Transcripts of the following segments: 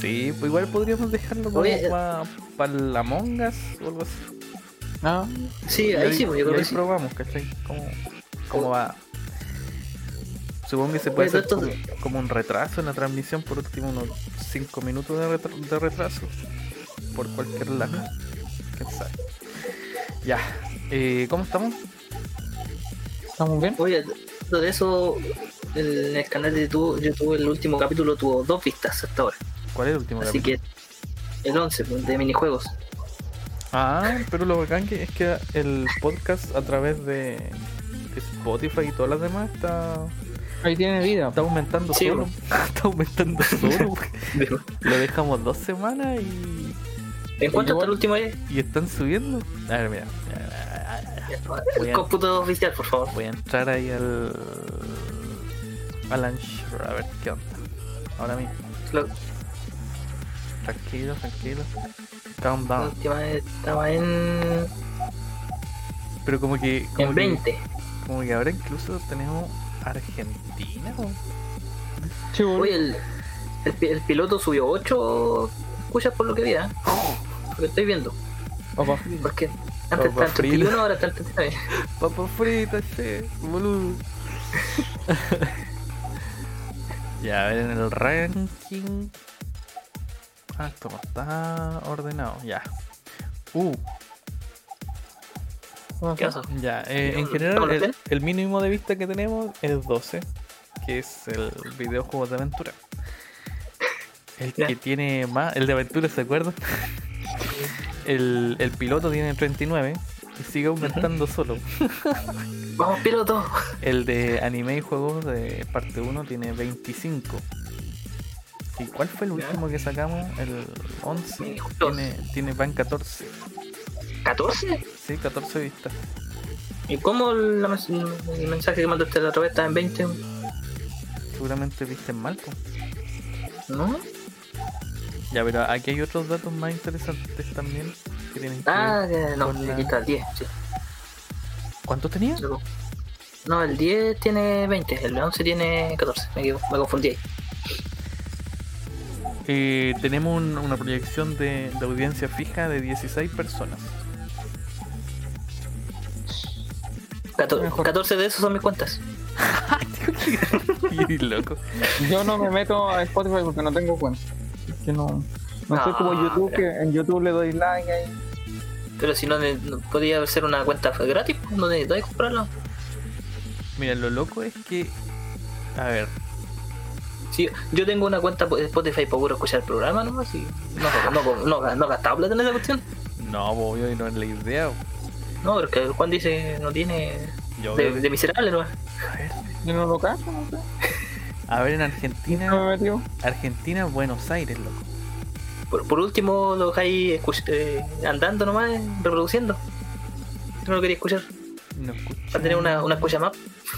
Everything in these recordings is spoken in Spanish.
Sí, pues igual podríamos dejarlo como Oye, eh. para la Among Us o algo así. No, Sí, Y ahí sí, pues yo creo ahí que sí. probamos, ¿cachai? ¿Cómo, cómo va? Supongo que se Oye, puede hacer esto- como, como un retraso en la transmisión, por último unos 5 minutos de, retra- de retraso. Por cualquier lado. ¿Quién sabe? Ya. Eh, ¿Cómo estamos? estamos bien. Oye, de eso, en el canal de YouTube, YouTube, el último capítulo tuvo dos vistas hasta ahora. ¿Cuál es el último Así capítulo? que el 11 pues, de minijuegos. Ah, pero lo bacán que es que el podcast a través de Spotify y todas las demás está, Ahí tiene vida. está aumentando Sí, solo. está aumentando solo. ¿En Lo dejamos dos semanas y, cuánto igual- está el último ahí? y están subiendo. A ver, mira. Voy El cómputo oficial, por favor. Voy a entrar ahí al. al Anchor, a ver qué onda. Ahora mismo. Lo- Tranquilo, tranquilo. Calm La down. última vez estaba en, Pero como que. Como en que, 20. Como que ahora incluso tenemos Argentina. ¿o? Oye, el, el, el piloto subió 8 escuchas por lo que vi, ¿eh? Lo que estoy viendo. Papá. Porque antes Papa estaba en 31, frita. ahora está en 39. Papa frita, che, boludo. ya, a ver en el ranking. Ah, esto no está ordenado. Ya. Uh, ¿Qué pasa? ya. eh, en ¿Estamos general, el, mínimo de vista que tenemos es 12, que es el videojuego de aventura. El Ya. que tiene más, el de aventura, ¿se acuerdan? El, el piloto tiene 39 y sigue aumentando solo. Vamos, piloto. El de anime y juegos de parte 1 tiene 25. ¿Y cuál fue el último que sacamos? El 11. Minijuegos. Tiene, tiene van 14. ¿14? Sí, 14 vistas. ¿Y cómo la mes- el mensaje que mandaste la otra vez estaba en 20? Seguramente viste mal. po. ¿No? Ya, pero aquí hay otros datos más interesantes también. Que tienen que Ah, ver no, aquí está el 10. Sí. ¿Cuántos tenía? No, el 10 tiene 20, el 11 tiene 14. Me, me confundí ahí. Eh, tenemos un- una proyección de, de audiencia fija de 16 personas. Cator- Mejor. 14 de esos son mis cuentas. y loco. Yo no me meto a Spotify porque no tengo cuenta. Es que no. No soy como Ah, YouTube, que en YouTube le doy like ahí. Pero si no, no podía ser una cuenta gratis, pues, no necesitáis comprarla. Mira, lo loco es que. A ver, Sí, yo tengo una cuenta de Spotify para puro escuchar el programa nomás y no, no, no, no, no gastaba plata en esa cuestión. no, obvio, y no es la idea. No, pero es que Juan dice no tiene Yo de, de miserable no a ver, Yo no lo cacho, no sé. a ver, en No Argentina, me metió. Argentina, Buenos Aires, loco. Por, por último lo dejáis escuch- eh, andando nomás, eh, reproduciendo. No lo quería escuchar, No escucho. para tener una, una escucha más.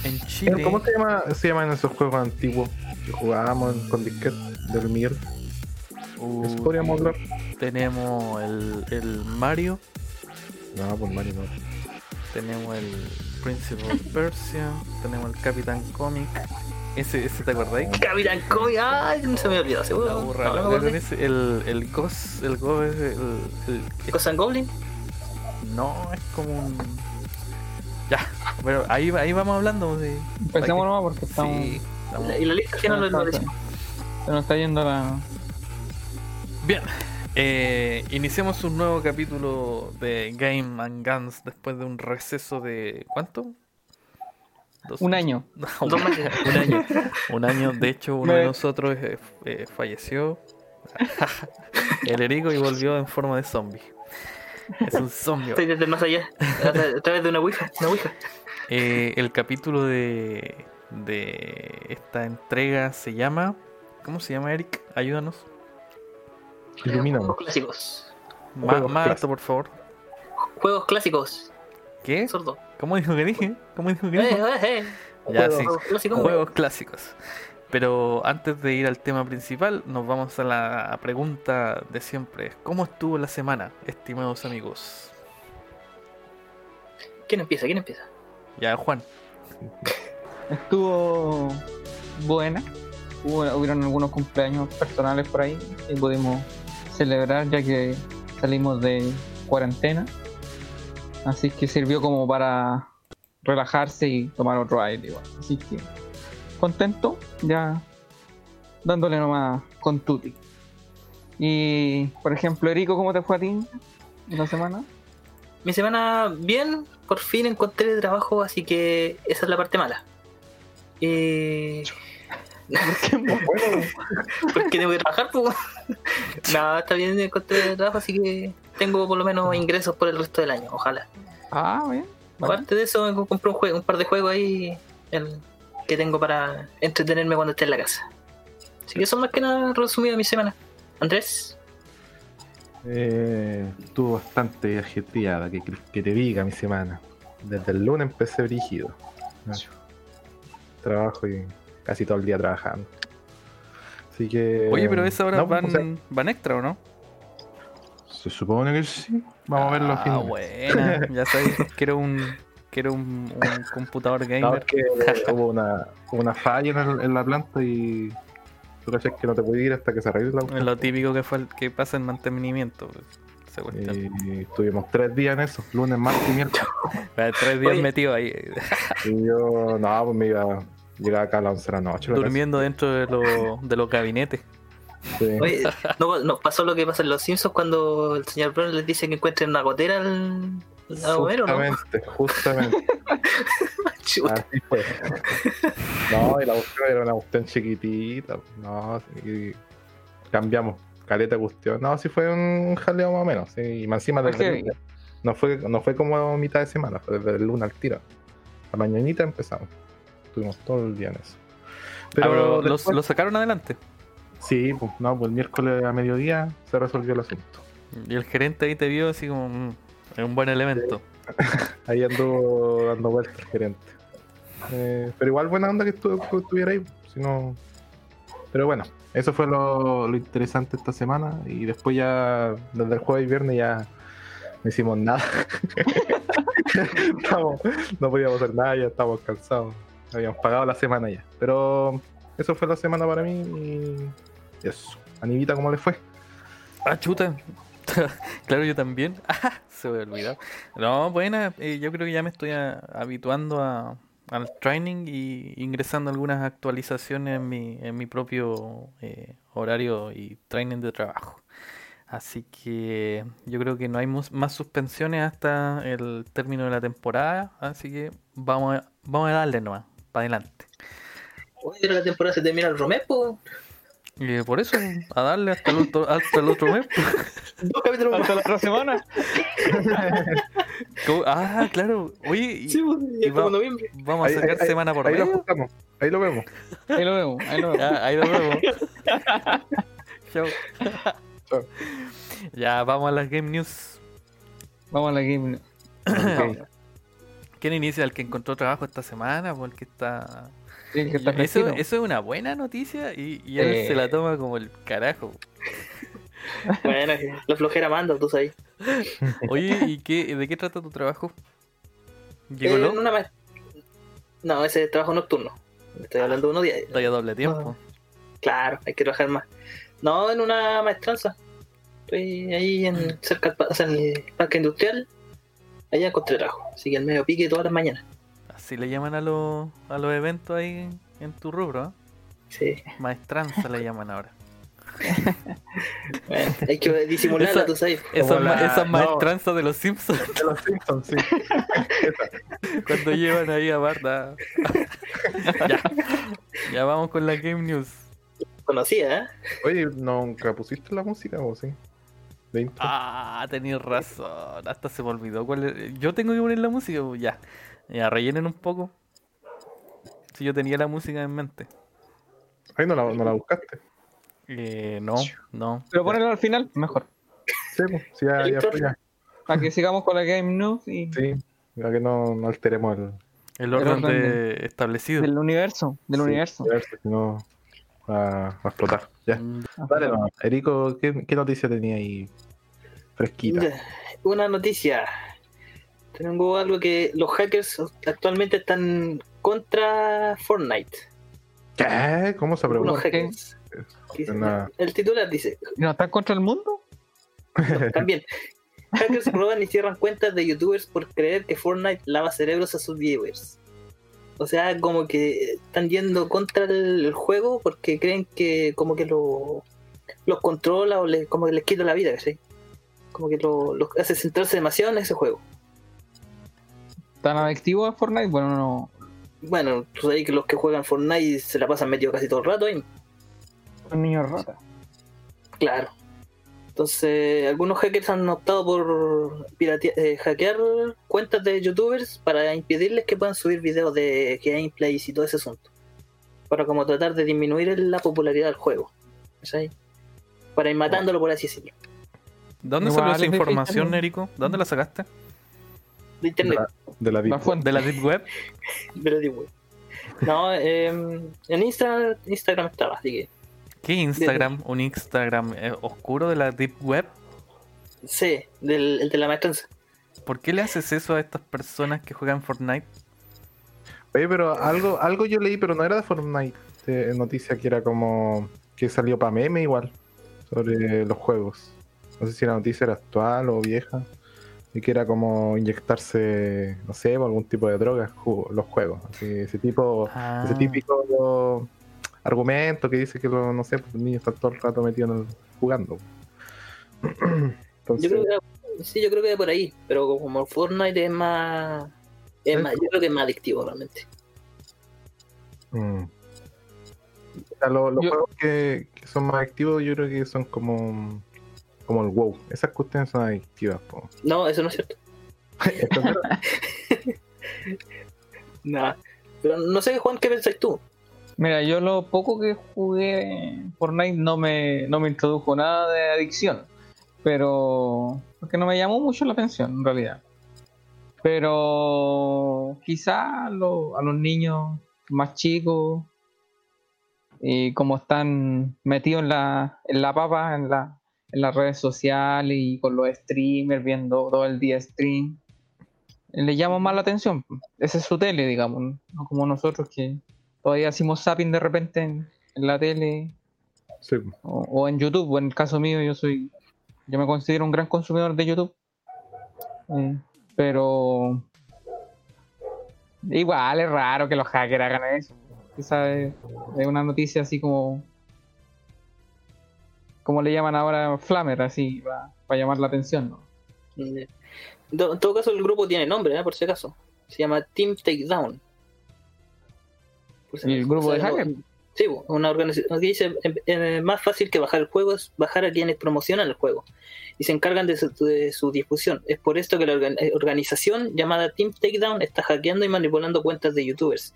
En Chile, ¿Cómo se, llama, se llaman esos juegos antiguos que jugábamos con disquete del Mir? uh, ¿Eso podríamos hablar? tenemos el, el Mario, No, pues Mario no. tenemos el Principal Persia, tenemos el Capitán Comic. Ese, ese ¿te acordáis? Capitán Comic, ay, no se me olvidó, seguro. La burra, No, no el, el Ghost, el Ghost, el, el- Ghost and Goblin. no, es como un... Ya, pero ahí, ahí vamos hablando de... Empecemos nomás porque estamos. Sí, estamos- Y la lista final lo, lo decimos. Se nos está yendo la. Bien, eh, iniciamos un nuevo capítulo de Game and Guns después de un receso de... ¿Cuánto? Dos- Un año. No, Dos meses. un año. Un año, de hecho uno de nosotros eh, eh, falleció. El Erico y volvió en forma de zombie. Es un zombie. Estoy desde más allá, a través de una ouija. Una ouija. Eh, el capítulo de, de esta entrega se llama... ¿Cómo se llama, Eric? Ayúdanos. Ilumínanos. Juegos clásicos. Ma- Juegos más alto, por favor. Juegos clásicos. ¿Qué? Sordo. ¿Cómo dijo que dije? ¿Cómo dijo que Eh, dijo? eh, eh. Ya, Juegos sí. clásicos. Juegos clásicos. Pero antes de ir al tema principal, nos vamos a la pregunta de siempre. ¿Cómo estuvo la semana, estimados amigos? ¿Quién empieza? ¿Quién empieza? Ya, Juan. Estuvo buena. hubo- hubieron algunos cumpleaños personales por ahí y pudimos celebrar ya que salimos de cuarentena. Así que sirvió como para relajarse y tomar otro aire igual. Así que contento, ya dándole nomás con Tuti. Y por ejemplo, Erico, ¿cómo te fue a ti en la semana? Mi semana bien, por fin encontré trabajo, así que esa es la parte mala. Eh, Bueno, porque tengo que trabajar, pues. no, está bien, encontré trabajo, así que tengo por lo menos ingresos por el resto del año, ojalá. Ah, bien. Aparte de eso, compré un, juego, un par de juegos ahí el- que tengo para entretenerme cuando esté en la casa. Así que eso más que nada resumido mi semana. Andrés, eh, estuvo bastante ajetreada, que, que te diga mi semana. Desde el lunes empecé brígido. Trabajo y casi todo el día trabajando. Así que. Oye, pero esas horas no, van, o sea, van extra, ¿o no? se supone que sí. Vamos a verlo a fin Ah, mes. buena. Ya sabes, quiero un, quiero un, un computador No, gamer. es que eh, hubo una, una falla en, el- en la planta y tú cachas que no te puedes ir hasta que se arregle la Es cuestión. lo típico que fue el- que pasa en mantenimiento. pues. Y estuvimos tres días en eso, lunes, martes y miércoles. Tres días Oye. metido ahí, Y yo, no, pues me iba, llegaba acá a las 11 de la noche. la durmiendo dentro de, lo- de los gabinetes. Sí. oye, no, no, pasó lo que pasa en Los Simpsons cuando el señor Brown les dice que encuentren una gotera al, al Homero, ¿no? Justamente, justamente. Chuta. Así fue. No, y la cuestión era una cuestión chiquitita. No, y cambiamos. Caleta cuestión. No, sí fue un jaleo más o menos. Sí, y más encima del Ok. lunes. No fue, no fue como mitad de semana, fue desde el lunes al tiro. La mañanita empezamos. Estuvimos todo el día en eso. Ah, pero los, después- los sacaron adelante. Sí, pues no, pues el miércoles a mediodía se resolvió el asunto. Y el gerente ahí te vio así como "Mm, es un buen elemento. Ahí anduvo dando vueltas el gerente. Eh, pero igual buena onda que, estu- que estuviera ahí. Si no... Pero bueno, eso fue lo, lo interesante esta semana. Y después ya, desde el jueves y viernes ya no hicimos nada. No podíamos hacer nada, ya estábamos cansados. Habíamos pagado la semana ya. Pero eso fue la semana para mí y eso. Anivita, ¿cómo le fue? Ah, chuta. claro, yo también. Ah, Se me olvidó. No, buena. eh, yo creo que ya me estoy habituando a, al training y ingresando algunas actualizaciones en mi, en mi propio eh, horario y training de trabajo. Así que yo creo que no hay más suspensiones hasta el término de la temporada. Así que vamos a, vamos a darle nomás, para adelante. Oye, pero la temporada se termina el Romeo, po. Y por eso, a darle hasta el otro, hasta el otro mes. Dos capítulos más. Hasta la otra semana. ¿Cómo? Ah, claro. Oye, y- Sí, pues, y va- noviembre. vamos a Ahí- sacar ahí- semana por ahí lo ahí lo vemos. Ahí lo vemos, ahí lo vemos. Ya, ahí nos vemos. Chao. Chao. Ya, vamos a las Game News. Vamos a la game. Ok. ¿Quién inicia? El que encontró trabajo esta semana, porque está... Sí, el que está Eso, es una buena noticia y, y él Eh. se la toma como el carajo. Bueno, la flojera manda, tú sabes. Oye, ¿y qué, de qué trata tu trabajo? Eh, ¿Llegó una ma- No, ese es trabajo nocturno. Estoy hablando de uno día. Estoy a doble tiempo. Claro, hay que trabajar más. No, en una maestranza. Estoy ahí en cerca o sea, en el parque industrial. Allá encontré trabajo. Así que el medio pique todas las mañanas. Así le llaman a, los a los eventos ahí en tu rubro, ¿eh? Sí. Maestranza le llaman ahora. Bueno, hay que disimularla, Esa- tú sabes. Esas, la- esas no. maestranzas de los Simpsons De los Simpsons, sí. cuando llevan ahí a Barda. ya. ya vamos con la Game News. Conocía, ¿eh? Oye, ¿nunca pusiste la música o sí? De intro. Ah, tenías razón. Hasta se me olvidó cuál es- Yo tengo que poner la música, pues, ya. Ya, rellenen un poco. Si yo tenía la música en mente. Ahí no la, no la buscaste. Eh, no, no. Pero ponelo al final, mejor. Sí, pues, sí, ya, ya ya. Para que sigamos con la game news y Sí, ya que no, no alteremos el, El orden orden de- establecido. del universo, del sí, universo. universo, si no va, va a explotar. Ya. Mm, Dale, no. Erico, ¿qué, qué noticia tenía ahí fresquita? Una noticia. Tengo algo que los hackers actualmente están contra Fortnite. ¿Qué? ¿Cómo se pregunta? hackers. El titular dice, ¿No estás contra el mundo? no, también, hackers roban y cierran cuentas de youtubers por creer que Fortnite lava cerebros a sus viewers. O sea, como que están yendo contra el, juego porque creen que como que lo, los controla o le- como que les quita la vida, ¿cachai? Como que lo- los hace centrarse demasiado en ese juego. ¿Tan adictivo a Fortnite? Bueno, no. Bueno, tú sabes que los que juegan Fortnite se la pasan metido casi todo el rato ahí. Son niños rata. Claro. Entonces, algunos hackers han optado por piratea- eh, hackear cuentas de youtubers para impedirles que puedan subir videos de gameplays y todo ese asunto. Para como tratar de disminuir la popularidad del juego. ¿cachai? Para ir matándolo, por así decirlo. ¿Dónde salió esa información, ¿no? Erico? ¿Dónde la sacaste? De De internet, la, de la Deep fuente. ¿De la Deep Web? de la deep web. No, eh, en Insta- Instagram estaba, así que ¿Qué Instagram? ¿Un Instagram eh, oscuro de la Deep Web? sí, del, el de la maestranza. ¿Por qué le haces eso a estas personas que juegan Fortnite? Oye, pero algo, algo yo leí, pero no era de Fortnite. De noticia que era como que salió para meme igual sobre los juegos. No sé si la noticia era actual o vieja. Y que era como inyectarse, no sé, algún tipo de droga los juegos. Así, ese tipo, Ah, ese típico argumento que dice que lo, no sé, pues, los niños están todo el rato metidos en el- jugando. Entonces, Yo creo que sí, yo creo que por ahí, pero como Fortnite es más, es Sí. más yo creo que es más adictivo realmente. Mm. O sea, lo- los Yo- juegos que, que son más activos yo creo que son como como el WoW. Esas cuestiones son adictivas. po. No, eso no es cierto. Esto es verdad. Nada. Pero no sé, Juan, ¿qué pensáis tú? Mira, yo lo poco que jugué Fortnite no me, no me introdujo nada de adicción. Pero. Porque no me llamó mucho la atención, en realidad. Pero. Quizá a, lo- a los niños más chicos. Y como están metidos en la, en la papa, en, la, en las redes sociales y con los streamers viendo todo el día stream, les llama más la atención. Esa es su tele, digamos, no como nosotros que todavía hacemos zapping de repente en, en la tele Sí. o, o en YouTube. O en el caso mío, yo soy, yo me considero un gran consumidor de YouTube, Eh, pero igual es raro que los hackers hagan eso. Quizás es, es una noticia así como, como le llaman ahora Flamer, así para llamar la atención, ¿no? En to- en todo caso, el grupo tiene nombre, ¿eh? por si acaso. Se llama Team Takedown. Si ¿Y el grupo O de sea, hackers? Sí, una organización. Aquí dice: em- em, más fácil que bajar el juego es bajar a quienes promocionan el juego y se encargan de su, de su difusión. Es por esto que la organ- organización llamada Team Takedown está hackeando y manipulando cuentas de youtubers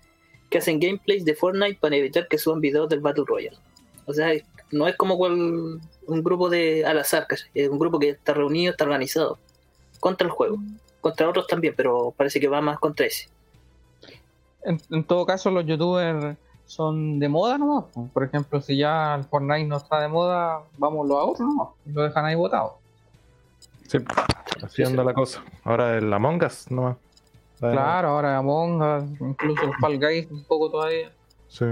que hacen gameplays de Fortnite para evitar que suban videos del Battle Royale. O sea, no es como cual- un grupo de al azar, ¿cachai? es un grupo que está reunido, está organizado contra el juego. Contra otros también, pero parece que va más contra ese. En, en todo caso, los youtubers son de moda nomás. po. Por ejemplo, si ya el Fortnite no está de moda, vámonos a otro nomás. y Lo dejan ahí botado. Sí. Así anda la cosa. Ahora el Among Us nomás. Ah, Claro, ahora Among Us, incluso el Fall Guys un poco todavía. Sí.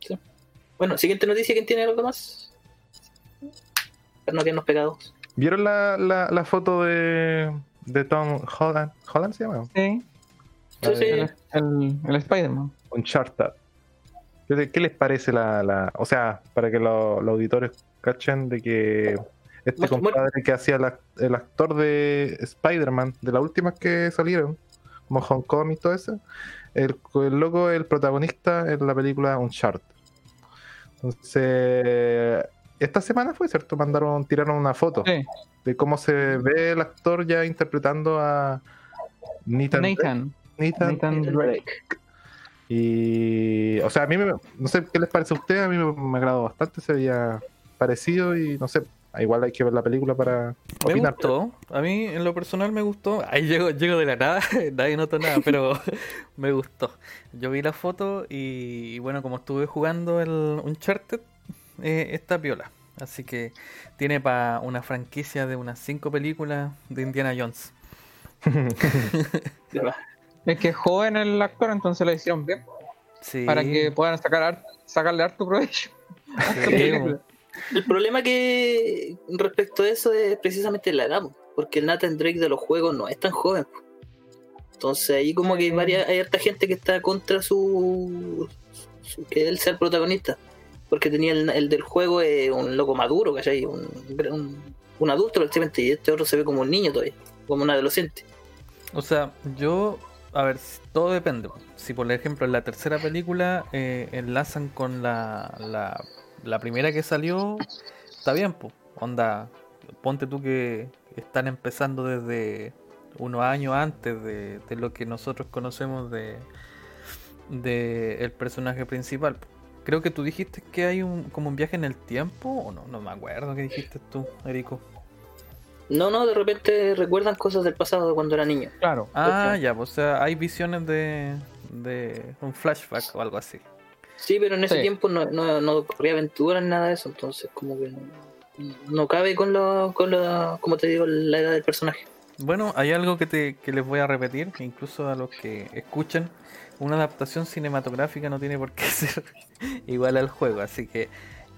Sí. Bueno, siguiente noticia, ¿quién tiene algo más? Para no quedarnos pegados. ¿Vieron la, la, la foto de, de Tom Holland? ¿Holland se llama? Sí, Sí, sí. el, el, el Spider-Man. Uncharted. ¿Qué, le- qué les parece la, la- O sea, para que lo- los auditores cachen de que este compadre que hacía la- el actor de Spider-Man, de las últimas que salieron, como Hong Kong y todo eso, el, el loco es el protagonista en la película Uncharted. Entonces, esta semana fue, ¿cierto? Mandaron, tiraron una foto Sí, de cómo se ve el actor ya interpretando a Nathan. Nathan. Nathan Nathan Drake. y, o sea, a mí, me, no sé qué les parece a ustedes, a mí me, me agradó bastante, se veía parecido y no sé, igual hay que ver la película para Me opinar. gustó, a mí en lo personal me gustó. Ahí llego, llego de la nada, nadie notó nada, pero me gustó. Yo vi la foto y, y bueno, como estuve jugando el Uncharted, eh, está piola. Así que tiene para una franquicia de unas 5 películas de Indiana Jones. Es que es joven el actor, entonces lo hicieron bien. Sí. para que puedan sacar sacarle harto provecho. Sí, El problema que respecto a eso es precisamente la edad, po, porque el Nathan Drake de los juegos no es tan joven. Entonces ahí como que hay, varias, hay harta gente que está contra su, su- que él sea el protagonista. Porque tenía el, el del juego eh, un loco maduro, ¿cachai? Un, un, un adulto prácticamente, y este otro se ve como un niño todavía, como un adolescente. O sea, yo, a ver, todo depende. Si por ejemplo en la tercera película eh, enlazan con la, la, la primera que salió, está bien, pues. Onda, ponte tú que están empezando desde unos años antes de, de lo que nosotros conocemos de, de el personaje principal. po. Creo que tú dijiste que hay un como un viaje en el tiempo, o no, no me acuerdo qué dijiste tú, Erico. No, no, de repente recuerdan cosas del pasado de cuando era niño. Claro. Ah, ya, pues, o sea, hay visiones de, de un flashback o algo así. Sí, pero en ese Sí. tiempo no, no, no corría aventura ni nada de eso, entonces como que no, no cabe con lo, con lo, como te digo, la edad del personaje. Bueno, hay algo que, te, que les voy a repetir, que incluso a los que escuchan, una adaptación cinematográfica no tiene por qué ser igual al juego, así que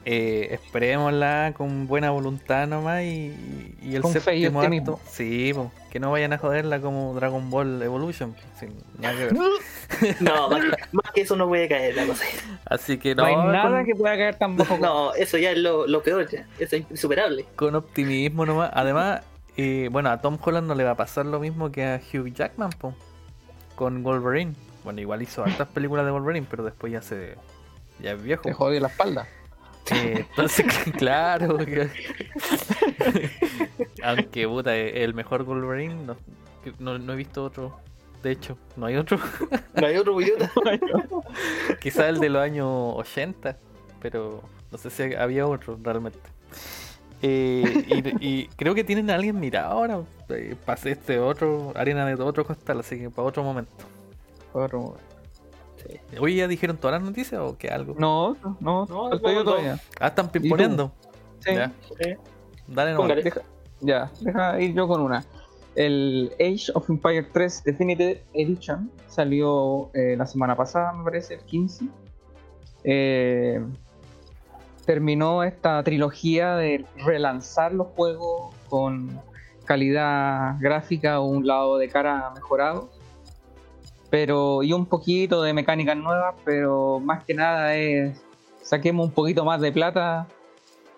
eh, esperémosla con buena voluntad nomás y, y el Con fe y séptimo acto, sí, po, que no vayan a joderla como Dragon Ball Evolution, sin nada que ver. No, más, que- más que eso no puede caer la cosa. Así que No, no, hay nada con, que pueda caer bajo. No, eso ya es lo, lo peor, ya. Eso es insuperable. con optimismo nomás. Además, eh, bueno, a Tom Holland no le va a pasar lo mismo que a Hugh Jackman, po, con Wolverine. Bueno, igual hizo hartas películas de Wolverine, pero después ya se ya es viejo. Te jodió la espalda. Eh, entonces, claro. que- Aunque puta, eh, el mejor Wolverine, no, no, no he visto otro. De hecho, no hay otro. No hay otro idiota. Quizá el de los años 80, pero no sé si había otro realmente. Eh, y, y creo que tienen a alguien mirado ahora. Eh, pasé este otro, arena de otro costal, así que para otro momento. Otro- Hoy ya dijeron todas las noticias o qué algo. No, no, No, yo no, todavía. Ah, están pimponeando. Sí. Ya, Sí. dale. Deja, ya, deja ir yo con una. El Age of Empire 3 Definitive Edition salió eh, la semana pasada, me parece, el 15. Eh, terminó esta trilogía de relanzar los juegos con calidad gráfica o un lado de cara mejorado. Pero, y un poquito de mecánicas nuevas, pero más que nada es saquemos un poquito más de plata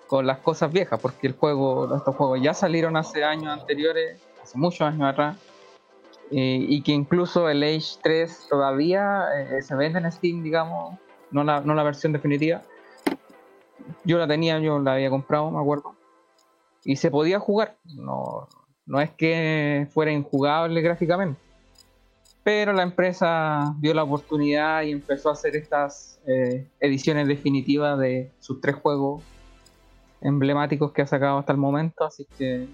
con las cosas viejas, porque el juego, estos juegos ya salieron hace años anteriores, hace muchos años atrás, y que incluso el Age 3 todavía eh, se vende en Steam, digamos, no la, no la versión definitiva. Yo la tenía, yo la había comprado, me acuerdo, y se podía jugar, no, no es que fuera injugable gráficamente. Pero la empresa vio la oportunidad y empezó a hacer estas eh, ediciones definitivas de sus tres juegos emblemáticos que ha sacado hasta el momento, así que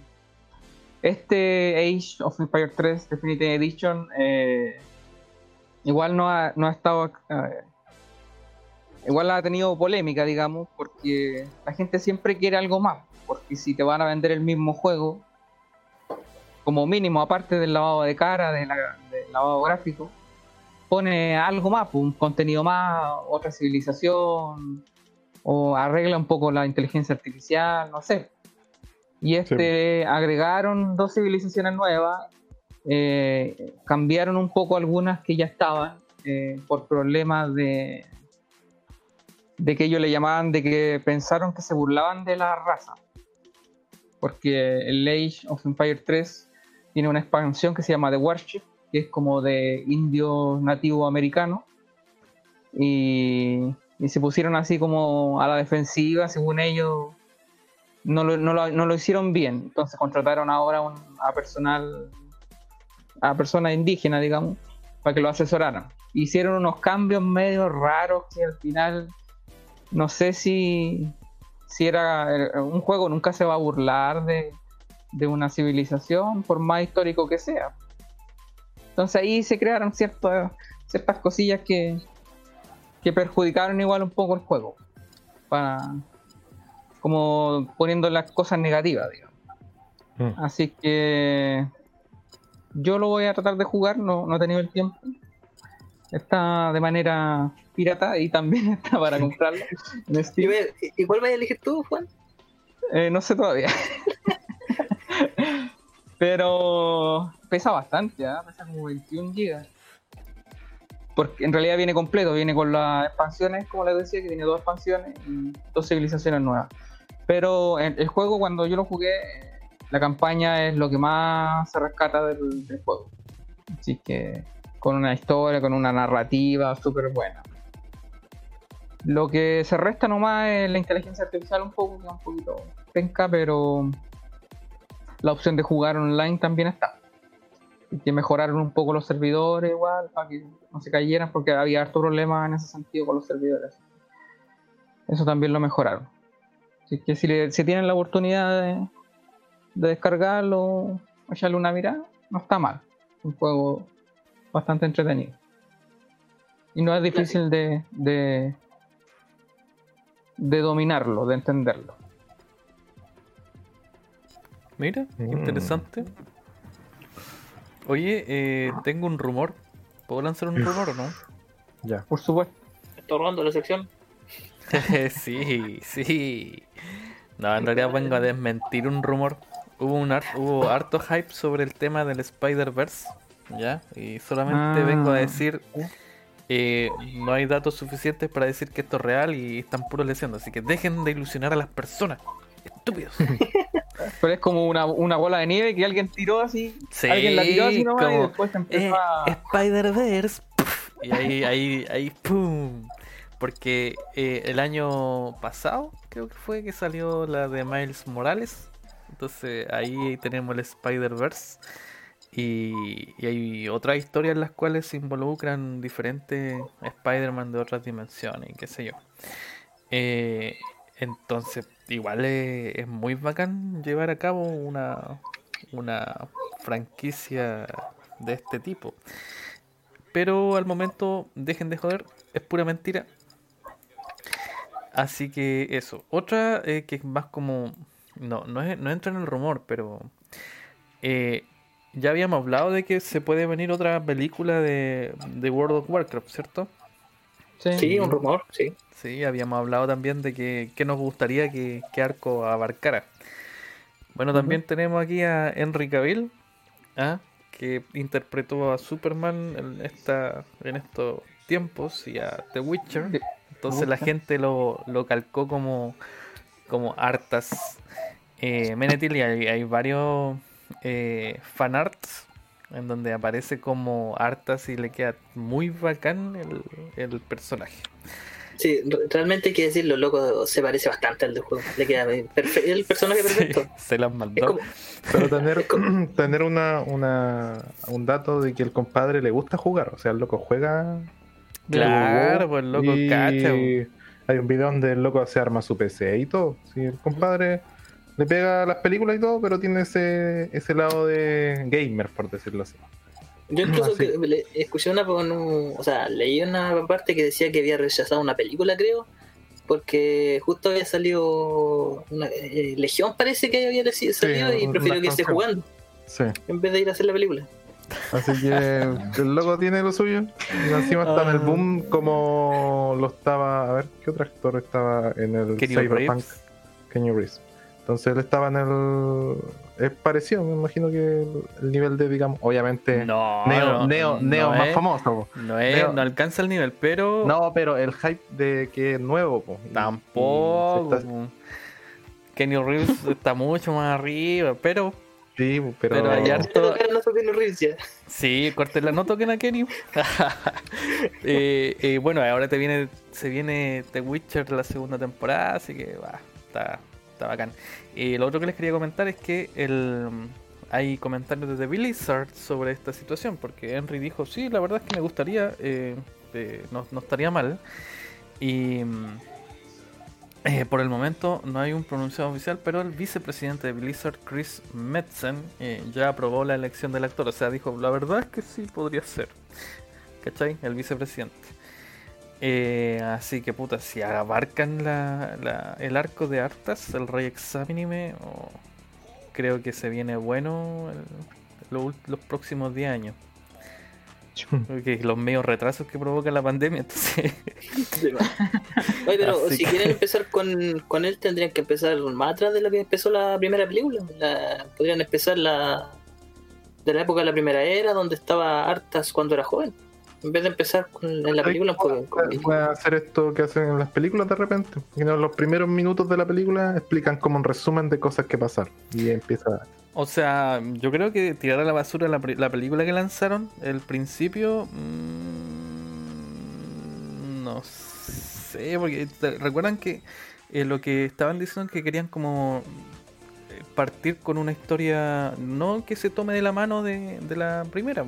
este Age of Empire 3 Definitive Edition eh, igual no ha, no ha estado eh, igual ha tenido polémica digamos porque la gente siempre quiere algo más porque si te van a vender el mismo juego como mínimo aparte del lavado de cara de la- lavado gráfico pone algo más pues, un contenido más otra civilización o arregla un poco la inteligencia artificial, no sé. Y este agregaron dos civilizaciones nuevas, eh, cambiaron un poco algunas que ya estaban eh, por problemas de de que ellos le llamaban de que pensaron que se burlaban de la raza. Porque el Age of Empire 3 tiene una expansión que se llama The Warship, que es como de indios nativos americanos. Y, se pusieron así como a la defensiva, según ellos, no lo, no lo- no lo hicieron bien. Entonces contrataron ahora un- a personal, a personas indígenas, digamos, para que lo asesoraran. Hicieron unos cambios medio raros que al final no sé si, si era un juego, nunca se va a burlar de, de una civilización, por más histórico que sea. Entonces ahí se crearon ciertas, ciertas cosillas que, que perjudicaron igual un poco el juego. Para, como poniendo las cosas negativas, digamos. Mm. Así que yo lo voy a tratar de jugar, no, no he tenido el tiempo. Está de manera pirata y también está para comprarlo en ¿Y, Steam. ve- y cuál vas a elegir tú, Juan? Eh, no sé todavía. Pero pesa bastante, ¿ah? pesa como 21 gigas. Porque en realidad viene completo, viene con las expansiones, como les decía, que tiene dos expansiones y dos civilizaciones nuevas. Pero el, juego, cuando yo lo jugué, la campaña es lo que más se rescata del, del juego. Así que con una historia, con una narrativa súper buena. Lo que se resta nomás es la inteligencia artificial un poco, que es un poquito penca, pero la opción de jugar online también está. Y que mejoraron un poco los servidores igual, para que no se cayeran, porque había harto problema en ese sentido con los servidores. Eso también lo mejoraron. Así que si, le- si tienen la oportunidad de, de descargarlo, echarle una mirada, no está mal. Un juego bastante entretenido. Y no es difícil de, de, de dominarlo, de entenderlo. Mira, Mm. interesante. Oye, eh, tengo un rumor. ¿Puedo lanzar un rumor o no? Ya. Por supuesto. Estoy robando la sección. sí, sí. No, en realidad vengo a desmentir un rumor. Hubo un har- hubo harto hype sobre el tema del Spider-Verse, ¿ya? Y solamente Ah. vengo a decir, eh, no hay datos suficientes para decir que esto es real y están puro leyendo. Así que dejen de ilusionar a las personas. Estúpidos. Pero es como una, una bola de nieve que alguien tiró así. Sí, alguien la tiró así nomás y como, después eh, empezó a. Spider-Verse. Y ahí, ahí, ahí, pum. Porque eh, el año pasado, creo que fue que salió la de Miles Morales. Entonces ahí tenemos el Spider-Verse. Y, y hay otras historias en las cuales se involucran diferentes Spider-Man de otras dimensiones y qué sé yo. Eh, entonces, igual es, muy bacán llevar a cabo una, una franquicia de este tipo. Pero al momento, dejen de joder, es pura mentira. Así que eso. Otra eh, que es más como... No, no, es- no entra en el rumor, pero... eh, ya habíamos hablado de que se puede venir otra película de, de World of Warcraft, ¿cierto? Sí, un rumor, sí. Sí, habíamos hablado también de que, que nos gustaría que, que Arco abarcara. Bueno, también tenemos aquí a Henry Cavill, ¿ah? que interpretó a Superman en, esta, en estos tiempos y a The Witcher. Entonces la gente lo, lo calcó como, como hartas. Eh, Menetil y hay, hay varios eh, fanarts en donde aparece como hartas y le queda muy bacán el, el personaje. Sí, re- realmente hay que decirlo, loco, se parece bastante al del juego. Le queda perfe- el personaje Sí, perfecto. se las Es mandó. como, Pero tener, tener una, una, un dato de que el compadre le gusta jugar. O sea, el loco juega. Claro, pues el loco y cacha, pues. Hay un video donde el loco se arma su PC y todo. Sí, el compadre le pega a las películas y todo, pero tiene ese, ese lado de gamer, por decirlo así. yo incluso sí. que le- escuché una con un- o sea, leí una parte que decía que había rechazado una película, creo, porque justo había salido una eh, Legión parece que había salido y prefirió que esté jugando Sí. en vez de ir a hacer la película. Así que el loco tiene lo suyo. Y encima está en el Ah. boom como lo estaba. A ver, ¿qué otro actor estaba en el Cyberpunk? Kenny Reeves. Entonces él estaba en el. Es parecido, me imagino que el, el nivel de, digamos, obviamente. No, Neo, no, Neo, no Neo más es- famoso. po. No, es, Neo. no alcanza el nivel, pero No, pero el hype de que es nuevo. po. Tampoco. está-. Kenny Reeves está mucho más arriba, pero sí, pero. Pero hay harto- no sí, corten no toquen a Kenny. Eh, eh, bueno, ahora te viene, se viene The Witcher la segunda temporada, así que va, está, bacán. Lo otro que les quería comentar es que hay comentarios desde Blizzard sobre esta situación, porque Henry dijo, sí, la verdad es que me gustaría, eh, eh, no, estaría mal. Y eh, por el momento no hay un pronunciado oficial, pero el vicepresidente de Blizzard, Chris Metzen, ya aprobó la elección del actor. O sea, dijo, la verdad es que sí podría ser. ¿Cachai? El vicepresidente. Eh, así que puta, si abarcan la, la- el arco de Artas, el rey examínime, oh, creo que se viene bueno el- lo los próximos 10 años. Porque los medios retrasos que provoca la pandemia, entonces. Oye, pero Así si que- quieren empezar con, con él, tendrían que empezar más atrás de la que empezó la primera película. La- podrían empezar la de la época de la primera era, donde estaba Artas cuando era joven. En vez de empezar con, en la película, pues, con- hacer esto que hacen en las películas de repente. En los primeros minutos de la película explican como un resumen de cosas que pasaron. Y empieza. O sea, yo creo que tirar a la basura la, la película que lanzaron, el principio. mm, no sé, porque recuerdan que eh, lo que estaban diciendo es que querían como eh, partir con una historia no que se tome de la mano de, de la primera.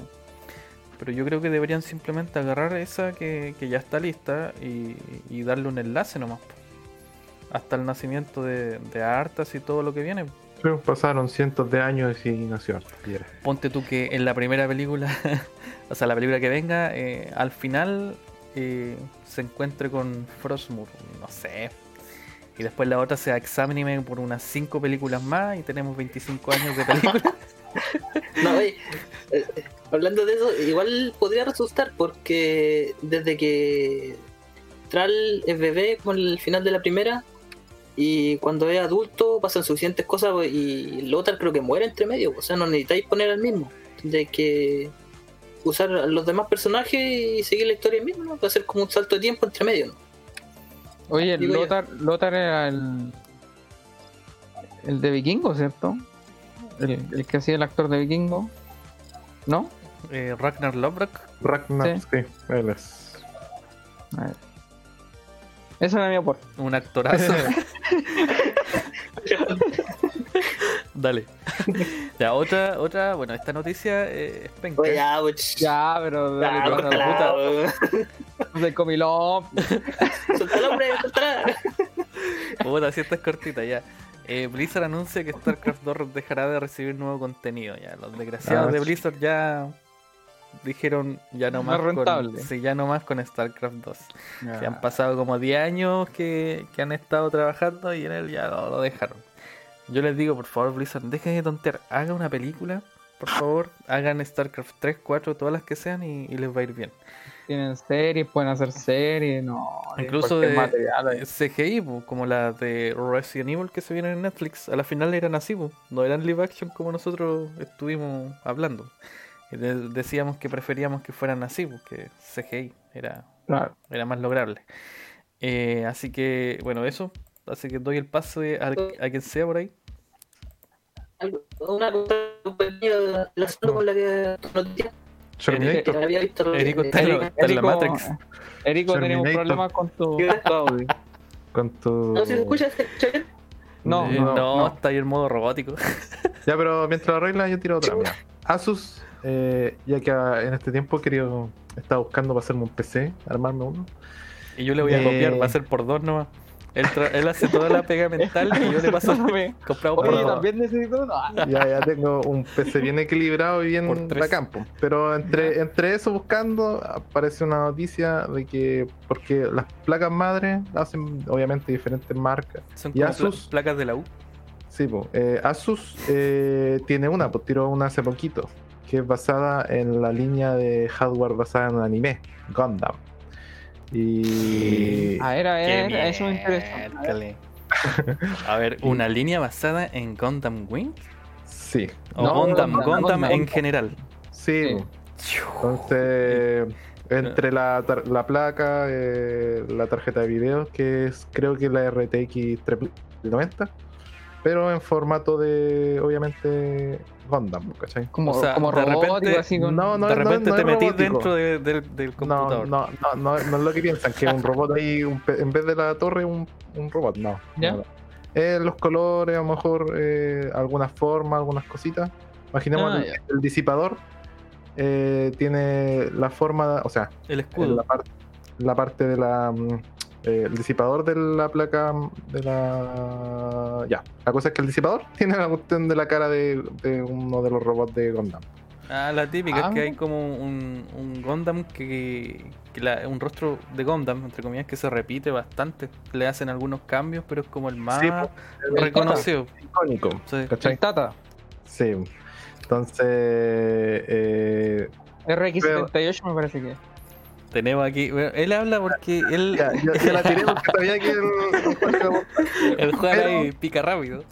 Pero yo creo que deberían simplemente agarrar esa que, que ya está lista y, y darle un enlace nomás. Hasta el nacimiento de, de Artas y todo lo que viene. Pero pasaron cientos de años y nació era. Ponte tú que en la primera película, o sea, la película que venga, eh, al final eh, se encuentre con Frostmourne, no sé. Y después la otra sea Examine por unas 5 películas más y tenemos 25 años de película. No, oye, eh, hablando de eso, igual podría resultar porque desde que Tral es bebé con el final de la primera y cuando es adulto pasan suficientes cosas pues, y Lothar creo que muere entre medio, o sea, no necesitáis poner al mismo, de que usar a los demás personajes y seguir la historia misma, ¿no? Va a ser como un salto de tiempo entre medio, ¿no? Oye, Digo yo. Lothar, Lothar era el. El de Vikingo, ¿cierto? El, el que hacía el actor de Vikingo. ¿No? Eh, Ragnar Lodbrok, Ragnar, Sí. sí, él es. A ver. Eso era mi aporte. un actorazo. Dale. ya, otra, otra, bueno, esta noticia eh, es penca. Oye, ya, pues, Ya, pero ya, dale, córtala, la weón. puta del comilón. Suéltala, hombre, suéltala. Puta, si esta es cortita ya. Eh, Blizzard anuncia que StarCraft 2 dejará de recibir nuevo contenido. Ya, los desgraciados Ah, de. Blizzard ya dijeron ya no más con, sí, ya no más con StarCraft 2. Ya. Que han pasado como 10 años que, que han estado trabajando y en él ya lo, lo dejaron. Yo les digo, por favor, Blizzard, dejen de tontear, haga una película, por favor, hagan StarCraft 3, 4, todas las que sean y, y les va a ir bien. Tienen series, pueden hacer series, no. Incluso de material. CGI, como la de Resident Evil que se vienen en Netflix, a la final eran así, no eran live action como nosotros estuvimos hablando. Decíamos que preferíamos que fueran así, porque CGI era, Claro. era más lograble. Eh, así que, bueno, eso. Así que doy el pase a, a quien sea por ahí. Una pequeña relacionada con la que Terminator. que había visto. Erico eh, está en la- Erico- está en la Erico- Matrix. Erico, tenemos problemas con tu ¿Qué? audio. Con tu. No, si se escucha, se. No, Eh, no, no. está ahí en modo robótico. Ya, pero mientras lo arregla, yo tiro otra. Mira. Asus, eh, ya que ah, en este tiempo he querido. Estaba buscando para hacerme un PC, armarme uno. Y yo le voy a Eh. copiar, va a ser por dos nomás. Él, hace toda la pega mental y yo le paso comprado por Oye, dos. también necesito uno. Ya, ya tengo un PC bien equilibrado y Por bien de campo. Pero entre, entre eso buscando, aparece una noticia de que. Porque las placas madres hacen, obviamente, diferentes marcas. Son ¿Y como Asus? pla- placas de la U. Sí, po, eh, Asus eh, tiene una, pues tiró una hace poquito, que es basada en la línea de hardware basada en anime, Gundam. Y A ver, a ver, eso me interesa. miércoles. A ver, una línea basada en Gundam Wing sí, o No, Gundam, Gundam, en general. sí. Entonces, entre la, la placa, eh, la tarjeta de video, que es creo que la RTX 390, pero en formato de, obviamente, Gundam, ¿cachai? Como, O sea, como de robótico, repente- así con. No, no, de repente no te metís robótico. dentro de- del- del No, computador. no, no, no, no es lo que piensan, que un robot ahí, un pe- en vez de la torre, un, un robot, no. ¿Ya? Eh, los colores, a lo mejor eh, algunas formas, algunas cositas. Imaginemos Ah, el, disipador eh, tiene la forma, o sea, El escudo. la, parte la parte de la. Eh, el disipador de la placa de la. Ya, la cosa es que el disipador tiene la cuestión de la cara de, de uno de los robots de Gundam. Ah, la típica Ah. es que hay como un, un Gundam que, que la- un rostro de Gundam, entre comillas, que se repite bastante. Le hacen algunos cambios, pero es como el más Sí, pues, reconocido. Icónico. Sí. ¿cachai? El Tata. Sí. Entonces, eh, RX78 me parece que. Tenemos aquí. bueno, él habla porque él, Ya, yo, yo la tiré porque sabía que el, Pero- ahí pica rápido.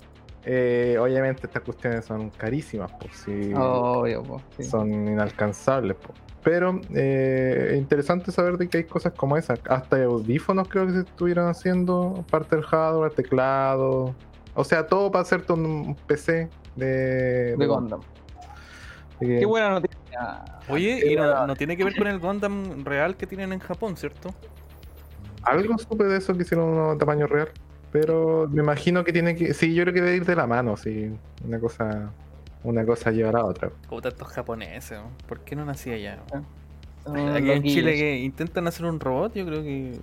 Eh, obviamente estas cuestiones son carísimas, por si Obvio, po, sí. son inalcanzables. po. Pero eh, es interesante saber de que hay cosas como esas. Hasta audífonos creo que se estuvieron haciendo, parte del hardware, teclado. O sea, todo para hacerte un PC de, De Gundam. Que- Qué buena noticia. Oye, y no, tiene que ver con el Gundam real que tienen en Japón, ¿cierto? Algo supe de eso que hicieron uno tamaño real. Pero me imagino que tiene que. Sí, yo creo que debe ir de la mano, sí. Una cosa. Una cosa llevará a otra. Como tantos japoneses, ¿no? ¿por qué no nací allá? Son Aquí en loquillos. Chile que intentan hacer un robot, yo creo que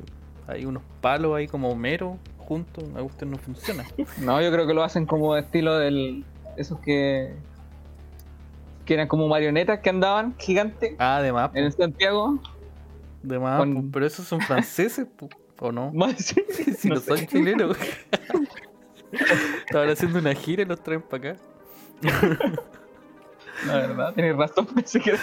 hay unos palos ahí como mero juntos, a usted no funciona. No, yo creo que lo hacen como estilo del. Esos que. Que eran como marionetas que andaban gigantes Ah, además, en Santiago. de más, con- pero esos son franceses, po, ¿o no? Más- Si no, no sé. son chilenos. Estaban haciendo una gira y los traen para acá. La verdad, tienes razón, pensé que era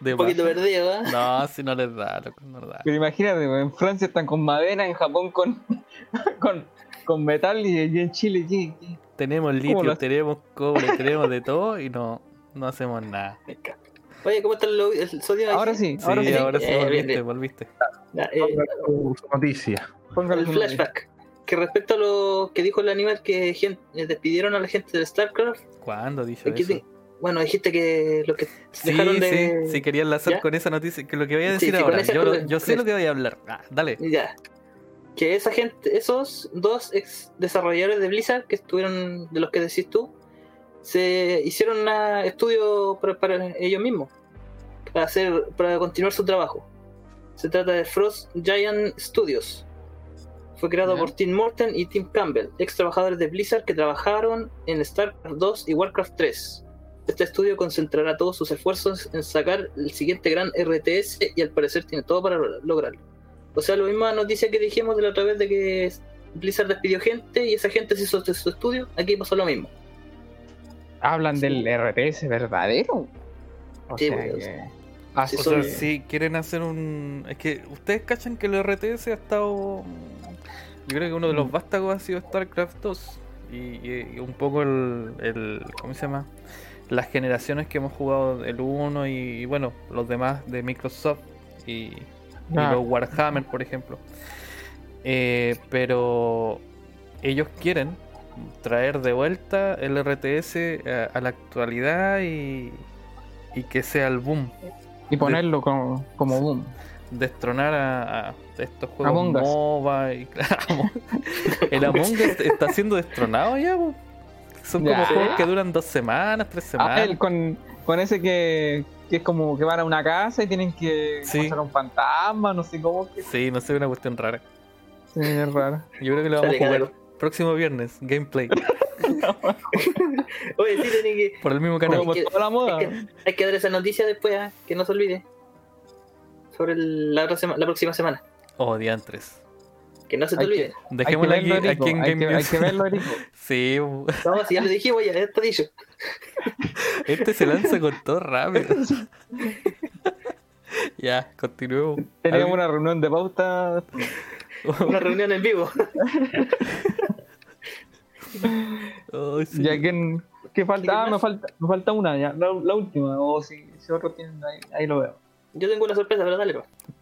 De Un poquito más. perdido, ¿eh? No, si no les da, loco, no les da. Pero imagínate, en Francia están con madera, en Japón con, con, con metal y y en Chile, ¿qué? qué? Tenemos ¿Cómo litio, lo- tenemos cobre, tenemos de todo y no, no hacemos nada. Oye, ¿cómo está el, lo- el sodio? ahí? Ahora sí, Sí, ahora sí. ahora sí, Eh, volviste, bien. volviste. Ya, eh, noticia. Póngale el flashback. Que respecto a lo que dijo el animal que gen- eh, despidieron a la gente de StarCraft, ¿Cuándo dijo aquí eso? te- bueno, dijiste que los que Sí, dejaron de... sí, sí, quería enlazar ¿Ya? con esa noticia, que lo que voy a decir sí, ahora. Yo, yo sé lo que voy a hablar. Ah, dale. Ya. Que esa gente, esos dos ex desarrolladores de Blizzard que estuvieron, de los que decís tú, se hicieron un estudio para, para ellos mismos, para hacer, para continuar su trabajo. Se trata de Frost Giant Studios. Fue creado por Tim Morton y Tim Campbell, ex trabajadores de Blizzard que trabajaron en StarCraft 2 y Warcraft 3. Este estudio concentrará todos sus esfuerzos en sacar el siguiente gran RTS y al parecer tiene todo para lograrlo. O sea, la misma noticia que dijimos de la otra vez de que Blizzard despidió gente y esa gente se hizo su estudio, aquí pasó lo mismo. Hablan del RTS verdadero. O Sí, sea pues, que- Ah, sí, O soy- sea, si quieren hacer un. Es que ustedes cachan que el RTS ha estado. Yo creo que uno de los Mm. vástagos ha sido StarCraft 2. Y, y- y un poco el, el- ¿Cómo se llama? Las generaciones que hemos jugado, el 1 y, y bueno, los demás de Microsoft y, y Ah. los Warhammer, por ejemplo. Eh, pero ellos quieren traer de vuelta el RTS a, a la actualidad y, y que sea el boom y ponerlo como, como boom. destronar a, a estos juegos Among. MOBA y el Among Us está siendo destronado ya son como Ya. juegos que duran dos semanas tres Ah, semanas el con, con ese que, que es como que van a una casa y tienen que Sí. pasar un fantasma, no sé cómo que sí no sé una cuestión rara Sí, es raro. yo creo que lo vamos a jugar próximo viernes gameplay Oye, sí, tiene que, por el mismo canal Como que- toda la moda. hay, que, hay que dar esa noticia después, ah, que no se olvide. Sobre el- la, otra sema- la próxima semana. oh diantres Que no se te Hay olvide. Dejémoslo aquí, aquí en Erico, hay Game que- hay que verlo, Erico. sí. Vamos, si ya lo dijimos, ya está dicho. este se lanza con todo rápido ya continuemos Teníamos ¿Algo? una reunión de pauta. Una reunión en vivo. Sí. Ya que, que falta, ah, me falta, me falta una ya, la, la última, o si, si otro tienen ahí, ahí lo veo. Yo tengo una sorpresa, pero dale.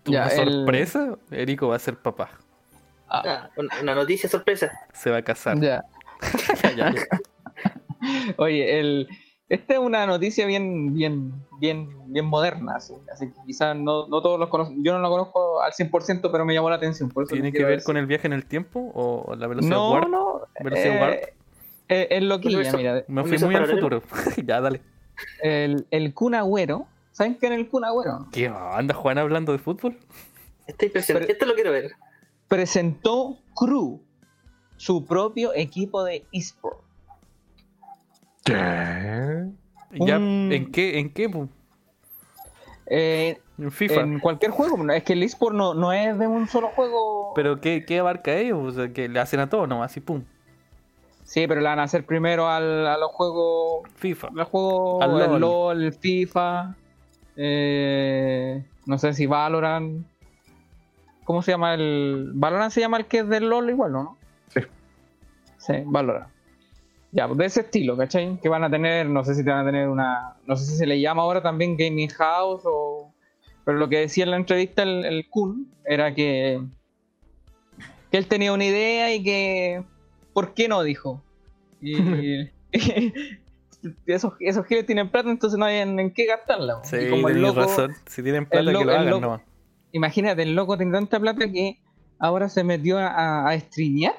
¿Una el- sorpresa? Erico va a ser papá Ah, Ah, una, una noticia sorpresa. se va a casar ya. Ya, ya, ya. Oye, el, esta es una noticia bien, bien, bien, bien moderna, así, así que quizás no, no todos los conocen, yo no la conozco al 100%, pero me llamó la atención. Por eso ¿Tiene que ver con el viaje en el tiempo o la velocidad No, warp? no, ¿Velocidad eh, warp? eh, es loquilla, Universo- mira, Me fui muy al futuro. ya, dale. el, el Kun Agüero, ¿saben qué es el Kun Agüero? ¿Qué onda, Juan, hablando de fútbol? Impresionante. Pero- Esto lo quiero ver. Presentó Crew, su propio equipo de eSport. ¿Qué? Ya, ¿En qué? ¿En qué? Eh, En FIFA. en cualquier juego, es que el eSport no, no es de un solo juego. ¿Pero qué, qué abarca ellos? O sea, que le hacen a todo nomás, así pum. Sí, pero le van a hacer primero al, a los juegos. FIFA. Los juegos, Al el LOL. LOL, el FIFA. Eh, no sé si Valorant. ¿Cómo se llama el. Valorant se llama el que es del LOL igual, ¿no? Sí. Sí, Valorant. Ya, de ese estilo, ¿cachai? Que van a tener, no sé si te van a tener una. No sé si se le llama ahora también Gaming House o. Pero lo que decía en la entrevista el, el Kun era que. Que él tenía una idea y que. ¿Por qué no? Dijo. Y. esos, esos giles tienen plata, entonces no hay en, en qué gastarla. Sí, y como el loco, razón. Si tienen plata, el que lo hagan loco- nomás. Imagínate, el loco tiene tanta plata que ahora se metió a, a, a streamear.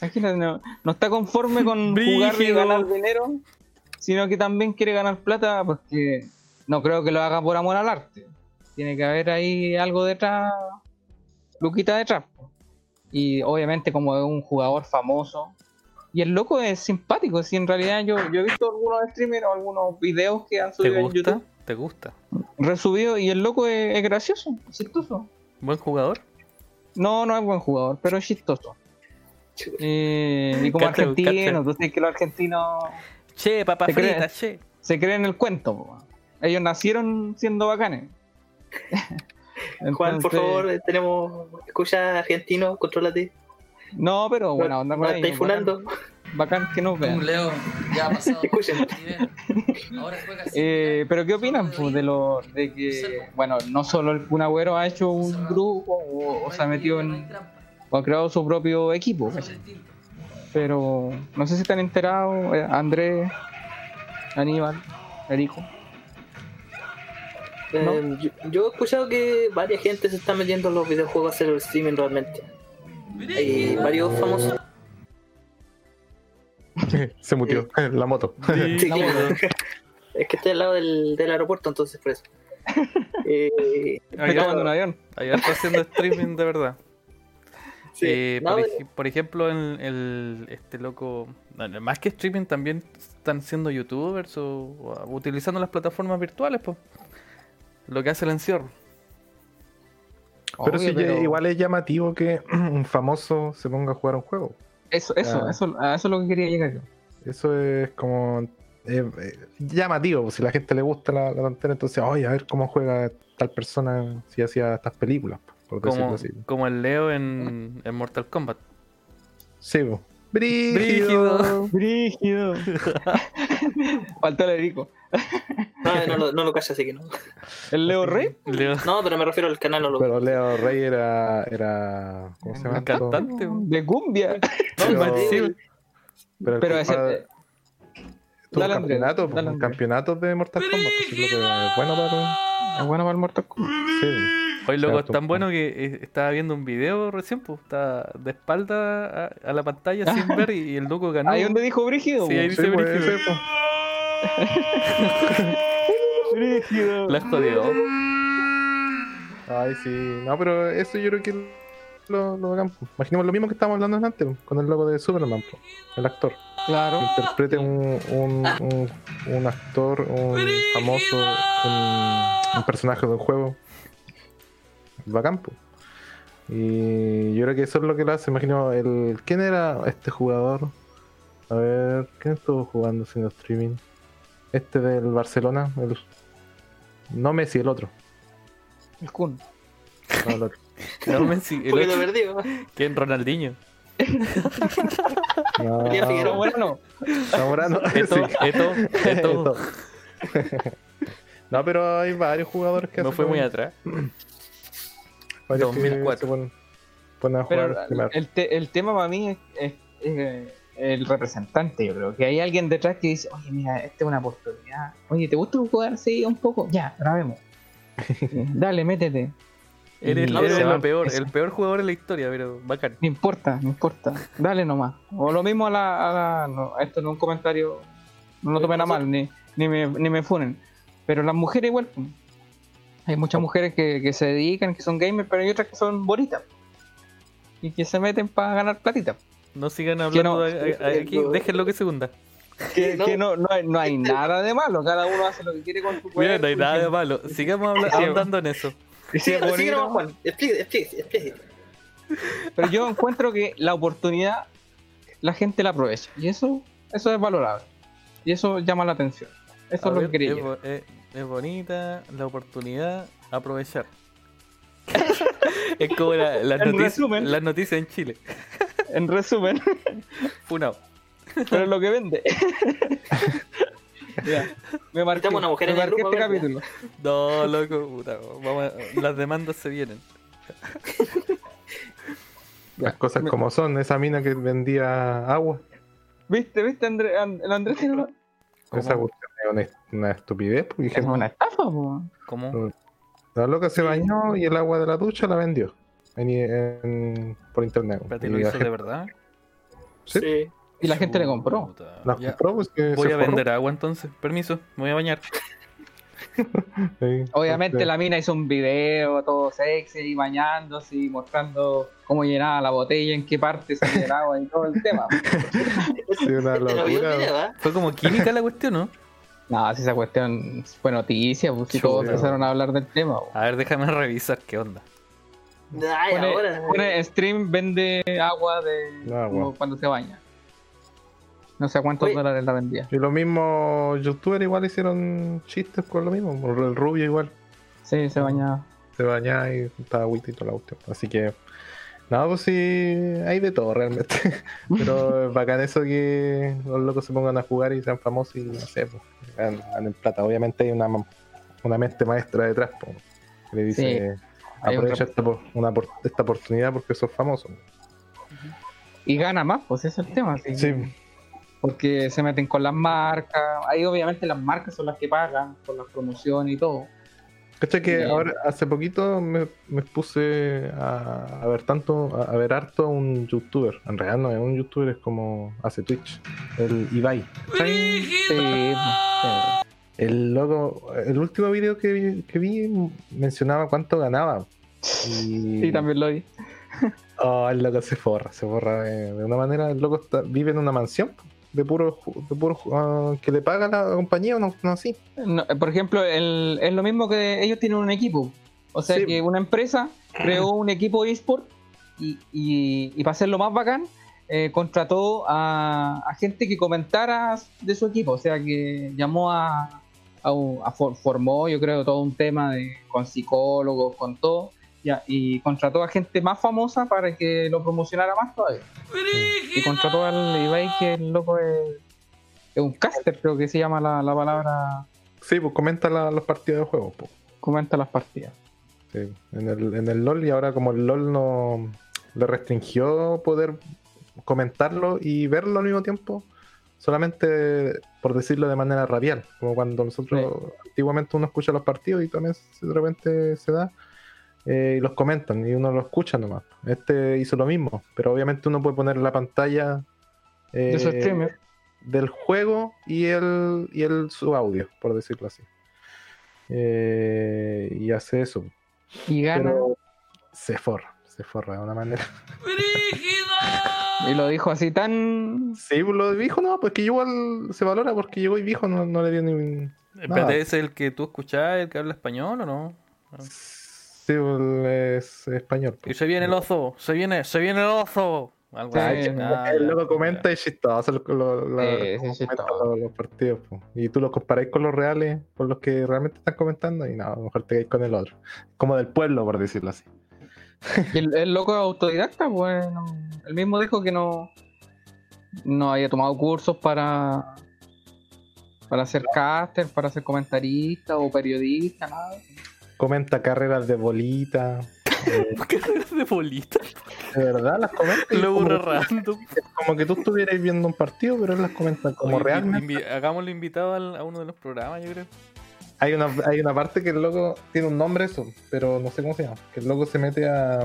Imagínate, no, no está conforme con jugar y ganar dinero, sino que también quiere ganar plata porque no creo que lo haga por amor al arte. Tiene que haber ahí algo detrás, Luquita detrás. Y obviamente como es un jugador famoso. Y el loco es simpático, si en realidad yo, yo he visto algunos streamers o algunos videos que han ¿Te subido en? YouTube, ¿Te gusta? resubido, y el loco es, es gracioso, es chistoso. ¿Buen jugador? No, no es buen jugador, pero es chistoso. Eh, y como Cacha, argentino, cacha. tú sabes que los argentinos Che, ¿Te frita, crees? che. se creen el cuento. po. Ellos nacieron siendo bacanes. Juan, por favor, tenemos. Escucha argentino, contrólate. No, pero buena onda No con estáis ellos. funando. Bacán, bacán que nos vean. Un Leo ya ha pasado. Escuchen. Ahora juega Eh, pero ¿qué opinan pues, de lo de que, bueno, no solo el Kun Agüero ha hecho un grupo o, o se ha metido en, trampa, o ha creado su propio equipo, pero no sé si están enterados, eh, Andrés, Aníbal, Erijo. Eh, yo, yo he escuchado que varias gente se está metiendo en los videojuegos a hacer el streaming realmente. Hay varios famosos. Se mutió la moto. Sí, La moto. Es que estoy al lado del, del aeropuerto, entonces por eso. Eh, un avión. Allá está haciendo streaming de verdad. Sí. Eh, por, ej- por ejemplo, el, el- este loco, más que streaming, también están siendo youtubers o, o utilizando las plataformas virtuales, pues. Lo que hace el encierro. Pero Obvio, sí, pero igual es llamativo que un famoso se ponga a jugar un juego. Eso, eso, Ah. eso, a eso es lo que quería llegar yo. Eso es como eh, eh, llamativo. Si la gente le gusta la, la tontera, entonces, oye, a ver cómo juega tal persona si hacía estas películas, por decirlo Como, así. como el Leo en, en Mortal Kombat. Sí, po. Brígido. Brígido. Faltó el Erico. no, no, lo- no lo así que no. ¿El Leo Rey? Leo, No, pero me refiero al canal. No lo... Pero Leo Rey era. era ¿Cómo se llama? Un cantante. De cumbia. No, pero- sí, sí. Pero, el Pero compadre ese. tuvo dale, campeonatos de Mortal Kombat. pues, es lo que es bueno para. Es bueno para el Mortal Kombat. Sí. Hoy loco es tan bueno que eh, estaba viendo un video recién, pues. Está de espalda a, a la pantalla sin ver y, y el loco ganó. Ahí donde dijo Brígido. Sí, ahí Sí, dice pues, Brígido. Brígido. La jodió. Ay, sí. No, pero eso yo creo que lo, lo po. Imaginemos lo mismo que estábamos hablando antes, con el logo de Superman, po, el actor. Claro. Que interprete un, un, un, un actor, un famoso, un, un personaje de un juego. Bacán, po. Y yo creo que eso es lo que lo hace. Imagino el. ¿Quién era este jugador? A ver, ¿quién estuvo jugando haciendo streaming? Este del Barcelona, el. No Messi, el otro. El Kun. No, el otro. No, Messi, el otro, perdido. ¿quién? Ronaldinho. No, Figueroa. sí. No, pero hay varios jugadores que No fue muy atrás. Varios que 2004. se ponen, ponen a jugar Pero primero. el, te- el tema para mí es, es- es, el representante, yo creo. Que hay alguien detrás que dice, oye, mira, esta es una oportunidad. Oye, ¿te gusta jugar así un poco? Ya, grabemos. Eh, Dale, métete. Eres, el peor, eso. el peor jugador en la historia, pero bacán. No importa, no importa. Dale nomás. O lo mismo a la. a la- no, esto no es un comentario. No lo tomen a mal, ni, ni, me, ni me funen. Pero las mujeres igual. Hay muchas mujeres que, que se dedican, que son gamers, pero hay otras que son bonitas. Y que se meten para ganar platita. No sigan hablando no- de- a- a- aquí, déjenlo que segunda. Que, No. que no, no, hay, no hay nada de malo. Cada uno hace lo que quiere con su cuerpo. Mira, no hay nada de malo. Sigamos habla- Sí. ahondando en eso. y si Sí, es así que bonito, no, Juan. Explíquete, explíquete, explíquete. Pero yo encuentro que la oportunidad la gente la aprovecha. Y eso, eso es valorable. Y eso llama la atención. Eso A es lo ver, que quería. es, yo. Es- bonita la oportunidad, aprovechar. es como la- las, En noticias, resumen. las noticias en Chile. En resumen, Funao. pero es lo que vende. Ya, me marqué, una mujer me en el marqué grupo, este capítulo. No, loco, puta, vamos a- las demandas se vienen. Las cosas Me- como son. Esa mina que vendía agua. ¿Viste, viste, Andrés? And- el Andrés Esa cuestión es una, una estupidez. Porque es gente- una estafa, po. ¿Cómo? la loca se bañó y el agua de la ducha la vendió. En, en- por internet. Espérate, Y ¿lo hizo gente de verdad? Sí. Y la gente le compró. Puta, la ya. compró, pues, que Voy se a forró. vender agua entonces. Permiso, me voy a bañar. Sí, Obviamente porque- la mina hizo un video todo sexy, bañándose y mostrando cómo llenaba la botella, en qué parte salía el agua y todo el tema. Sí, una locura. Fue como química la cuestión, ¿no? No, si esa cuestión fue noticia, pues si todos empezaron a hablar del tema. A ver, déjame revisar qué onda. Ay, Pone, ahora. pone stream vende agua de Agua. cuando se baña. No sé a cuántos Oye. dólares la vendía. Y los mismos youtubers igual hicieron chistes con lo mismo. El rubio igual Sí, se bañaba. se bañaba y estaba agüita y toda la cuestión. Así que, no, pues sí, hay de todo realmente. Pero es bacán eso que los locos se pongan a jugar y sean famosos y no sé, pues, ganan, plata. Obviamente hay una, una mente maestra detrás, pues, que le dice, aprovecha esta, una, esta oportunidad porque sos famoso. Y gana más, pues ese es el tema. Sí, que- Porque se meten con las marcas. Ahí obviamente las marcas son las que pagan por las promociones y todo. ¿Cachai que ahora hace poquito me, me puse a, a ver tanto, a, a ver harto a un youtuber? En realidad no es un youtuber, es como hace Twitch, el Ibai. sí. El loco, el último video que, vi- que vi mencionaba cuánto ganaba. Y, Sí, también lo vi. Oh, el loco se forra, se forra de, de una manera. El loco está- vive en una mansión de puro, de ah, que le paga la compañía o no, no así. No, por ejemplo, el- es lo mismo que ellos tienen un equipo. O sea Sí. que una empresa creó un equipo eSport y, y, y para hacerlo más bacán, eh, contrató a, a gente que comentara de su equipo. O sea que llamó a, a un- a for- formó, yo creo, todo un tema de, con psicólogos, con todo. Ya, y contrató a gente más famosa para que lo promocionara más todavía. Y contrató al Ibai, que el loco es, es un caster, creo que se llama la, la palabra Sí, pues comenta la- los partidos de juego. pues. comenta las partidas. Sí, en el, en el LOL y ahora como el LOL no le restringió poder comentarlo y verlo al mismo tiempo, solamente por decirlo de manera radial, como cuando nosotros antiguamente uno escucha los partidos y también de repente se da eh, y los comentan y uno lo escucha nomás. Este hizo lo mismo, pero obviamente uno puede poner la pantalla eh, De su streamer. del juego y el, y el su audio, por decirlo así. Eh, y hace eso. Y gana. Pero se forra, se forra de una manera. Y lo dijo así tan. Sí, pues, lo dijo, no, pues que igual se valora porque llegó y dijo, no, no le dio ni ¿ese ¿es el que tú escuchás, el que habla español o no? Sí, es español. Y se viene el oso, se viene, se viene el oso. Algo Sí, así. sí. Ah, el ya, loco comenta y chistoso los, partidos. pues. Y tú los comparáis con los reales, con los que realmente están comentando, y no, a lo mejor te caes con el otro. Como del pueblo, por decirlo así. Y el, el loco autodidacta, pues. no- él mismo dijo que no. No había tomado cursos para. Para ser caster, para ser comentarista o periodista, nada. Comenta carreras de bolita. eh, Carreras de bolita. de verdad, las comenta. Lo como, random. como que tú estuvieras viendo un partido, pero él las comenta como Oye, realmente. invi- Hagámoslo invitado al- a uno de los programas, yo creo. Hay una, hay una parte que el loco tiene un nombre eso, pero no sé cómo se llama. Que el loco se mete a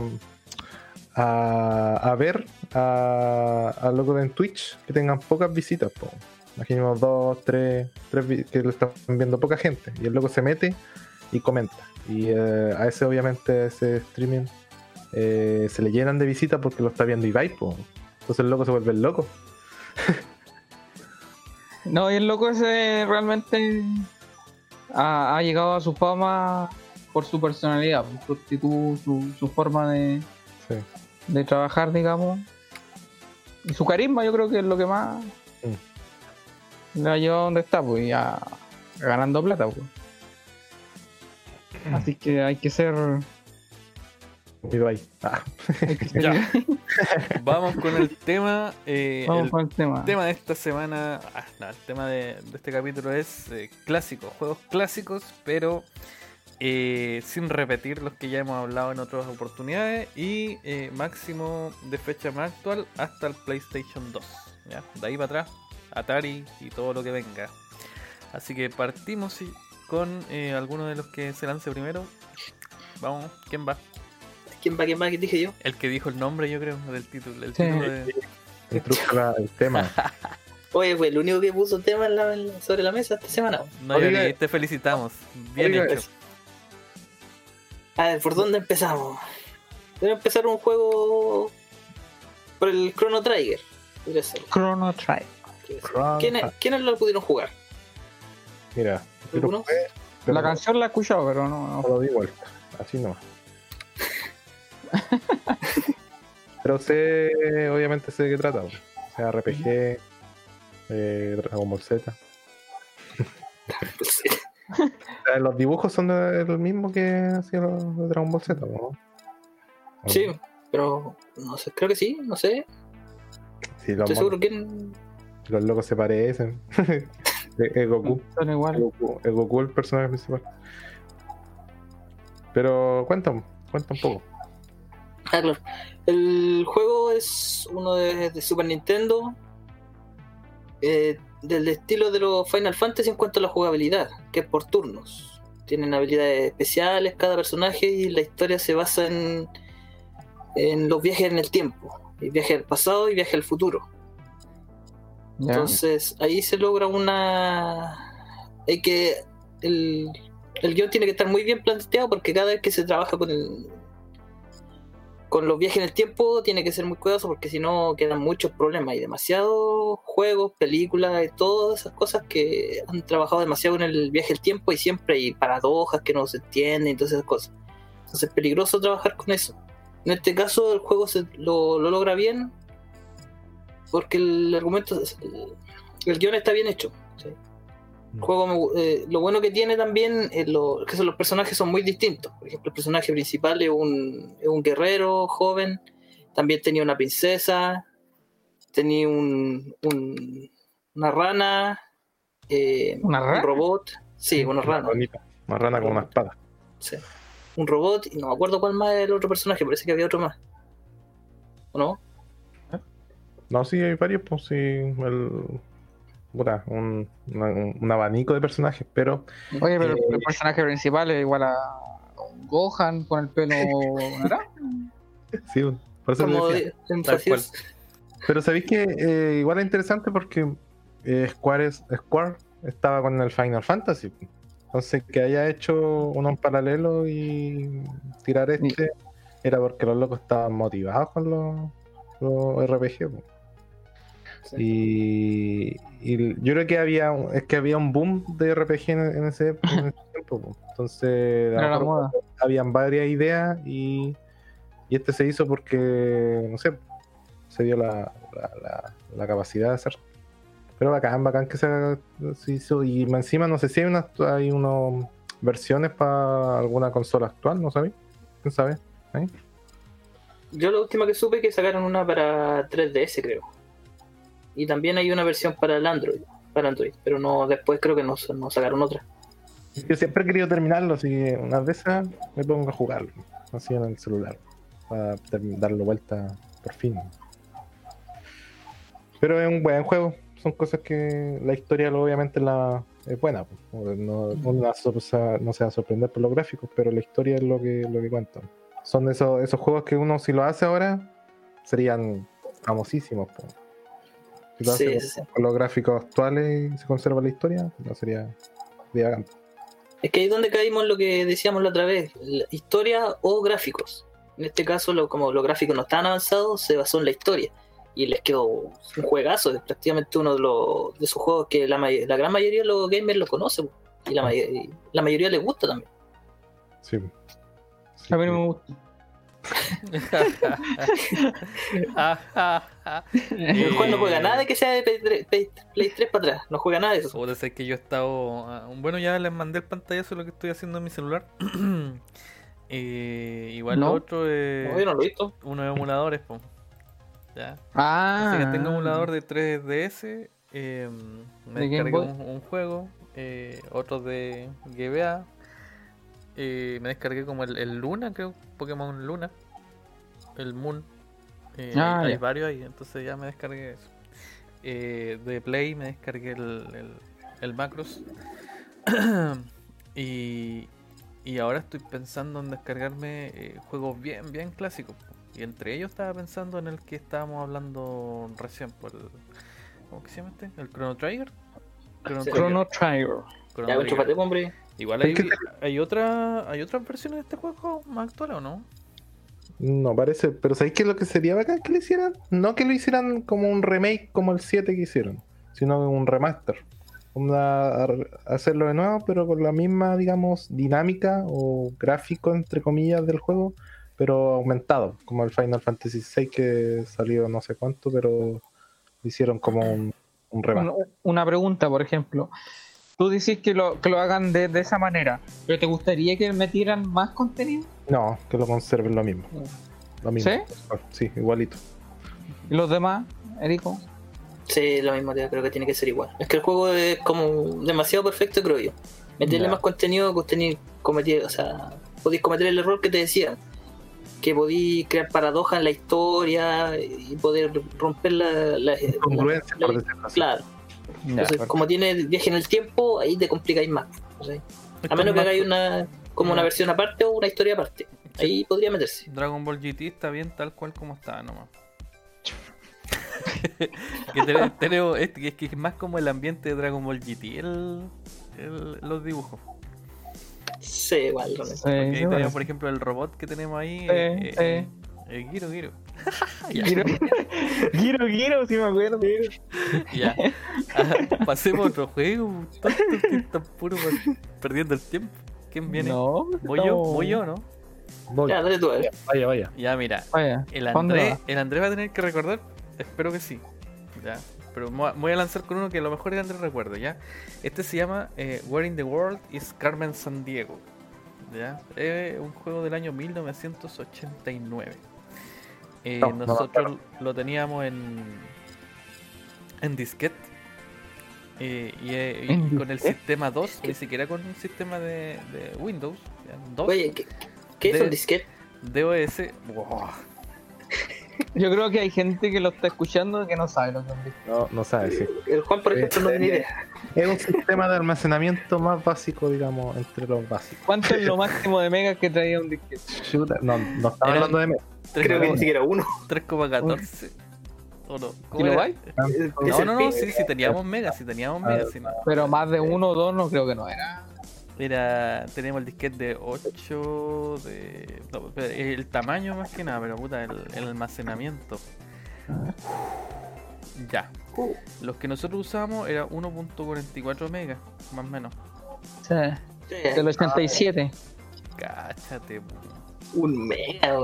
a, a ver a, a locos en Twitch que tengan pocas visitas. Po. Imaginemos dos, tres, tres que lo están viendo poca gente. Y el loco se mete y comenta. Y eh, a ese obviamente ese streaming eh, se le llenan de visitas porque lo está viendo Ibai. Po. Entonces el loco se vuelve loco. No, y el loco ese realmente ha, ha llegado a su fama por su personalidad, por su actitud, su, su forma de, Sí. de trabajar, digamos. Y su carisma, yo creo que es lo que más le ha llevado donde está, pues y a, ganando plata. po. Así que hay que ser. Ahí. Ah, hay que ser- Ya. Vamos con el tema. eh, Vamos el con el tema. tema de esta semana. ah, no, el tema de, de este capítulo es eh, clásicos, juegos clásicos, pero eh, sin repetir los que ya hemos hablado en otras oportunidades y eh, máximo de fecha más actual hasta el PlayStation 2. ¿ya? De ahí para atrás, Atari y todo lo que venga. Así que partimos y- con eh, alguno de los que se lance primero. Vamos, ¿quién va? ¿Quién va, quién va? ¿Qué dije yo? El que dijo el nombre, yo creo, del título. El Sí. título de- introduce el tema. Oye, fue el único que puso tema en la- en- sobre la mesa esta semana. No, Oiga. Te felicitamos. Bien Oiga, hecho. A ver, ¿por dónde empezamos? A empezar un juego por el Chrono Trigger. Chrono Trigger. ¿Quiénes, ¿Quiénes lo pudieron jugar? Mira, La canción la he escuchado, pero no. no no. lo di vuelta. Así nomás. Pero sé, obviamente sé de qué trata. O sea, RPG, eh, Dragon Ball Z. Los dibujos son de- los mismos que hacían los de Dragon Ball Z, ¿no? Sí, pero no sé, creo que sí, no sé. Sí, los, Estoy seguro que. los locos se parecen. es, Goku. Son Es iguales. Goku, es Goku el personaje principal. Pero cuéntame, cuenta un poco. Ah, claro. El juego es uno de, de Super Nintendo. eh, del estilo de los Final Fantasy en cuanto a la jugabilidad, que es por turnos. Tienen habilidades especiales cada personaje y la historia se basa en, en los viajes en el tiempo. Y viaje al pasado y viaje al futuro. Entonces ahí se logra una. Hay que. El, el guion tiene que estar muy bien planteado porque cada vez que se trabaja con el. Con los viajes en el tiempo tiene que ser muy cuidadoso porque si no quedan muchos problemas. Hay demasiados juegos, películas y todas esas cosas que han trabajado demasiado en el viaje del tiempo y siempre hay paradojas que no se entienden y todas esas cosas. Entonces es peligroso trabajar con eso. En este caso el juego se, lo, lo logra bien porque el argumento, el, el guion está bien hecho. ¿sí? El juego, me gu- eh, lo bueno que tiene también es lo, que son los personajes son muy distintos. Por ejemplo, el personaje principal es un, es un guerrero joven, también tenía una princesa, tenía un, un- una rana, eh, ¿Una rana? un robot, sí, una rana, Bonita. Una rana con una espada. sí. un robot, y no me acuerdo cuál más es el otro personaje, parece que había otro más. ¿O no? No, sí, hay varios, pues sí. El, puta, un, una- un- un abanico de personajes, pero Oye, pero Eh, el personaje principal es igual a un Gohan con el pelo naranja. sí, por eso Como decía. de-. Pero sabéis que eh, igual es interesante porque eh, Square, es- Square estaba con el Final Fantasy. Entonces, que haya hecho uno en paralelo y tirar este era porque los locos estaban motivados con los, los RPG. po. Y, y yo creo que había un- es que había un boom de RPG en, en ese, en ese tiempo. po. Entonces, Era la moda. habían varias ideas y, y este se hizo porque, no sé, se dio la, la, la- la capacidad de hacer. Pero bacán, bacán que se hizo. Y encima no sé si hay unas hay unos versiones para alguna consola actual, ¿no sabéis? ¿Quién sabe? Yo la última que supe que sacaron una para 3DS, creo. Y también hay una versión para el Android, para Android, pero no después creo que no, no sacaron otra. Yo siempre he querido terminarlo, así que unas veces me pongo a jugarlo, así en el celular, para darle vuelta por fin. Pero es un buen juego, son cosas que la historia obviamente la es buena, pues. no, no, no se va a sorprender por los gráficos, pero la historia es lo que, lo que cuenta. Son esos, esos juegos que uno si lo hace ahora serían famosísimos. pues. Si lo Sí, hace sí, con los gráficos actuales y se conserva la historia, no sería, bacán. Es que ahí es donde caímos en lo que decíamos la otra vez, la historia o gráficos. En este caso, lo, como los gráficos no están avanzados, se basó en la historia. Y les quedó un juegazo, es prácticamente uno de, los, de esos juegos que la, gran mayoría de los gamers lo conocen. Y la, may- y la mayoría les gusta también. Sí. Sí, A mí no me gusta. El juego no juega nada de que sea de Play 3, Play- Play 3 para atrás. No juega nada de eso. Puta, sé que yo he estado. ah, Bueno, ya les mandé el pantallazo de lo que estoy haciendo en mi celular. Eh, igual No. lo otro es No, yo no lo he visto. unos emuladores, po. Ya. Ah. Así que tengo un emulador de 3DS. eh, me ¿De descargué un juego. eh, otro de GBA. Eh, me descargué como el, el Luna, creo. Pokémon Luna. El Moon. eh, Ah, hay ya. varios ahí, entonces ya me descargué eso. Eh, de Play me descargué el, el, el Macros. y, y ahora estoy pensando en descargarme eh, juegos bien, bien clásicos. Y entre ellos estaba pensando en el que estábamos hablando recién, por el, ¿cómo que se llama este? ¿El Chrono Trigger? Chrono Sí. Chrono Trigger. Chrono Ya, Trigger. hombre. Igual hay, que hay otra hay otras versiones de este juego más actuales o no? No, parece. Pero ¿sabéis qué es lo que sería bacán que lo hicieran? No que lo hicieran como un remake como el 7 que hicieron, sino un remaster. Ar- hacerlo de nuevo, pero con la misma, digamos, dinámica o gráfico, entre comillas, del juego, pero aumentado, como el Final Fantasy VI que salió no sé cuánto, pero hicieron como un, un remaster. Un- Una pregunta, por ejemplo. Tú dices que lo, que lo hagan de, de esa manera, pero ¿te gustaría que metieran más contenido? No, que lo conserven lo mismo. Lo mismo. ¿Sí? Sí, igualito. ¿Y los demás, Erico? Sí, lo mismo, tío, creo que tiene que ser igual. Es que el juego es como demasiado perfecto, creo yo. Meterle más contenido, que tenéis cometer, o sea, podéis cometer el error que te decía. Que podéis crear paradojas en la historia y poder romper la. la, la- por decirlo así. Claro. Entonces, como tiene viaje en el tiempo, ahí te complicáis más. ¿sí? A menos que hagáis una como una versión aparte o una historia aparte. Ahí podría meterse. Dragon Ball GT está bien tal cual como está nomás. que te- es, que- es que es más como el ambiente de Dragon Ball GT, el, el- los dibujos. Sí, igual. realmente. Sí, Porque ahí sí, tenemos, bueno. por ejemplo, el robot que tenemos ahí. Sí, eh, eh, eh, Giro, Giro. Ya. Giro, giro, giro, si me acuerdo. Ya. Ah, pasemos a otro juego. Que está puro per- perdiendo el tiempo. ¿Quién viene? No, ¿Voy yo? no. ¿Voy yo no? Voy. Ya, dale tú. Vaya, vaya. Ya, mira. Vaya, El ¿pa' dónde Andrés, va? el Andrés va a tener que recordar. Espero que sí. Ya. Pero me voy a- lanzar con uno que a lo mejor el Andrés recuerde, ¿ya? Este se llama eh, Where in the World is Carmen San Diego. ¿Ya? Es un juego del año 1989. Eh, No, no me nosotros lo teníamos en, en disquete. eh, y, eh, y ¿En con el disquete? sistema 2, ni siquiera con un sistema de, de Windows. ya, 2, Oye, ¿qué, qué es un disquete? DOS. wow, Yo creo que hay gente que lo está escuchando que no sabe lo que es un disco. No, no sabes, sí. El Juan, por ejemplo, no tiene idea. Es un sistema de almacenamiento más básico, digamos, entre los básicos. ¿Cuánto es lo máximo de megas que traía un disquete? No, no estaba Era- hablando de me- Creo que ni siquiera uno. 3,14. ¿O no? ¿Cómo era? ¿Kilobyte? Es No, no, no, sí, sí teníamos megas, sí teníamos megas. sí, no. Pero más de uno o dos no creo que no era. Era, teníamos el disquete de 8, de... no, el tamaño más que nada, pero puta, el, el almacenamiento. Ya. Uh, Los que nosotros usamos era 1.44 megas, más o menos. Sí, del 87. Cáchate. Un mega.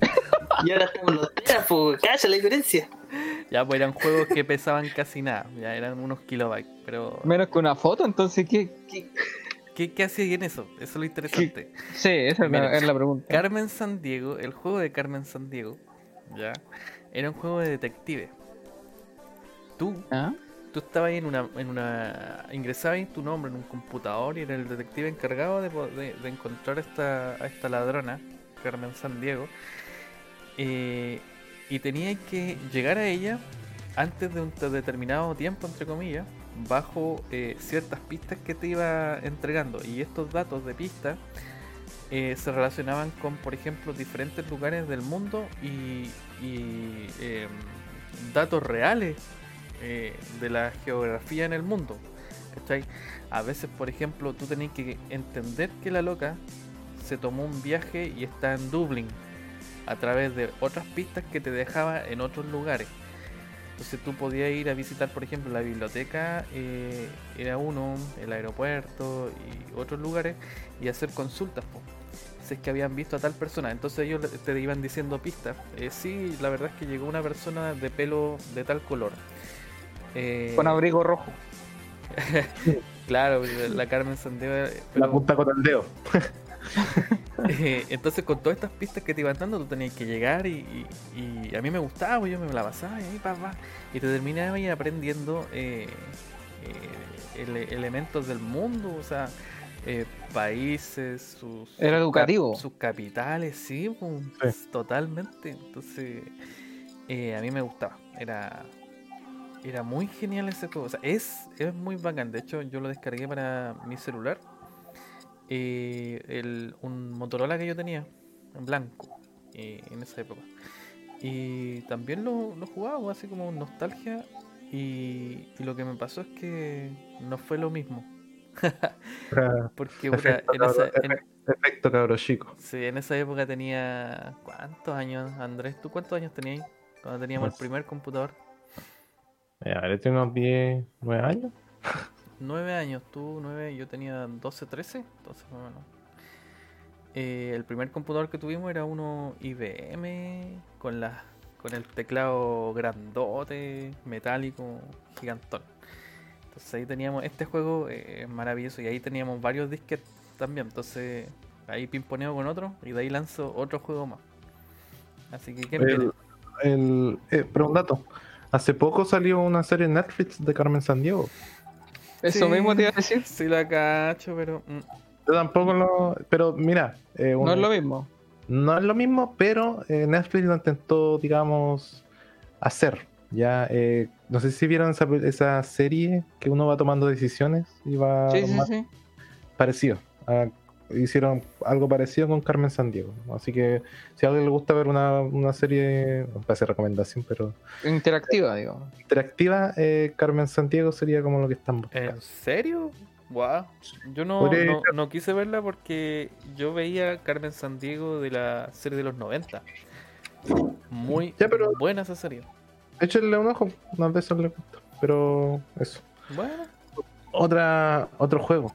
y ahora estamos en los teras, pues, cacha la diferencia. Ya, pues eran juegos que pesaban casi nada, ya eran unos kilobytes, pero... Menos que una foto, entonces, ¿qué? qué? ¿Qué, qué hacía en eso? Eso es lo interesante. Sí, esa es la, Mira, es la pregunta. Carmen San Diego, el juego de Carmen San Diego, ya, era un juego de detective. Tú, ¿Ah? tú estabas ahí en una, en una, ingresabas tu nombre en un computador y era el detective encargado de, de- de encontrar a esta, a esta ladrona, Carmen San Diego, eh, y tenías que llegar a ella antes de un te- determinado tiempo, entre comillas, bajo eh, ciertas pistas que te iba entregando. Y estos datos de pistas eh, se relacionaban con, por ejemplo, diferentes lugares del mundo y, em, datos reales de la geografía en el mundo. ¿cachai? A veces, por ejemplo, tú tenés que entender que la loca se tomó un viaje y está en Dublín a través de otras pistas que te dejaba en otros lugares. Entonces tú podías ir a visitar, por ejemplo, la biblioteca, eh, era uno, el aeropuerto y otros lugares y hacer consultas. po. si es que habían visto a tal persona. Entonces ellos te iban diciendo pistas. Eh, sí, la verdad es que llegó una persona de pelo de tal color. Eh, Con abrigo rojo. Claro, la Carmen Sandiego. eh, La punta con el dedo. Eh, entonces con todas estas pistas que te iban dando, tú tenías que llegar y, y- y a mí me gustaba, pues, yo me la pasaba y ahí pa, pa, y te terminabas ahí aprendiendo eh, eh, ele- elementos del mundo, o sea, eh, países, sus, Era educativo. cap- sus capitales, sí, pues, totalmente. Entonces, eh, a mí me gustaba, era era muy genial ese juego, o sea, es, es muy bacán. De hecho, yo lo descargué para mi celular eh, el, un Motorola que yo tenía en blanco eh, en esa época. Y también lo, lo jugaba así como nostalgia. Y, y lo que me pasó es que no fue lo mismo. Porque Efecto, en, esa, en- Efecto cabro chico. sí, en esa época tenía. ¿Cuántos años, Andrés? ¿Tú cuántos años tenías cuando teníamos Pues- el primer computador? Ya, él tiene unos 10, 9 años. Nueve años, tú nueve, yo tenía 12, 13, entonces más o menos. Eh, el primer computador que tuvimos era uno IBM con la, con el teclado grandote, metálico, gigantón. Entonces ahí teníamos este juego eh, es maravilloso y ahí teníamos varios disquetes también. Entonces ahí pimponeo con otro y de ahí lanzo otro juego más. Así que, ¿qué El, el, eh, pero un dato. Hace poco salió una serie en Netflix de Carmen Sandiego. Eso Sí. mismo te iba a decir. Sí la cacho, pero... mm, Yo tampoco lo. Pero mira, eh, No es lo mismo. no es lo mismo, pero eh, Netflix lo intentó, digamos, hacer. Ya, eh, no sé si vieron esa, esa serie que uno va tomando decisiones y va Sí, sí, sí. parecido. Hicieron algo parecido con Carmen Sandiego. Así que si a alguien le gusta ver una, una serie, no parece recomendación, pero Interactiva, digo. interactiva, eh, Carmen Sandiego sería como lo que están buscando. ¿En serio? Wow. Yo no, no, quise verla porque yo veía Carmen Sandiego de la serie de los 90. Muy Ya, pero- buena esa serie. Échenle un ojo, unas veces le gusta. Pero eso. Bueno, Otra, otro juego.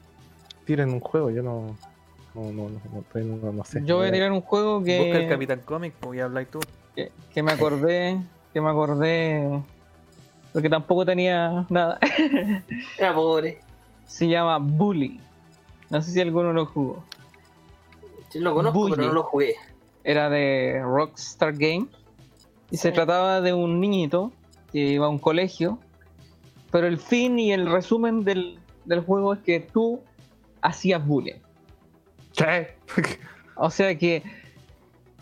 Tiren un juego, yo no. No, no, no, no, no- no sé. Yo voy a tirar un juego busca el que, Capitán Comic pues, y habláis tú. que, que me acordé, que me acordé, porque tampoco tenía nada. Era pobre. Se llama Bully. No sé si alguno lo jugó. Sí, lo conozco, Bully. pero no lo jugué. Era de Rockstar Games. Y se trataba de un niñito que iba a un colegio. Pero el fin y el resumen del, del juego es que tú hacías bullying. O sea que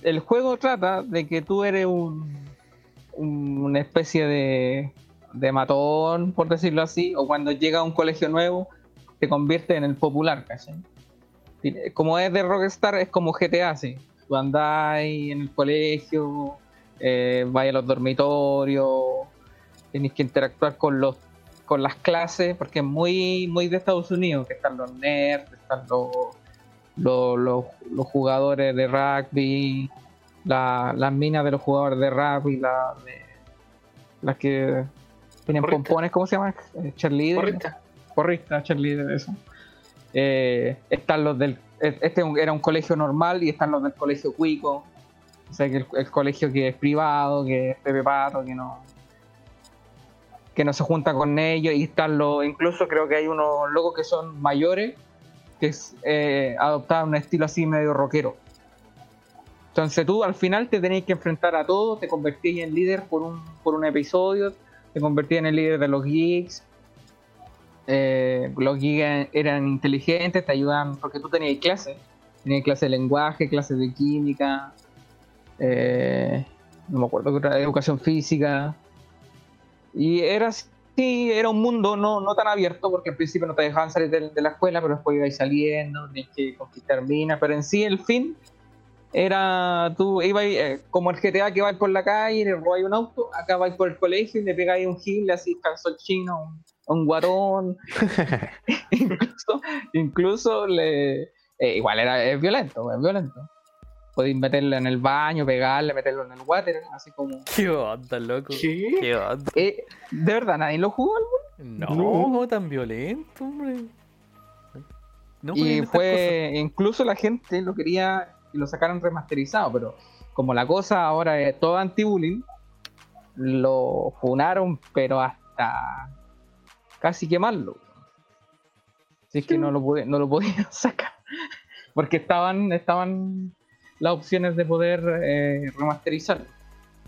el juego trata de que tú eres un, un- una especie de, matón, por decirlo así, o cuando llega a un colegio nuevo, te convierte en el popular, ¿cachai? Como es de Rockstar, es como GTA, sí. Tú andás ahí en el colegio, eh, vas a los dormitorios, tenés que interactuar con los con las clases, porque es muy, muy de Estados Unidos, que están los nerds, están los los, los- los jugadores de rugby, la- las minas de los jugadores de rugby, la, de- las que tienen pompones, ¿cómo se llama? Eh, Cheerleader. Correcta. Porrista, cheerleader, eso. Eh, están los del. Este era un colegio normal y están los del colegio Cuico. O sea, que el, el colegio que es privado, que es Pepe Pato, que no. que no se junta con ellos. Y están los. Incluso creo que hay unos locos que son mayores, que es, eh, adoptaron un estilo así medio rockero. Entonces tú al final te tenéis que enfrentar a todos, te convertís en líder por un, por un episodio, te convertís en el líder de los geeks, eh, los geeks eran inteligentes, te ayudan, porque tú tenías clases, tenías clases de lenguaje, clases de química, eh, no me acuerdo qué otra, educación física, y era así, era un mundo no, no tan abierto, porque al principio no te dejaban salir de, de la escuela, pero después ibas saliendo, tenías que conquistar minas, pero en sí el fin era, tú ibas eh, como el GTA que vais por la calle, le robáis un auto, acá vais por el colegio y le pegáis un gil, así calzón chino, un, un guatón, incluso, incluso le eh, igual era es violento, es violento. Podéis meterlo en el baño, pegarle, meterlo en el water, así como. ¿Qué onda, loco? ¿Qué? ¿Qué onda? Eh, de verdad, nadie lo jugó No, No. tan violento, hombre. No y fue. Incluso la gente lo quería y lo sacaran remasterizado, pero como la cosa ahora es todo anti-bullying, lo funaron, pero hasta casi quemarlo. Si es que no lo, pude- no lo podían sacar. Porque estaban, estaban las opciones de poder eh, remasterizarlo.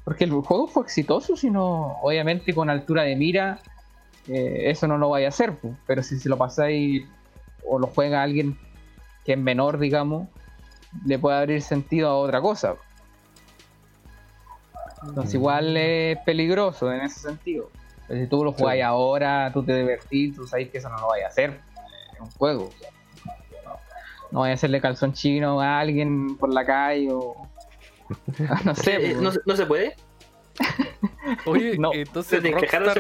Porque el juego fue exitoso, sino obviamente con altura de mira, eh, eso no lo vaya a hacer. Pero si se lo pasáis o lo juega alguien que es menor, digamos, le puede abrir sentido a otra cosa. Entonces igual es peligroso en ese sentido. Pero si tú lo jugáis Sí. ahora, tú te divertís, tú sabes que eso no lo vaya a hacer. Es un juego. No vaya a hacerle calzón chino a alguien por la calle o... no sé. Eh, pues. ¿no, se- no se puede? Oye, No. entonces Rockstar.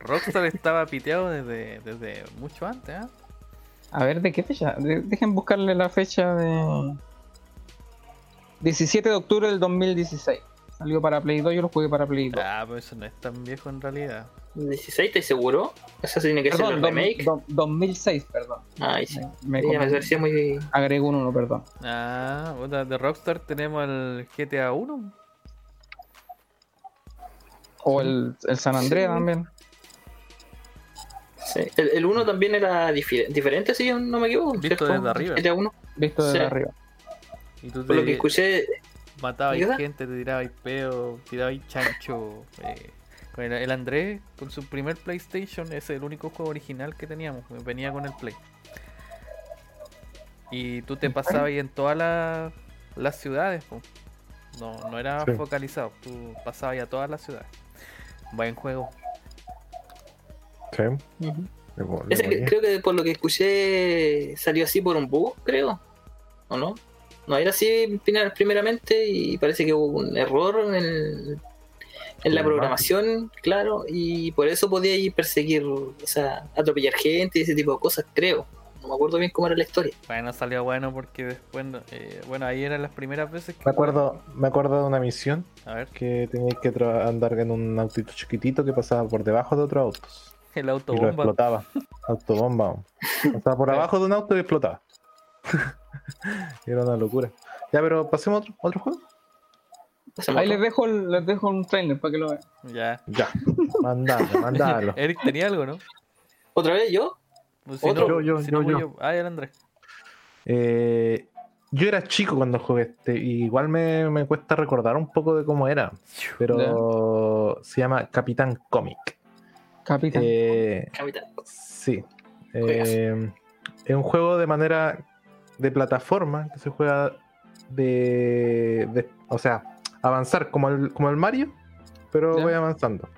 Rockstar estaba piteado desde, desde mucho antes, ¿ah? A ver, ¿de qué fecha? De- dejen buscarle la fecha de... 17 de octubre del 2016. Salió para Play 2, yo lo jugué para Play 2. Ah, pues eso no es tan viejo en realidad. 16, ¿estás seguro? Eso tiene que ser Perdón, el dos- remake. do- 2006, perdón. Ay, sí. Me, me me parecía muy. Agrego un 1, perdón. Ah, puta, de Rockstar tenemos el GTA 1. O el, el San Andreas Sí. también. Sí. El, el 1 también era difer- diferente, si yo no me equivoco. Visto ¿cierto? desde arriba. GTA 1. Visto desde Sí. arriba. Y tú Por lo que te escuché, matabas ¿Ayuda? gente, te tirabas peo, tirabas chancho. eh, el, el Andrés, con su primer PlayStation, ese es el único juego original que teníamos. Venía con el Play. Y tú te pasabas ahí en todas las, las ciudades. po. No, no era Sí. focalizado. Tú pasabas ahí a todas las ciudades. Buen juego. Sí. Le le ese ponía. creo que por lo que escuché salió así por un bug, creo. ¿O no? No era así primer- primeramente y parece que hubo un error en, el- en la programación, claro, y por eso podía ir perseguir, o sea, atropellar gente y ese tipo de cosas, creo. No me acuerdo bien cómo era la historia. Bueno, salió bueno porque después, eh, bueno, ahí eran las primeras veces que... Me acuerdo, me acuerdo de una misión A ver, que teníais que andar en un autito chiquitito que pasaba por debajo de otros autos. el Y lo autobomba. explotaba. Autobomba. Pasaba por abajo de un auto y explotaba. Era una locura. Ya, pero pasemos a otro, otro juego. Ahí les dejo, el- les dejo un trailer para que lo vean. Ya. Ya. Mandalo, mandalo. Eric tenía algo, ¿no? ¿Otra vez yo? Pues si Otro. no- Yo, yo, si yo, no voy yo. Ah, el Andrés. Eh, yo era chico cuando jugué este. y igual me, me cuesta recordar un poco de cómo era. Pero se llama Capitán Comic. Capitán. Eh, Capitán. Sí. Eh, es un juego de manera de plataforma que se juega de, de- o sea, avanzar como el, como el Mario, pero voy avanzando.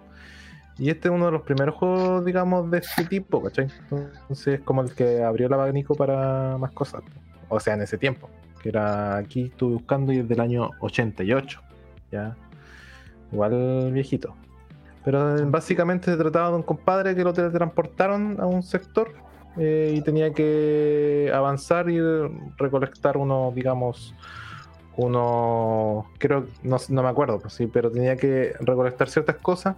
Y este es uno de los primeros juegos, digamos, de este tipo, ¿cachai? Entonces es como el que abrió el abanico para más cosas. O sea, en ese tiempo. Que era aquí estuve buscando y es del año 88. Ya. Igual viejito. Pero eh, básicamente se trataba de un compadre que lo teletransportaron a un sector eh, y tenía que avanzar y recolectar unos, digamos, unos, creo, no, no me acuerdo, pues sí, pero tenía que recolectar ciertas cosas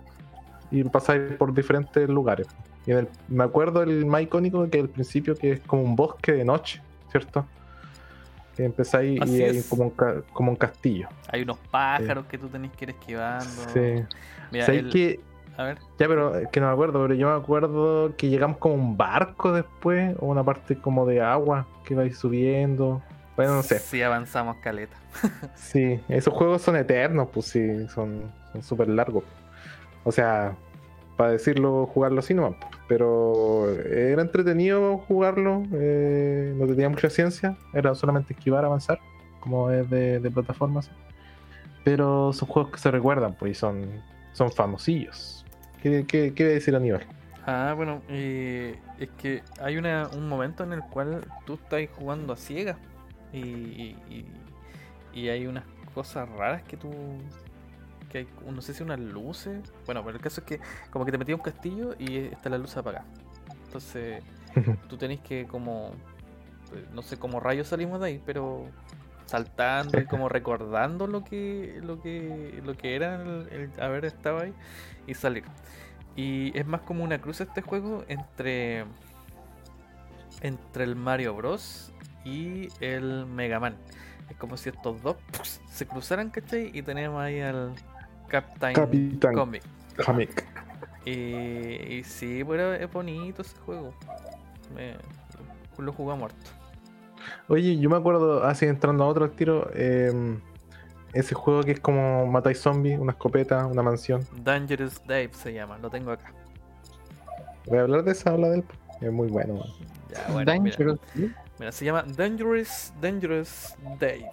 y pasar por diferentes lugares. Y en el- me acuerdo el más icónico que el principio, que es como un bosque de noche, ¿cierto? Que empezáis y hay es. como un, como un castillo. Hay unos pájaros que tú tenés que ir esquivando. Sí. Mira, ¿Sabéis el- que A ver, Ya, pero es que no me acuerdo, pero yo me acuerdo que llegamos como a un barco después, o una parte como de agua que va a ir subiendo. Bueno, no sé. si avanzamos caleta. Sí, esos juegos son eternos, pues sí, son son súper largos. O sea, para decirlo, jugarlo así nomás. Pero era entretenido jugarlo, eh, no tenía mucha ciencia, era solamente esquivar, avanzar, como es de, de plataformas. Pero son juegos que se recuerdan, pues, y son, son famosillos. ¿Qué, qué, qué iba a decir Aníbal? Ah, bueno, eh, es que hay una, un momento en el cual tú estás jugando a ciegas y, y, hay unas cosas raras que tú... que hay, no sé si unas luces... Bueno, pero el caso es que como que te metí a un castillo y está la luz apagada. Entonces tú tenés que como... No sé cómo rayos salimos de ahí, pero saltando y como recordando lo que lo que lo que era el, el haber estado ahí y salir. Y es más como una cruz este juego entre entre el Mario Bros y el Mega Man. Es como si estos dos se cruzaran, ¿cachai? Y tenemos ahí al Captain, Capitán. Comic. Hamik. Y, y sí, pero es bonito ese juego. Me- lo jugamos harto. Oye, yo me acuerdo, así entrando a otro al tiro, eh, ese juego que es como matáis zombies, una escopeta, una mansión. Dangerous Dave se llama, lo tengo acá. Voy a hablar de esa, habla de él. Es muy bueno. man. Ya, bueno. Dangerous. Mira, se llama Dangerous, Dangerous Dave.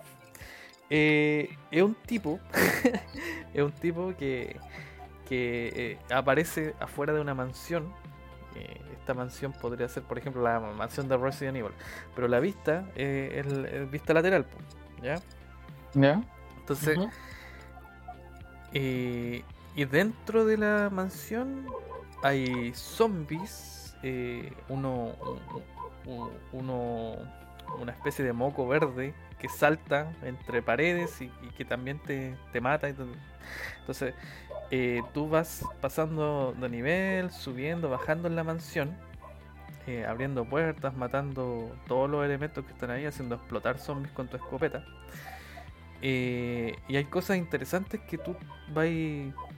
Eh, es un tipo, es un tipo que, que eh, aparece afuera de una mansión. Eh, esta mansión podría ser, por ejemplo, la mansión de Resident Evil, pero la vista eh, es, es vista lateral, ¿ya? ¿Ya? Entonces, eh, y dentro de la mansión hay zombies, eh, uno, un- un- uno, una especie de moco verde que salta entre paredes y, que también te, te mata. Entonces, eh, tú vas pasando de nivel, subiendo, bajando en la mansión, eh, abriendo puertas, matando todos los elementos que están ahí, haciendo explotar zombies con tu escopeta. Eh, y hay cosas interesantes que tú vas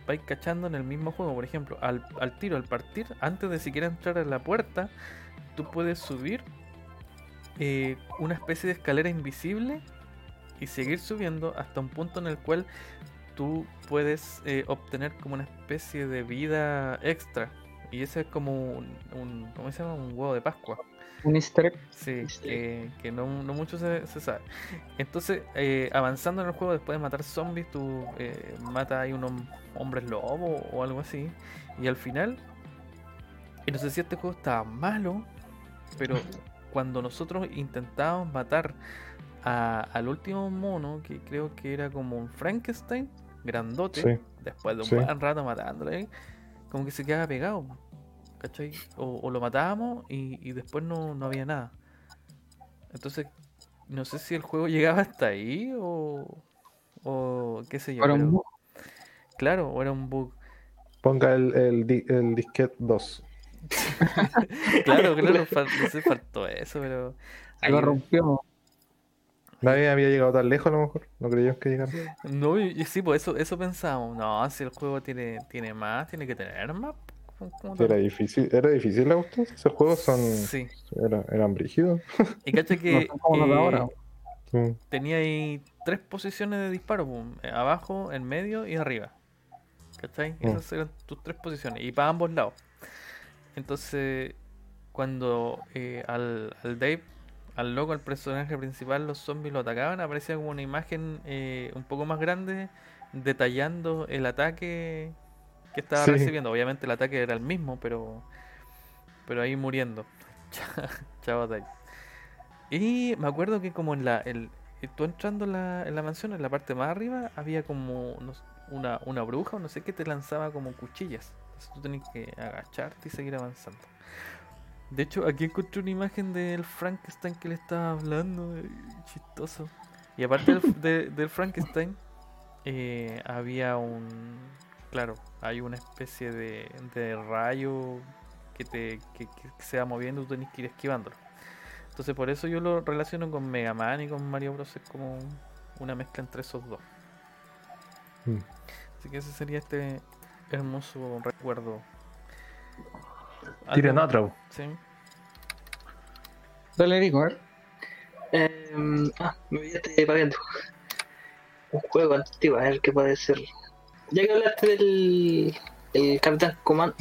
vais cachando en el mismo juego. Por ejemplo, al, al tiro, al partir, antes de siquiera entrar a la puerta, tú puedes subir eh, una especie de escalera invisible y seguir subiendo hasta un punto en el cual tú puedes eh, obtener como una especie de vida extra. Y ese es como un, un- ¿cómo se llama? Un huevo de Pascua. Un easter. Sí, Sí. que, no, no mucho se, se sabe. Entonces, eh, avanzando en el juego, después de matar zombies, tú eh, matas ahí unos hombres lobo o algo así. Y al final, y no sé si este juego estaba malo, pero cuando nosotros intentábamos matar a- al último mono, que creo que era como un Frankenstein, grandote, Sí. después de un Sí. buen rato matándolo ahí, como que se quedaba pegado. ¿Cachai? O, o lo matábamos y, y después no, no había nada. Entonces, no sé si el juego llegaba hasta ahí o, o qué sé yo. Para un bug. claro, o era un bug. Ponga el, el, el disquete 2. Claro, claro, no sé, faltó eso, pero. Se lo rompió. Nadie había llegado tan lejos a lo mejor. No creíamos que llegara. No, y, y sí, pues eso, eso pensamos. No, si el juego tiene, tiene más, tiene que tener más. ¿Cómo- cómo te- Era difícil, era difícil a ustedes. Esos juegos son. Sí. era- eran brígidos. Y cacha No que eh, ahora. Sí. tenía ahí tres posiciones de disparo, eh, abajo, en medio y arriba. ¿Cachai? Mm. Esas eran tus tres posiciones. Y para ambos lados. Entonces, cuando eh, al, al Dave, al loco, al personaje principal, los zombies lo atacaban, aparecía como una imagen eh, un poco más grande detallando el ataque que estaba Sí. recibiendo. Obviamente el ataque era el mismo, pero pero ahí muriendo. Chao Dave. Y me acuerdo que como en la el, tú entrando en la, en la mansión, en la parte más arriba, había como no una, una bruja o no sé qué te lanzaba como cuchillas. Entonces tú tenías que agacharte y seguir avanzando. De hecho, aquí encontré una imagen del Frankenstein que le estaba hablando. eh, Chistoso. Y aparte del, de- del Frankenstein, eh, había un. Claro, hay una especie de, de rayo que, te, que, que se va moviendo y tú tenés que ir esquivándolo. Entonces, por eso yo lo relaciono con Mega Man y con Mario Bros. Es como una mezcla entre esos dos. Mm. Así que ese sería este hermoso recuerdo. Tiren otro. Sí. Dale, Rico, a ver. Em, ah, me olvidaste pagando. Un juego antiguo, a ver qué puede ser. Ya que hablaste del el Capitán Command,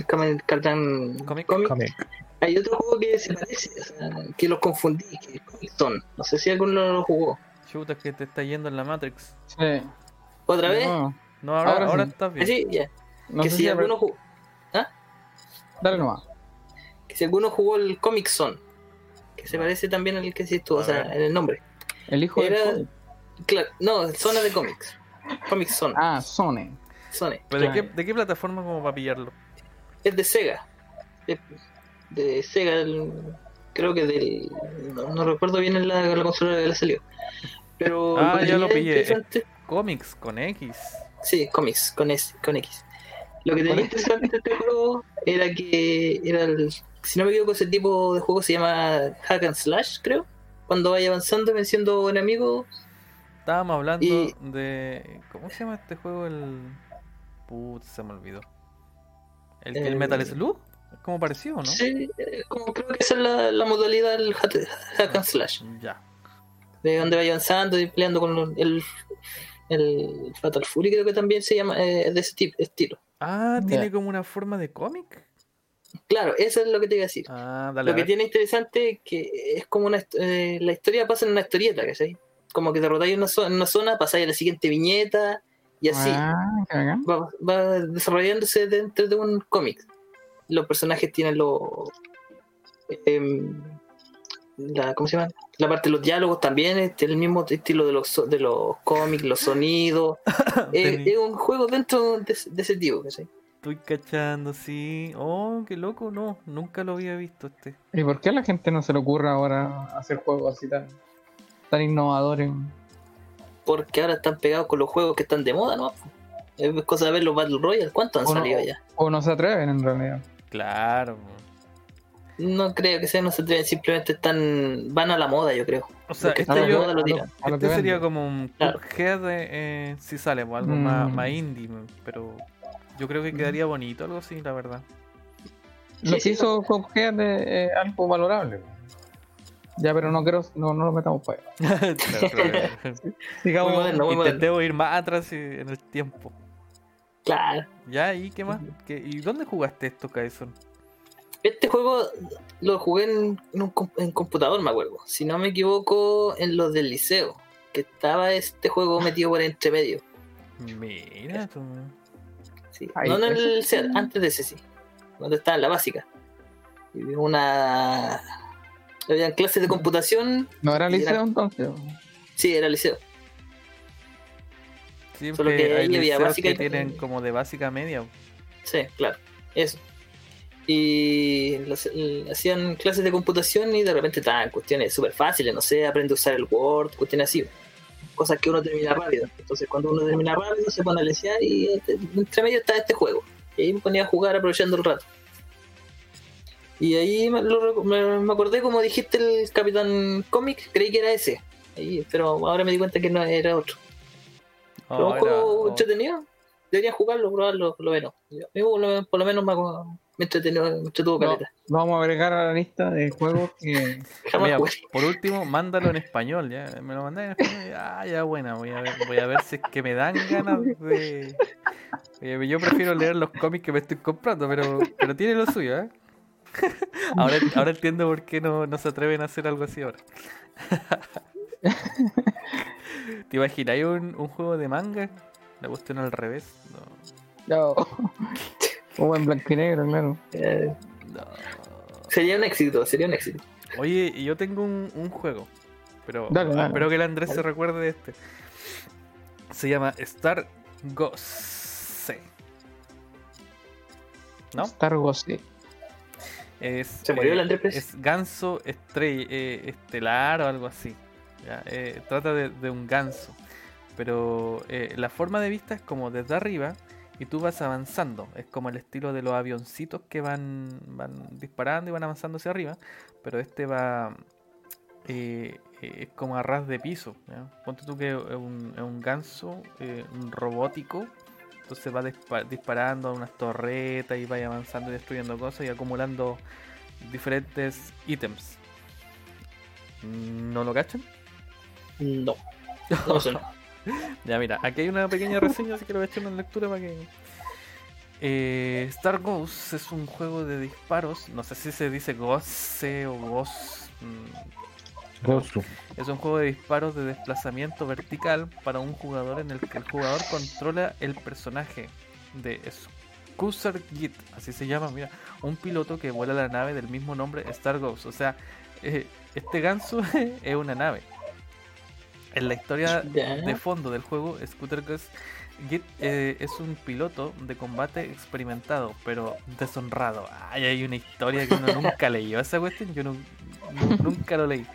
Capitán Comic. Comic, Comic. hay otro juego que se parece, o sea, que los confundí, que es Comic Zone. No sé si alguno lo jugó. Chuta, es que te está yendo en la Matrix. Sí. ¿Otra vez? No, No, ahora, Ahora ahora sí. estás Ah, bien. sí, ya. No que sé si si alguno jugó, Dale nomás. que si alguno jugó el Comic Zone, que se parece también al que hiciste tú, o sea, en el nombre. El hijo Era- del. Claro, no, zona de cómics. Comic Zone, Ah, Sony. Zone. ¿Pero de, qué. ¿De qué plataforma como para pillarlo? Es de Sega. De Sega, el- creo que del. No, no recuerdo bien en la, la consola que le salió. Pero. Ah, ya lo pillé. Comics con X. Sí, cómics, con, S, con X. Lo que tenía interesante de este juego era que era el. Si no me equivoco, ese tipo de juego se llama Hack and Slash, creo. Cuando vaya avanzando y venciendo enemigos, Estábamos hablando Y- de. ¿Cómo se llama este juego? El. Put, se me olvidó. ¿El, el Eh, Metal Slug? Es como parecido, ¿no? Sí, eh, como creo que esa es la, la modalidad del hack and slash. Ya. De donde vaya avanzando y peleando con el, el Fatal Fury, creo que también se llama eh, de ese tipo, estilo. Ah, tiene como una forma de cómic. Claro, eso es lo que te iba a decir. Ah, dale. Lo que tiene interesante es que es como una. eh, la historia pasa en una historieta, ¿cachai? Como que derrotáis en una, zo- en una zona, pasáis a la siguiente viñeta y así. Ah. Va, va desarrollándose dentro de un cómic. Los personajes tienen los. em, la, ¿Cómo se llama? La parte de los diálogos también es el mismo estilo de los, de los cómics, los sonidos. es, Tení- es un juego dentro de, de ese tipo, ¿cachai? Estoy cachando, sí. Oh, qué loco, no. Nunca lo había visto este. ¿Y por qué a la gente no se le ocurre ahora hacer juegos así tan, tan innovadores? Porque ahora están pegados con los juegos que están de moda, ¿no? Es cosa de ver los Battle Royale. ¿Cuántos han O no- salido ya? O no se atreven en realidad. Claro. No creo que sean, no se atreven, simplemente están. van a la moda, yo creo. O sea, Lo que este, yo- moda lo tiran. a lo este sería como un Claro. Cuphead de, eh, si sale, pues, algo más, Mm. más indie, pero yo creo que quedaría bonito, algo así, la verdad. Lo que hizo Cuphead es eh, algo valorable. Ya, pero no creo, no, no lo metamos para allá. Muy moderno, muy ir más atrás eh, en el tiempo. Claro. Ya, ¿y qué más? ¿Qué- ¿Y dónde jugaste esto, Kaison? Este juego lo jugué en, en un en computador, me acuerdo. Si no me equivoco, en los del liceo. Que estaba este juego metido por entre medio. Mira tú. Sí. Ahí, no en el liceo, antes de ese sí. Cuando estaba en la básica. Y una. Habían clases de computación. No era liceo entonces. Sí, era liceo. Siempre Solo que hay ahí había liceos básica que y- tienen como de básica media. Sí, claro. Eso. Y los- hacían clases de computación y de repente estaban cuestiones súper fáciles, no sé, aprende a usar el Word, cuestiones así. Cosas que uno termina rápido. Entonces cuando uno termina rápido se pone a lesear y este- entre medio está este juego. Y ahí me ponía a jugar aprovechando el rato. Y ahí me, lo me- acordé como dijiste el Capitán Comic, creí que era ese. Ahí, pero ahora me di cuenta que no era otro. Pero Oh, un entretenido. Deberían jugarlo, probarlo, por lo menos. Mí por lo, menos me, me entretenió, me entretuvo No, caleta. lo vamos a agregar a la lista de juegos que. Jamás Mira, jugué. por último, mándalo en español, ya. Me lo mandé en español. Ah, ya buena, voy a ver, voy a ver si es que me dan ganas de. Eh, Yo prefiero leer los cómics que me estoy comprando, pero, pero tiene lo suyo, ¿eh? Ahora, ahora entiendo por qué no, no se atreven a hacer algo así ahora. ¿Te imagináis un, un juego de manga? La cuestión al revés. No. No. O en blanco y negro, claro. Eh, no. sería un éxito, sería un éxito. Oye, y yo tengo un, un juego, pero Dale, dale. espero que el Andrés se recuerde de este. Se llama Star Ghost. ¿No? Star sí. Es, ¿Se murió el Andrés Pérez? Es ganso estrella, eh, estelar o algo así. ¿ya? Eh, trata de, de un ganso. Pero eh, la forma de vista es como desde arriba y tú vas avanzando. Es como el estilo de los avioncitos que van, van disparando y van avanzando hacia arriba. Pero este va. eh, eh, es como a ras de piso. ¿ya? Ponte tú que es un, es un ganso eh, un robótico. Entonces va dispa- disparando a unas torretas y va avanzando y destruyendo cosas y acumulando diferentes ítems. ¿No lo cachan? No. No sé. Ya mira, aquí hay una pequeña reseña, así que lo voy a echar una lectura para que... Eh, Star Ghost es un juego de disparos, no sé si se dice Goce o Ghost, mm, Gozu. es un juego de disparos de desplazamiento vertical para un jugador en el que el jugador controla el personaje de Scusser Git, así se llama, mira, un piloto que vuela la nave del mismo nombre Star Ghost, o sea, eh, este ganso es una nave. En la historia de fondo del juego, Scooter Ghost Git eh, es un piloto de combate experimentado, pero deshonrado. Ay, hay una historia que uno nunca leyó esa cuestión, yo nu- nu- nunca lo leí.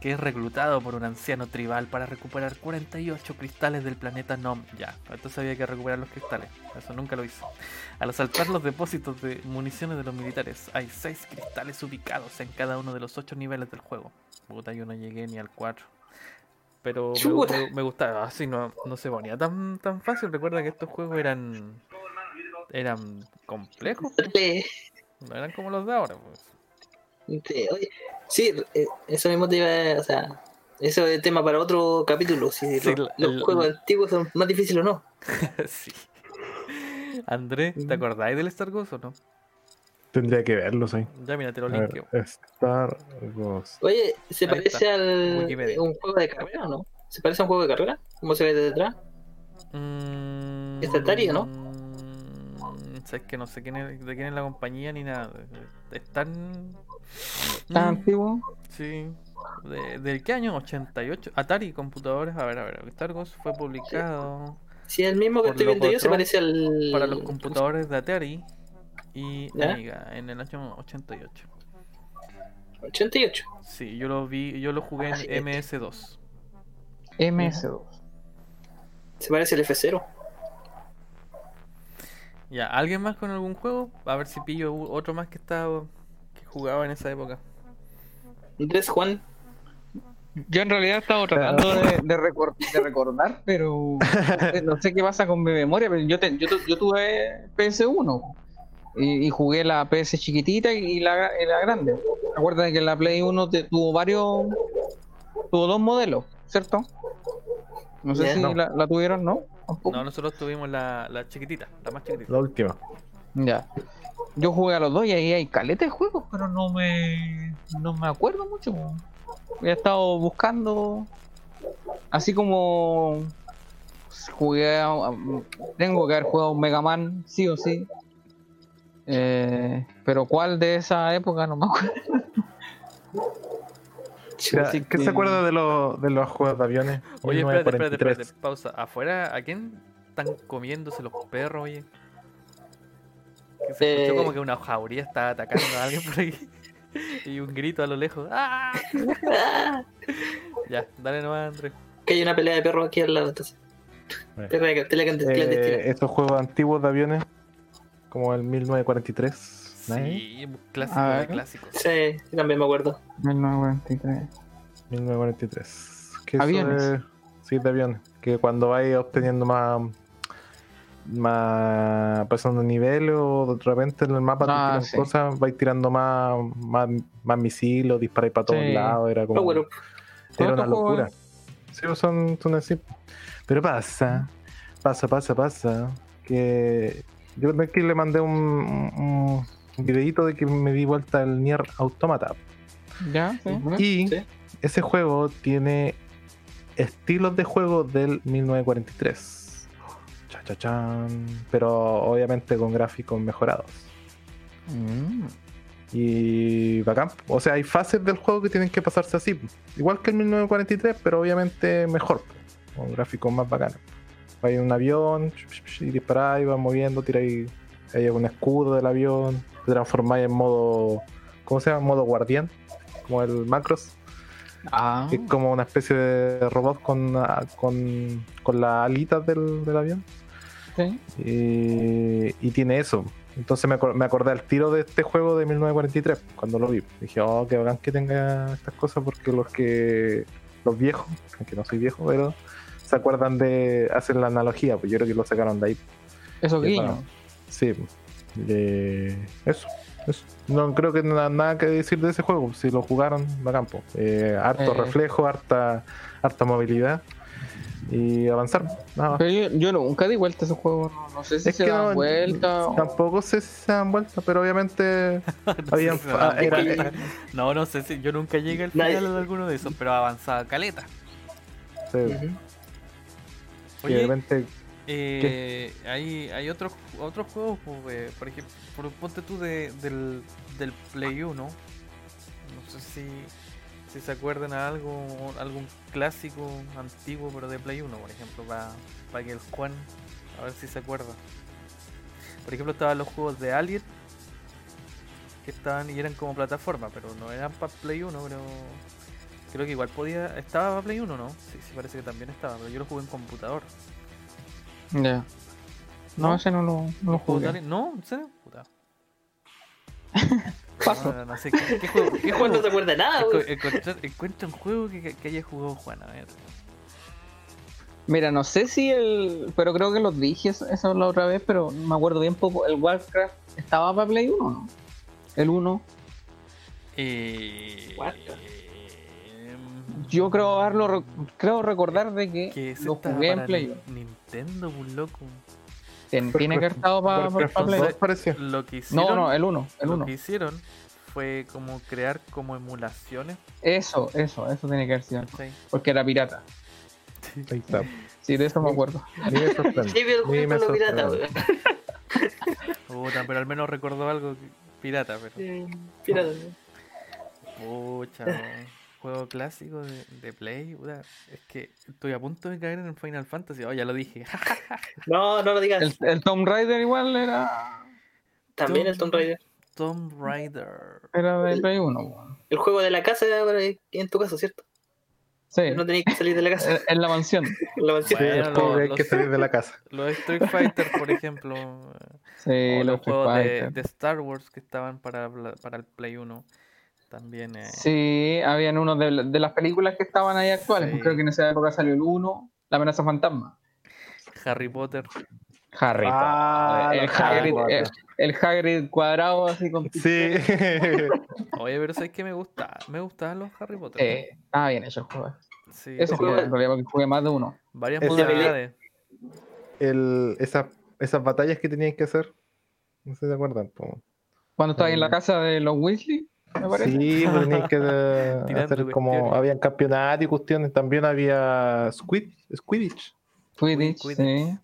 Que es reclutado por un anciano tribal para recuperar 48 cristales del planeta Nom. Ya, entonces había que recuperar los cristales. Eso nunca lo hice. Al asaltar los depósitos de municiones de los militares, hay 6 cristales ubicados en cada uno de los 8 niveles del juego. Puta, yo no llegué ni al 4. Pero me, Chuta. me- me gustaba, así no, no se ponía tan, tan fácil. Recuerda que estos juegos eran eran complejos, no eran como los de ahora. pues. Sí, oye, sí, eh, eso mismo te iba a. O sea, eso es tema para otro capítulo. Si Sí, los, la- los el- juegos antiguos son más difíciles o no. sí. Andrés, ¿te acordáis del Star Ghost o no? Tendría que verlos ahí. Ya mira, te lo linkeo. Star Ghost. Oye, ¿se Ahí parece está, al Wikipedia. un juego de carrera o no? ¿Se parece a un juego de carrera? ¿Cómo se ve desde detrás? Mm, ¿Es de Atari o no? mm, Sabes que no sé quién es, de quién es la compañía ni nada. Es tan. ¿Tan Mm, antiguo? Sí. De, ¿Del qué año? 88. Atari computadores. A ver, a ver. Star Ghost fue publicado Si es el mismo que estoy viendo yo, se parece al. para los computadores de Atari y ¿Ya? Amiga en el año 88. 88. Sí, yo lo vi, yo lo jugué Ah, en MS2. MS2. Se parece al F0. Ya, ¿alguien más con algún juego? A ver si pillo otro más que estaba que jugaba en esa época. Andrés Juan. Yo en realidad estaba tratando de, de recor- de recordar, pero no sé, qué pasa con mi memoria. Pero yo, te- yo, yo tuve PS1 y, y jugué la PS chiquitita y la, y la grande. Acuérdate que la Play 1 te- tuvo varios, tuvo dos modelos, ¿cierto? No sé si No. La, la tuvieron, ¿no? No, nosotros tuvimos la, la chiquitita, la más chiquitita. La última. Ya. Yo jugué a los dos y ahí hay caleta de juegos, pero no me no me acuerdo mucho. He estado buscando así como jugué a- tengo que haber jugado un Mega Man, sí o sí. Eh, pero cuál de esa época no me acuerdo. Mira, ¿Qué que- se acuerda de, los de los juegos de aviones? Oye, espérate, espérate, 1943. espérate, pausa. Afuera, ¿a quién están comiéndose los perros, oye? Que se escuchó Eh. como que una jauría estaba atacando a alguien por ahí. Y un grito a lo lejos. ¡Ah! Ya, dale nomás, Andrés. que hay una pelea de perros aquí al lado. Entonces. Bueno. Clandestina. Eh, estos juegos antiguos de aviones, como el 1943. ¿no? Sí, un clásico A de ver. clásicos. Sí, también me acuerdo. 1943. 1943. Que Aviones. es- sí, de aviones. Que cuando vais obteniendo más. más pasando niveles o de repente en el mapa te Ah, sí. cosas, vais tirando más, más, más misiles, disparáis para todos Sí. lados, era como Up. era una ¿Cuántos juegos locura. Sí, pues, son, son así. Pero pasa, pasa, pasa, pasa, que yo aquí le mandé un, un, un videito de que me di vuelta el Nier Automata. ¿Ya? sí. Y Sí. ese juego tiene estilos de juego del 1943. Cha, cha, chan. Pero obviamente con gráficos mejorados. Mm. Y bacán. O sea, hay fases del juego que tienen que pasarse así. Igual que el 1943, pero obviamente mejor. Con gráficos más bacanos. Hay un avión y disparáis, vas moviendo, tiráis. Hay un escudo del avión. Te transformáis en modo. ¿Cómo se llama? Modo guardián. Como el Macros. Ah, es como una especie de robot con, ah, con, con las alitas del, del avión. sí. Y, y tiene eso. Entonces me, me acordé al tiro de este juego de 1943 cuando lo vi. Dije, oh, qué bacán que tenga estas cosas porque los que los viejos, aunque no soy viejo, pero se acuerdan de hacer la analogía, pues yo creo que lo sacaron de ahí. Eso guiño. Sí, de eso. eso. No creo que nada, nada que decir de ese juego. Si lo jugaron, bacán. po. Eh, harto Eh. reflejo, harta, harta movilidad y avanzar. Nada más. Pero yo, yo nunca di vuelta a ese juego. No, no sé si Es se que da no- vuelta o... Tampoco sé si se dan vuelta, pero obviamente No habían era-. No, no sé si yo nunca llegué al final de alguno de esos, pero avanzaba caleta. sí. De Oye, repente eh, hay, hay otros otros juegos, pues, por ejemplo, por- ponte tú de, del, del Play 1. No sé si, si se acuerdan a algo, algún clásico antiguo, pero de Play 1, por ejemplo, para que el Juan, a ver si se acuerda. Por ejemplo, estaban los juegos de Alien, que estaban y eran como plataforma, pero no eran para Play 1, pero creo que igual podía. Estaba para Play 1, ¿no? Sí, sí, parece que también estaba, pero yo lo jugué en computador. Ya. No, ¿No? ese no lo, no lo ¿Los jugué. No, ¿en serio? Puta. Paso. No, no, no sé, ¿qué, qué juego? ¿Qué juego? no se acuerda de nada, encontrar- Encuentra un juego que, que haya jugado Juan, a ver. Mira, no sé si el. Pero creo que lo dije eso, eso la otra vez, pero me acuerdo bien poco. ¿El Warcraft estaba para Play 1 no? El 1. Eh, What? Yo creo haberlo re- creo recordar de que, lo jugué en para Play. Nin- Nintendo, un loco. Tien- Tiene que haber estado para Warcraft Play. 2 pareció. Lo que hicieron, No, no, el 1, el lo 1. que hicieron fue como crear como emulaciones. Eso, eso, eso tiene que haber sido. ¿cachai? Porque era pirata. Ahí está. Sí, de eso me acuerdo. Ni me sorprende. Sí, pero el juego lo pirata. Puta, pero al menos recordó algo pirata, pero. Sí, Pirata. Pucha, weón. Juego clásico de, de Play. puta, es que estoy a punto de caer en el Final Fantasy. Oh, ya lo dije. No, no lo digas. El, el Tomb Raider igual era, También el Tomb Raider. Tomb Raider. era de Play 1. weón. El juego de la casa en tu casa, ¿cierto? Sí, No tenías que salir de la casa. en- en la mansión. La mansión. Bueno, juego que hay los- que salir de la casa. Los Street Fighter, por ejemplo. Sí, o los los juegos de, de Star Wars que estaban para, la- para el Play 1. También. eh, Sí, habían unos de, de las películas que estaban ahí actuales. Sí. Creo que en esa época salió el 1, La amenaza fantasma. Harry Potter. Harry. Ah, el, Hagrid, Harry el, el Hagrid cuadrado así con Sí. Oye, pero sabes que me gusta, me gustaban los Harry Potter. Eh, ah, bien hecho el juego. Sí, Eso tenía jugué, en realidad, porque jugué más de uno. varias modalidades. El, esa- esas batallas que tenían que hacer. No sé si se acuerdan. po. Cuando estaba en la casa de los Weasley, me parece. Sí, pues tenían que hacer como. Habían campeonatos y cuestiones. También había Squid, Squidditch. Quidditch, Quidditch. sí.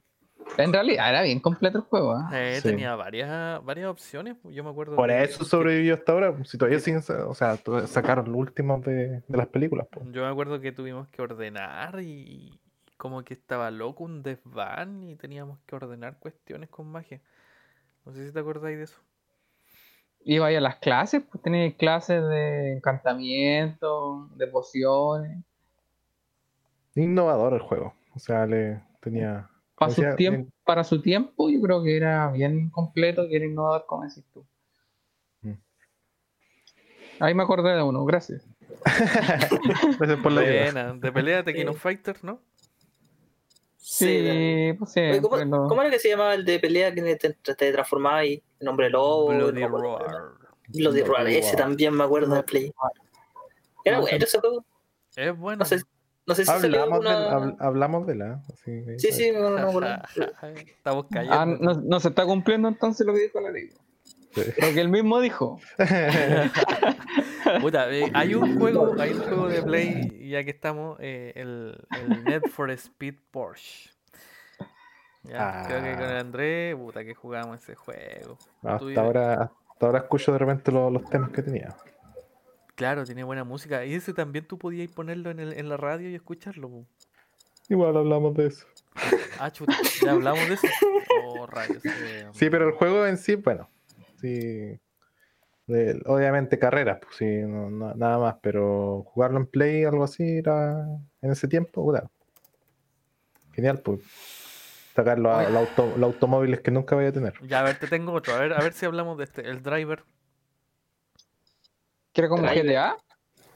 En realidad era bien completo el juego. ¿ah? Eh, Sí. Tenía varias, varias opciones. Yo me acuerdo. Por que- eso sobrevivió hasta ahora. Si todavía siguen. O sea, sacaron los últimos de, de las películas. po. Yo me acuerdo que tuvimos que ordenar y como que estaba loco un desván y teníamos que ordenar cuestiones con magia. No sé si te acordáis de eso. Iba ahí a las clases, pues tenía clases de encantamiento, de pociones. Innovador el juego. O sea, le tenía. Para su, tiempo, para su tiempo, yo creo que era bien completo, que era innovador, como decís tú. Mm. Ahí me acordé de uno, gracias. Gracias por la. Buena, de pelea de King of Fighters, ¿no? Sí, pues sí. Oye, ¿Cómo, pero- cómo era que se llamaba el de pelea que te, te, transformaba ahí en hombre lobo? Bloody Roar. Bloody Roar, ese también me acuerdo del Play. Era No, bueno ese juego. Es bueno. No sé, no sé si salió Hablamos, alguna... de la. que- Sí, sí, no, no, no, no. Estamos cayendo. Ah, no, no se está cumpliendo entonces lo que dijo la ley. Lo que él mismo dijo. Puta, eh, hay un juego, hay un juego de Play, ya que estamos, eh, el, el Need for Speed Porsche. Ya, creo que con el Ah. André, puta, que jugamos ese juego. Hasta ahora, hasta ahora escucho de repente lo- los temas que tenía. Claro, tiene buena música. Y ese también tú podías ponerlo en, el, en la radio y escucharlo. Igual hablamos de eso. Ah, chuta, ya hablamos de eso. Oh, rayos. eh, Sí, pero el juego en sí, bueno, sí. de- obviamente carreras, pues sí, no- no- nada más, pero jugarlo en Play, algo así, era en ese tiempo, puta. Genial, pues. Sacar los, los auto- los automóviles que nunca vaya a tener. Ya, a ver, te tengo otro. A ver, a ver si hablamos de este. El driver. ¿Que era como Driver. GTA?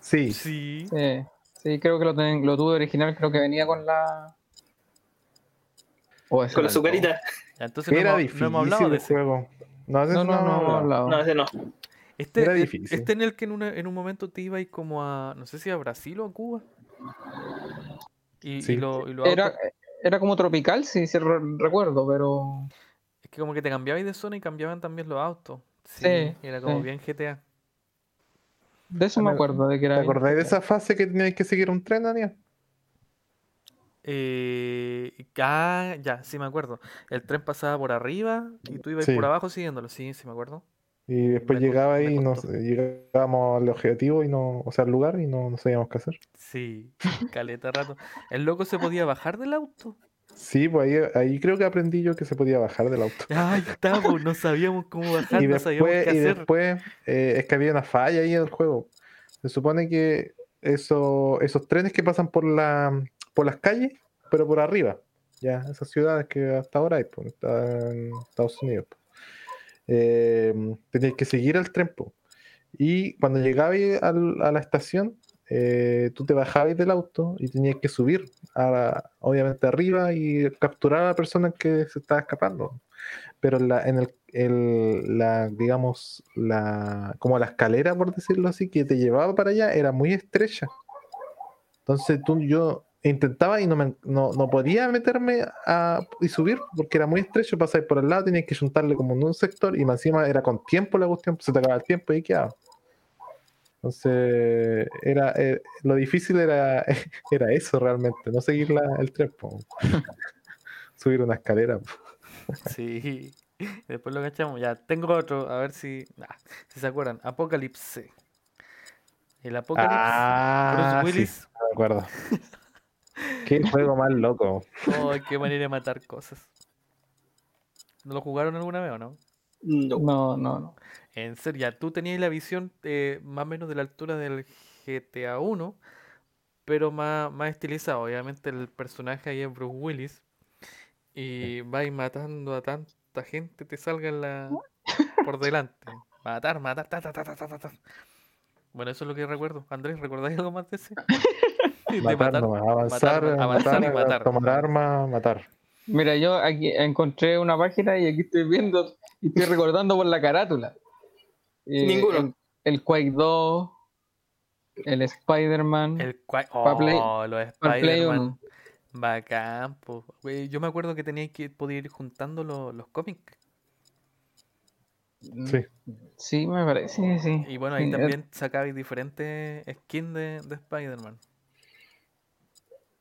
Sí, Sí. Sí, sí, creo que lo, ten- lo tuve original, creo que venía con la. Con la. Ya, entonces no era hemos, no difícil hemos hablado de ese. juego. No, ese No, no, no, hemos hablado. hablado. No, ese no. Este, Era e- difícil. este en el que en, una- en un momento te ibas como a, no sé si a Brasil o a Cuba. Y, y Sí. lo, y los Era, autos- era como tropical, sí, sí re- recuerdo, pero. es que como que te cambiabas de zona y cambiaban también los autos. Sí, Sí, era como sí. bien GTA. De eso me Me- acuerdo, de que ¿Te era. bien acordáis de esa fase que teníais que seguir un tren, Daniel? Eh, ah, ya, sí me acuerdo. El tren pasaba por arriba y tú ibas Sí. por abajo siguiéndolo. Sí, sí me acuerdo. Y después Me llegaba ahí y llegábamos al objetivo y no, o sea, al lugar y no, no sabíamos qué hacer. Sí, caleta rato. El loco se podía bajar del auto. Sí, pues ahí, ahí creo que aprendí yo que se podía bajar del auto. Ahí está, pues, no sabíamos cómo bajar, Y no sabíamos después, qué y hacer. después eh, es que había una falla ahí en el juego. Se supone que eso, esos trenes que pasan por la por las calles, pero por arriba, ya, esas ciudades que hasta ahora hay, pues, en Estados Unidos. pues. Eh, tenías que seguir el tren. pues. Y cuando llegabas al- a la estación, eh, tú te bajabas del auto y tenías que subir, a, obviamente arriba y capturar a la persona que se estaba escapando. Pero la, en el, el- la, digamos, la, como la escalera, por decirlo así, que te llevaba para allá era muy estrecha. Entonces tú, yo intentaba y no, me, no, no podía meterme a, y subir porque era muy estrecho, pasar por el lado, tenías que juntarle como en un sector y más encima era con tiempo la cuestión, se te acababa el tiempo y quedaba. Entonces, era, eh, lo difícil era, era eso realmente, no seguir la- el tren, subir una escalera. po. Sí. Después lo cachamos. Ya, tengo otro. A ver si, si se acuerdan. Apocalypse. El Apocalypse. Ah, Bruce sí, Willis. me acuerdo. Qué juego más loco. Oh, qué manera de matar cosas. ¿No lo jugaron alguna vez o no? No. No, no, no. En serio, ya tú tenías la visión eh, más o menos de la altura del GTA 1, pero más, más estilizado. Obviamente el personaje ahí es Bruce Willis. Y vais matando a tanta gente, te salga en la... por delante. Matar, matar, ta, ta, ta, ta, ta, ta, ta. Bueno, eso es lo que recuerdo. Andrés, ¿recordáis algo más de ese? De Matar, avanzar, matar, avanzar y matar, tomar armas, matar. Mira, yo aquí encontré una página y aquí estoy viendo y estoy recordando por la carátula. Eh, Ninguno. El, el Quake 2, el Spider-Man. El Play- Oh, los Spider-Man. Bacán, po. Yo me acuerdo que tenía que poder ir juntando lo- los cómics. Sí. Sí, me parece, sí. Y bueno, ahí Sí, eh, también sacabais diferentes skins de, de Spider-Man.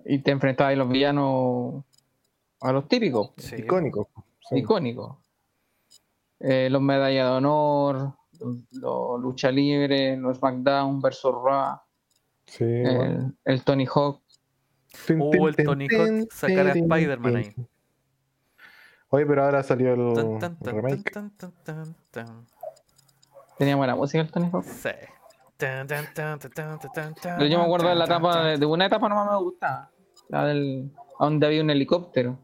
Y te enfrentabas a los villanos, a los típicos, Sí. Icónico. sí. icónicos. Eh, los medallas de honor, los lucha libre, los SmackDown versus Raw, Sí, bueno. el, el Tony Hawk. Tin, Oh, el Tony Hawk sacar a Spider-Man ahí. Oye, pero ahora salió el Tan, tan, tan, remake. tan, tan, tan, tan. Tenía buena música el Tony Hawk. Sí. Tan, tan, tan, tan, tan, tan, tan, Pero yo me acuerdo de la etapa, de, de una etapa nomás me gustaba. La del. donde había un helicóptero.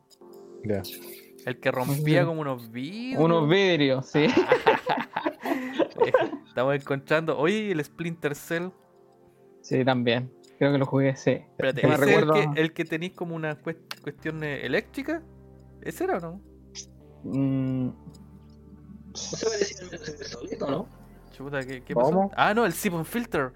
El que rompía como unos vidrios. Unos vidrios, sí. Estamos encontrando. Oye, el Splinter Cell. Sí, también. Creo que lo jugué, sí. Espérate, me ¿ese es el recuerdo- que, el que tenéis como una cues- cuestión eléctrica? ¿Ese era o no? Mm, ¿No se parecía al Metal Gear Solid, o no? Chuta, ¿qué, qué ¿Cómo? pasó? Ah, no, el Siphon Filter.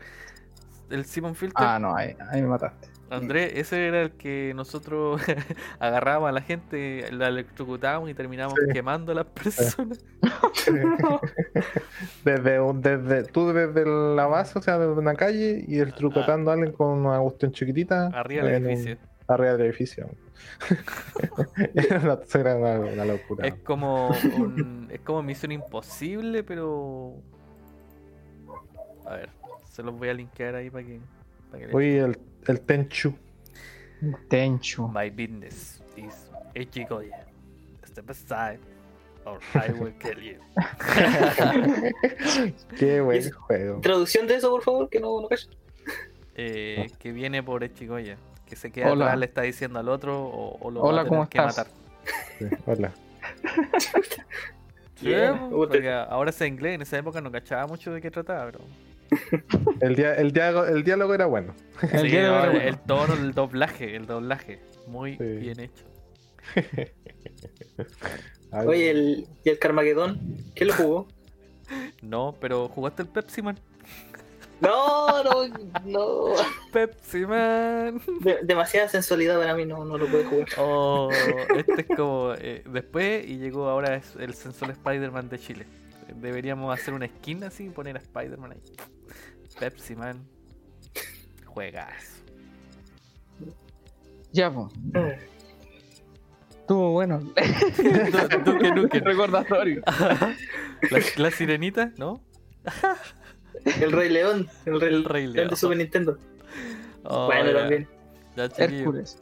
El Siphon Filter. Ah, no, ahí, ahí me mataste. Andrés, ese era el que nosotros agarrábamos a la gente, la electrocutábamos y terminábamos Sí. quemando a las personas. desde, un- desde tú desde la base, o sea, desde una calle y el trucotando a alguien con una cuestión chiquitita. Arriba del un- edificio. arriba del edificio. era una, era una- una locura. Es como un- es como misión imposible, pero a ver, se los voy a linkear ahí para que, para que Oye, el, el Tenchu. Tencho. My business is Ichigoya. Step aside or I will kill you. Qué buen Es- juego. Traducción de eso, por favor, que no, no cacho. Eh, que viene por Echigoya. Que se queda Hola. atrás, le está diciendo al otro o, o lo Hola, va a tener ¿cómo que estás? matar. Sí, hola. Pues, porque ahora es inglés, en esa época no cachaba mucho de qué trataba, pero. El, dia- el, diálogo, el diálogo era bueno. El Sí, no, bueno. tono, el doblaje, el doblaje. Muy Sí. bien hecho. Oye, el, ¿y el Carmageddon? ¿Quién lo jugó? No, pero jugaste el Pepsi Man. No, no, no. Pepsi Man. De- demasiada sensualidad para mí, no, no lo puedo jugar. Oh, este es como. eh, después y llegó ahora es el sensor Spider-Man de Chile. Deberíamos hacer una skin así y poner a Spider-Man ahí. Pepsi Man. Juegas. Ya, pues. Estuvo bueno. Duque Nukem. recordatorio. La, la sirenita, ¿no? El Rey León, el Rey, El Rey León de Super Nintendo. Oh, bueno, también. Hércules.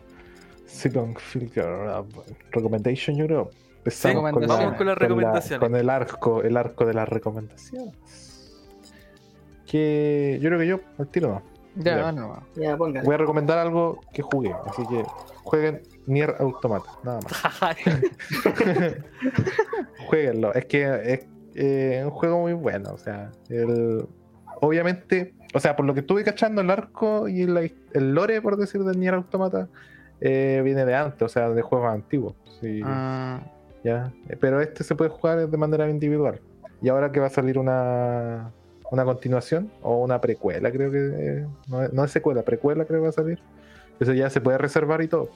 Sidon Filter. uh, Recommendation, yo creo. Empezamos con, la- Vamos con las con la- recomendaciones. con el arco, el arco de las recomendaciones. Que yo creo que yo, al tiro no. Ya, Ya. nomás. Ya. Voy a recomendar algo que jugué, así que jueguen Nier Automata, nada más. Jueguenlo, es que es eh, un juego muy bueno, o sea, el, obviamente, o sea, por lo que estuve cachando, el arco y el lore, por decir, de Nier Automata eh, viene de antes, o sea, de juegos antiguos. sí, Ah, ya. Eh, Pero este se puede jugar de manera individual. Y ahora que va a salir una, una continuación o una precuela, creo que. eh, no, es, no es secuela, precuela creo que va a salir. Eso ya se puede reservar y todo.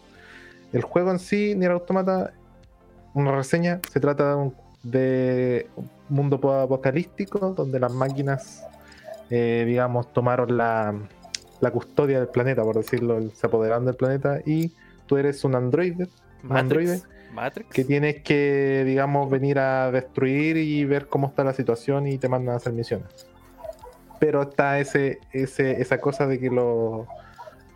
El juego en sí, Nier Automata, una reseña, se trata de un, de un mundo apocalíptico donde las máquinas, eh, digamos, tomaron la, la custodia del planeta, por decirlo, se apoderaron del planeta y tú eres un androide, un androide Matrix. Que tienes que, digamos, venir a destruir y ver cómo está la situación y te mandan a hacer misiones. Pero está ese, ese, esa cosa de que los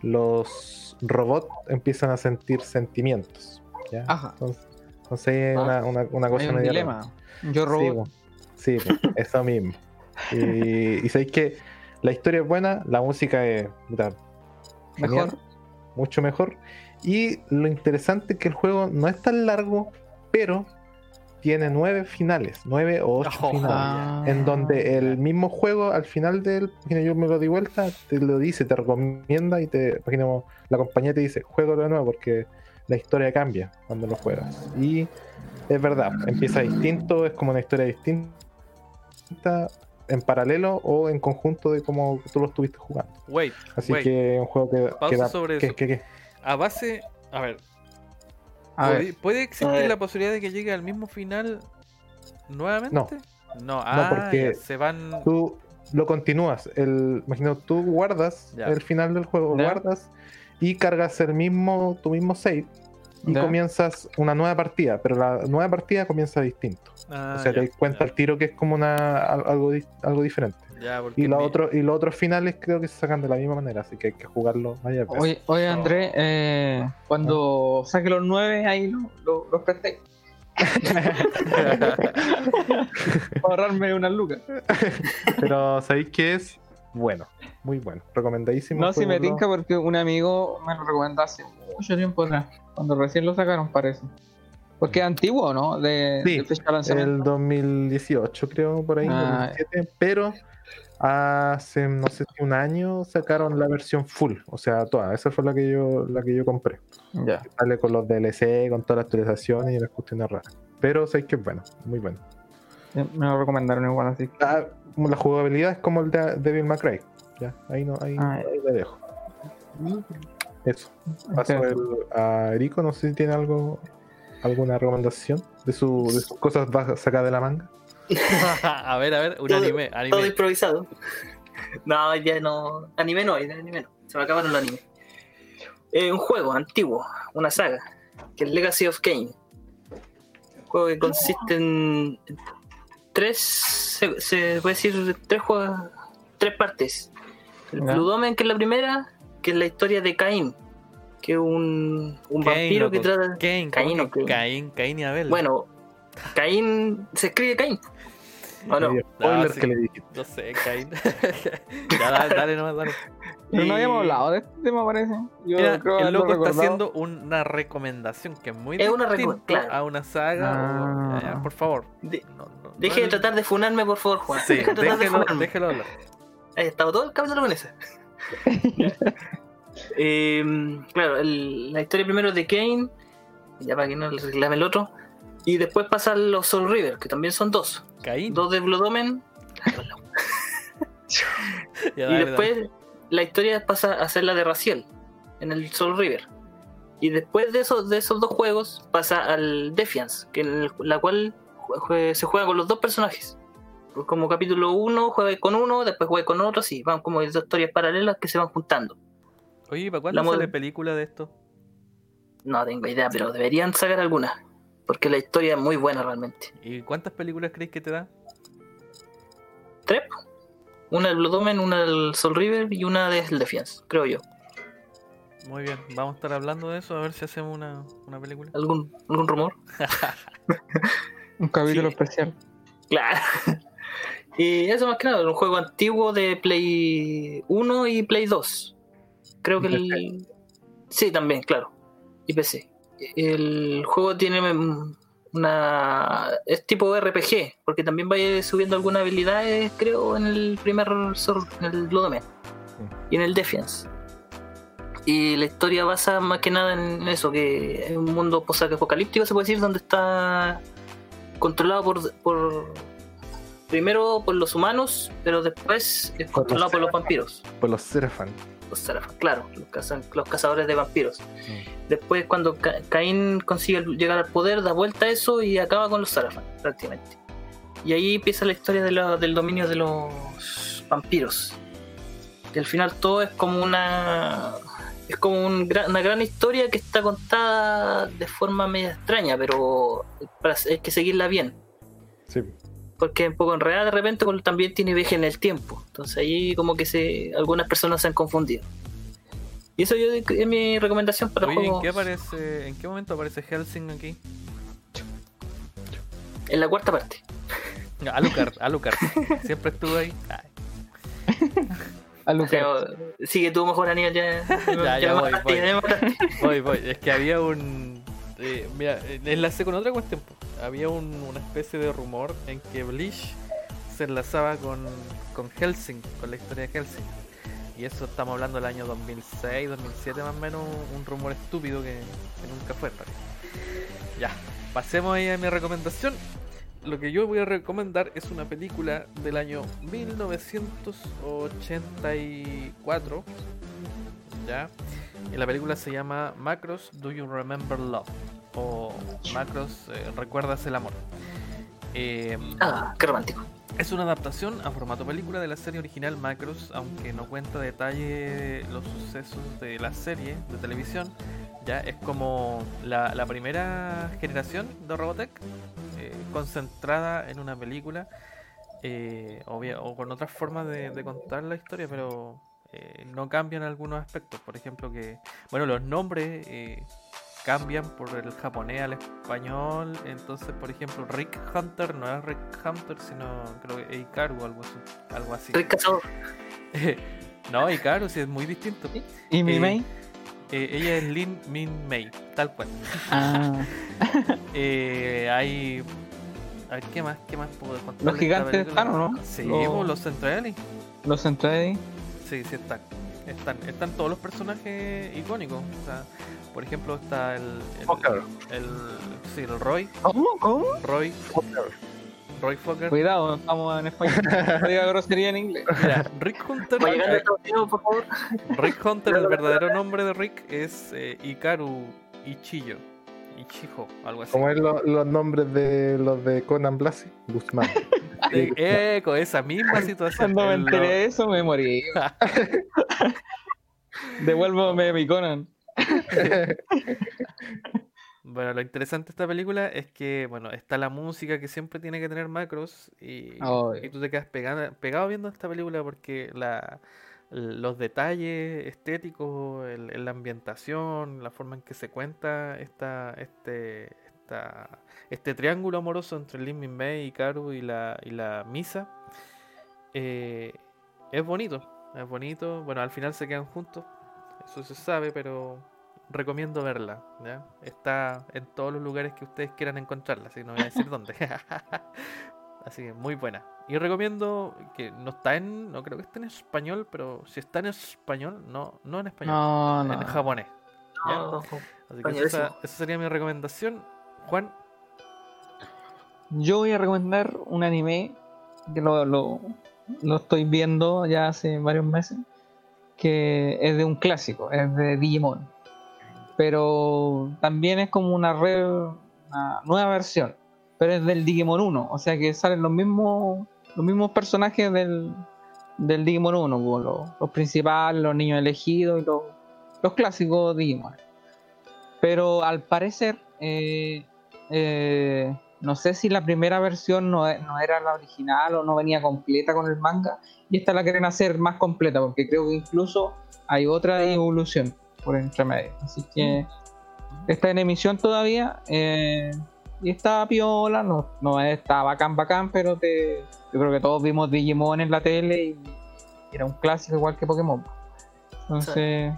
los robots empiezan a sentir sentimientos. ¿ya? Ajá. Entonces, entonces es una, una, una cosa hay un dilema. Yo Sí, robot. po. Sí, po, eso mismo. Y, y sabéis que la historia es buena, la música es genial, Mejor. mucho mejor. Y lo interesante es que el juego no es tan largo, pero tiene nueve finales, nueve o ocho Oh, finales. En donde el mismo juego al final del, yo me lo di vuelta, te lo dice, te recomienda y te, imaginemos, la compañía te dice, juego de nuevo porque la historia cambia cuando lo juegas. Y es verdad, empieza distinto, es como una historia distinta en paralelo o en conjunto de cómo tú lo estuviste jugando. Wait, Así wait. que un juego que, Pausa que da- sobre que- eso. que- que- A base. A ver. A ¿puede, ver, puede A existir ver. la posibilidad de que llegue al mismo final nuevamente? No. No, ah, porque se van. tú lo continúas. El, imagino, tú guardas Ya. el final del juego, Ya. guardas y cargas el mismo, tu mismo save y Ya. comienzas una nueva partida, pero la nueva partida comienza distinto. Ah, o sea, ya, te das cuenta ya, al tiro que es como una al- algo, algo diferente. Ya, porque Y los, mi- otros, y los otros finales creo que se sacan de la misma manera, así que hay que jugarlo varias veces. Oye, oye André, eh, cuando saque los nueve, ahí lo- lo- los presté. Para ahorrarme unas lucas. Pero ¿sabéis qué es? Bueno, muy bueno, recomendadísimo. No, si me tinca porque un amigo me lo recomendó hace mucho tiempo atrás. Cuando recién lo sacaron, parece. Porque es antiguo, ¿no? De, Sí, de fecha de lanzamiento. el 2018 creo por ahí, Ah. 2017, pero hace no sé si un año sacaron la versión full, o sea, toda, esa fue la que yo la que yo compré. Ya. Sale con los DLC, con todas las actualizaciones y las cuestiones raras. Pero sé que es bueno, muy bueno. Me lo recomendaron igual así. La, la jugabilidad es como el de Devil May Cry. Ya, ahí no, ahí, Ah, ahí le dejo. Eso. Paso el- a Erico, no sé si tiene algo alguna recomendación de, su, de sus cosas sacadas de la manga. a ver, a ver, un Todo- anime. Todo anime. improvisado. No, ya no. Anime no, anime no. Se me acabaron los animes. Eh, un juego antiguo, una saga, que es Legacy of Kane. Un juego que consiste en tres, se, se puede decir, tres juegos, tres partes. El. Blue Domain, que es la primera, que es la historia de Caín, que es un, un Cain, vampiro que loco. trata. Cain, Caín ¿cómo o que Cain? Caín, Caín y Abel. Bueno, Caín se escribe Caín. ¿O no? Medio spoiler Ah, sí. que le dije. No sé, Caín. ya, dale, dale nomás, dale. Pero no Y- habíamos haberlo de este tema, parece. Yo Mira, creo el loco está haciendo una recomendación que es muy Es una claro. a una saga. o- Ah. ya, ya, por favor. De- No, no, Deje no de tratar de funarme, por favor, Juan. Sí, Deje de tratar de déjelo, déjelo hablar. Ahí estaba todo el capítulo con esa. Eh, claro, el- la historia primero de Kane, ya para que no le reclame el otro, y después pasan los Soul River, que también son dos. Caín. Dos de y después la historia pasa a ser la de Raciel, en el Soul River. Y después de esos, de esos dos juegos pasa al Defiance, que en el- la cual jue- se juega con los dos personajes. Como capítulo 1 juega con uno, después juega con otro, así, van como dos historias paralelas que se van juntando. Oye, ¿para cuándo La sale película de esto? No tengo idea, pero deberían sacar alguna. Porque la historia es muy buena realmente. ¿Y cuántas películas creéis que te da? Tres. Una del Blood Omen, una del Soul River y una del Defiance, creo yo. Muy bien, vamos a estar hablando de eso, a ver si hacemos una, una película. ¿Algún, algún rumor? Un capítulo Sí. especial. Claro. Y eso más que nada, un juego antiguo de Play 1 y Play 2. Creo que el... Sí, también, claro. Y PC. El juego tiene mm, una es tipo RPG, porque también va subiendo algunas habilidades, creo, en el primer en el Blood y en el Defiance. Y la historia basa más que nada en eso, que es un mundo post-apocalíptico, se puede decir, donde está controlado por, por primero por los humanos, pero después es controlado por los vampiros. Por los Serafan. Los Seraph, claro, los, caza- los cazadores de vampiros. Después, cuando Ca- Caín consigue llegar al poder, da vuelta a eso y acaba con los Sarafan, prácticamente. Y ahí empieza la historia de del dominio de los vampiros. Y al final todo es como una. Es como un una gran historia que está contada de forma media extraña, pero para- hay que seguirla bien. Sí. Porque es un poco enredada de repente, también tiene viaje en el tiempo. Entonces ahí como que se algunas personas se han confundido. Y eso yo es mi recomendación para Oye, ¿en juegos qué aparece, en qué momento aparece Helsing aquí? en la cuarta parte. Alucard, Alucard. Siempre estuvo ahí. Ay, A Lucas. Pero, sigue tú mejor, Aníbal, ya, Ya, ya me voy, voy. Voy, voy. Es que había un. Eh, mira, enlacé con otra cuestión. Había un- una especie de rumor en que Bleach se enlazaba con, con Helsing, con la historia de Helsing. Y eso estamos hablando del año 2006, 2007 más o menos, un rumor estúpido que, nunca fue. Ya, pasemos ahí a mi recomendación. Lo que yo voy a recomendar es una película del año 1984. Ya. Y la película se llama Macros Do You Remember Love? O Macros eh, ¿Recuerdas el amor? Eh, Ah, qué romántico. es una adaptación a formato película de la serie original Macros, aunque no cuenta detalle los sucesos de la serie de televisión. Ya es como la, la primera generación de Robotech eh, concentrada en una película eh, obvia- o con otras formas de, de contar la historia, pero eh, no cambian algunos aspectos. Por ejemplo, que bueno, los nombres eh, cambian por el japonés al español. Entonces, por ejemplo, Rick Hunter no es Rick Hunter, sino creo que Ikaru o algo así. Algo así. Soy cazador. no, Ikaru sí es muy distinto. ¿Y mi Eh, main? Eh, ella es Lin Min Mei, tal cual. Ah, Eh, hay. A ver, ¿qué más? ¿Qué más puedo contar? Los gigantes están, ¿o no? Sí, Los- pues, los Centrali. los entré Sí, sí están. Están, están todos los personajes icónicos. O sea, por ejemplo, está el. el, Fokker. el, sí, el Roy. ¿Cómo? ¿Cómo? Roy. Roy Fokker. Cuidado, estamos en español. No diga grosería en inglés. Mira, Rick Hunter. Por favor. Rick Hunter, el verdadero nombre de Rick es eh, Ikaru Ichiyo. Ichijo, algo así. Como es lo- los nombres de los de Conan Blasi, Guzmán. Eh, con esa misma situación. Cuando me enteré de eso me morí. Devuélvame mi Conan. Bueno, lo interesante de esta película es que, bueno, está la música que siempre tiene que tener macros y, y tú te quedas pegada- pegado viendo esta película porque la, los detalles estéticos, el- la ambientación, la forma en que se cuenta esta, este, esta, este triángulo amoroso entre Lin Min Mei, Karu y la, y la Misa, eh, es bonito, es bonito. Bueno, al final se quedan juntos, eso se sabe, pero recomiendo verla. ¿ya? Está en todos los lugares que ustedes quieran encontrarla, así que no voy a decir dónde. así que muy buena. Y recomiendo que no está en, no creo que esté en español, pero si está en español, no, no en español, No, en no. japonés. ¿ya? No, Así que esa sería mi recomendación. Juan, Yo voy a recomendar un anime que lo, lo, estoy viendo ya hace varios meses, que es de un clásico, es de Digimon. Pero también es como una, re- una nueva versión, pero es del Digimon 1, o sea que salen los mismos, los mismos personajes del, del Digimon 1, como los, los principales, los niños elegidos y los, los clásicos Digimon. Pero al parecer, eh, eh, no sé si la primera versión no, e- no era la original o no venía completa con el manga, y esta la quieren hacer más completa, porque creo que incluso hay otra evolución por entre medio. Así que está en emisión todavía, eh, y está piola, no, no está bacán, bacán, pero te, yo creo que todos vimos Digimon en la tele y, era un clásico igual que Pokémon. Entonces,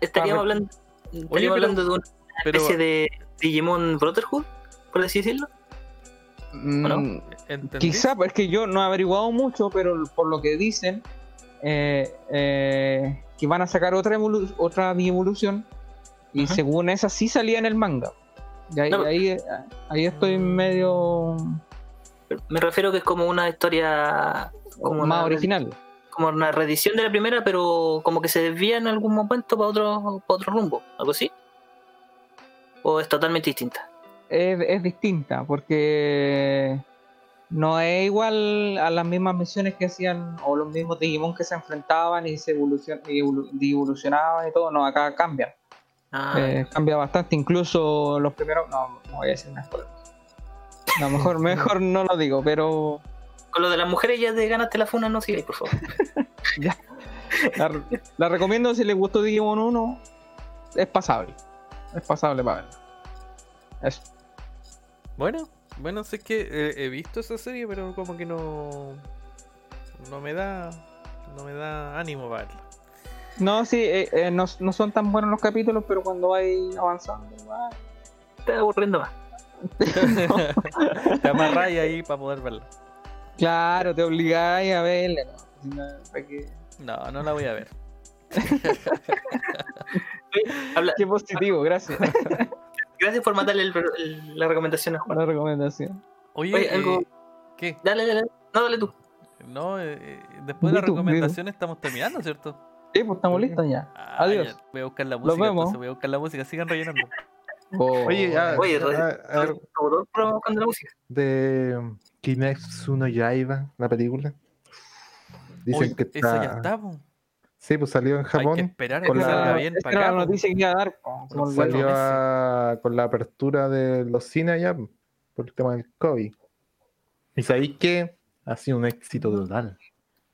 Estaríamos Ah, hablando, Oye, estaríamos pero- hablando de una pero especie de Digimon Brotherhood. por así decirlo. no? Mm. Quizá, es que yo no he averiguado mucho, pero por lo que dicen, eh, eh, que van a sacar otra, evolu- otra evolución y Ajá. según esa sí salía en el manga. Y ahí, No. ahí, ahí estoy medio Me refiero que es como una historia como más una, original. como una reedición de la primera, pero como que se desvía en algún momento para otro, para otro rumbo, algo así. O es totalmente distinta. Es, es distinta porque no es igual a las mismas misiones que hacían o los mismos Digimon que se enfrentaban y se evolucion- y evolu- y evolucionaban y todo. No, acá cambian. Ah, Eh, cambia bastante, incluso los primeros. No, no voy a decir una spoiler. No, mejor, mejor no lo digo, pero Con lo de las mujeres ya te ganaste la funa, no sigáis, por favor. la, la recomiendo si les gustó Digimon 1. Es pasable. Es pasable para verla. Eso. Bueno, bueno, sé que eh, he visto esa serie, pero como que no. No me da. No me da ánimo para verla. No, sí, eh, eh, no, no son tan buenos los capítulos, pero cuando vais avanzando, ah, Te aburriendo más. Te amarráis ahí para poder verla. claro, te obligáis a verla. No, no la voy a ver. Habla- Qué positivo, gracias gracias por el- el- la recomendación a Juan. la recomendación. Oye, Oye, algo- eh, ¿qué? Dale, dale, no, dale tú. No, eh, eh, después de la tú, recomendación estamos terminando, ¿cierto? Sí, pues estamos listos ya. Ah, Adiós. ya, Voy a buscar la Nos música, vemos. entonces voy a buscar la música, sigan rellenando. Oye, ya, Oye, a- programa con la música. de Kimetsu no Yaiba, la película. Dicen Oye, que esa ya está. está, po. Sí, pues salió en Hay que Japón. esperar a con que la- salga bien para acá. la noticia que iba a dar. Salió a- con la apertura de los cines allá por el tema del COVID. Y sabéis que ha sido un éxito total.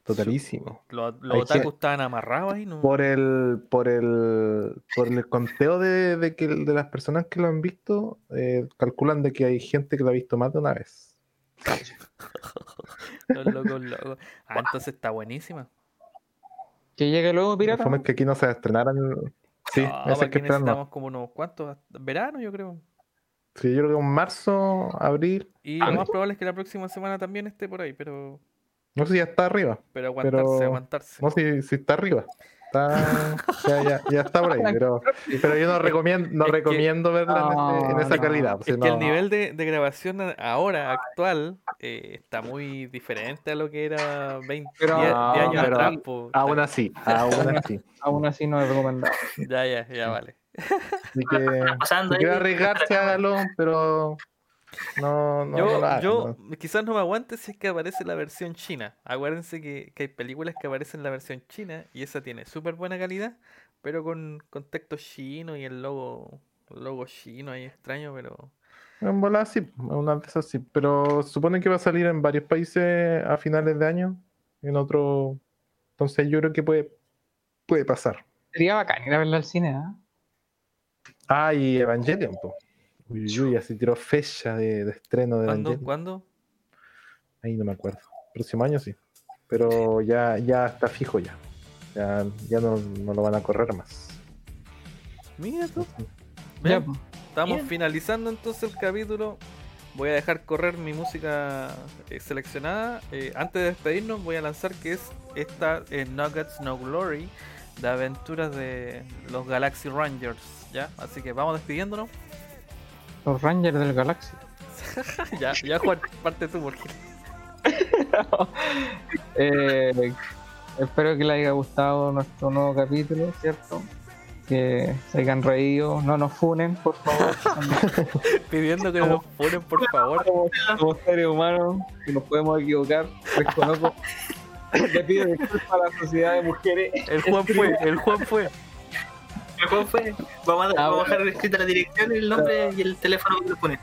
Totalísimo. Los, otakus estaban amarrados ahí, ¿no? Por el, por el, por el conteo de, de que, de las personas que lo han visto, eh, calculan de que hay gente que lo ha visto más de una vez. Los locos, locos. Ah, entonces está buenísima. Que llegue luego, pirata. forma es que aquí no se estrenaran. Sí, No, ese que necesitamos como unos cuantos. Verano, yo creo. Sí, yo creo que en marzo, abril, Y Ah, lo más probable es que la próxima semana también esté por ahí, pero, no sé si ya está arriba. pero aguantarse, Pero- aguantarse. No sé si, si está arriba. Está, ya, ya, ya está por ahí, pero, pero yo no recomiendo, no Es que- recomiendo verla en, ese- en esa No, calidad. Es que el nivel de, de grabación ahora, actual, eh, está muy diferente a lo que era 20 Pero- 10, 10 años pero- atrás. Aún así, aún así. Aún así no es recomendado. Ya, ya, ya, vale. Así que si quiere arriesgarse, hágalo, pero no, no, yo, no yo ¿no? quizás no me aguante si es que aparece la versión china. Acuérdense que, que hay películas que aparecen en la versión china y esa tiene súper buena calidad, pero con, con texto chino y el logo, el logo chino ahí extraño, pero... En volada sí, una de esas sí. Pero supone que va a salir en varios países a finales de año. En otro. Entonces yo creo que puede, puede pasar. Sería bacán ir a verla al cine, ¿ah? Ah, y Evangelion, po. Uy, uy, uy, así tiró fecha de, de estreno de ¿Cuándo? Evangelion. ¿Cuándo? Ahí no me acuerdo. Próximo año sí. Pero ya, ya está fijo ya. Ya, ya no, no lo van a correr más. Mira tú. Ya. Estamos Bien. finalizando entonces el capítulo. Voy a dejar correr mi música eh, seleccionada. Eh, antes de despedirnos, voy a lanzar que es esta eh, Nuggets No Glory de aventuras de los Galaxy Rangers. ¿ya? Así que vamos despidiéndonos. Los Rangers del Galaxia. ya, ya Juan, parte tú porque Eh, espero que les haya gustado nuestro nuevo capítulo, ¿cierto? Que se hayan reído, no nos funen, por favor. pidiendo que nos ponen por favor. Somos, somos seres humanos y nos podemos equivocar. Desconozco. Le pido disculpas a la sociedad de mujeres. El Juan fue, el Juan fue. Fue. Vamos a, Ah, vamos a dejar escrita la dirección, el nombre y el teléfono que lo ponen.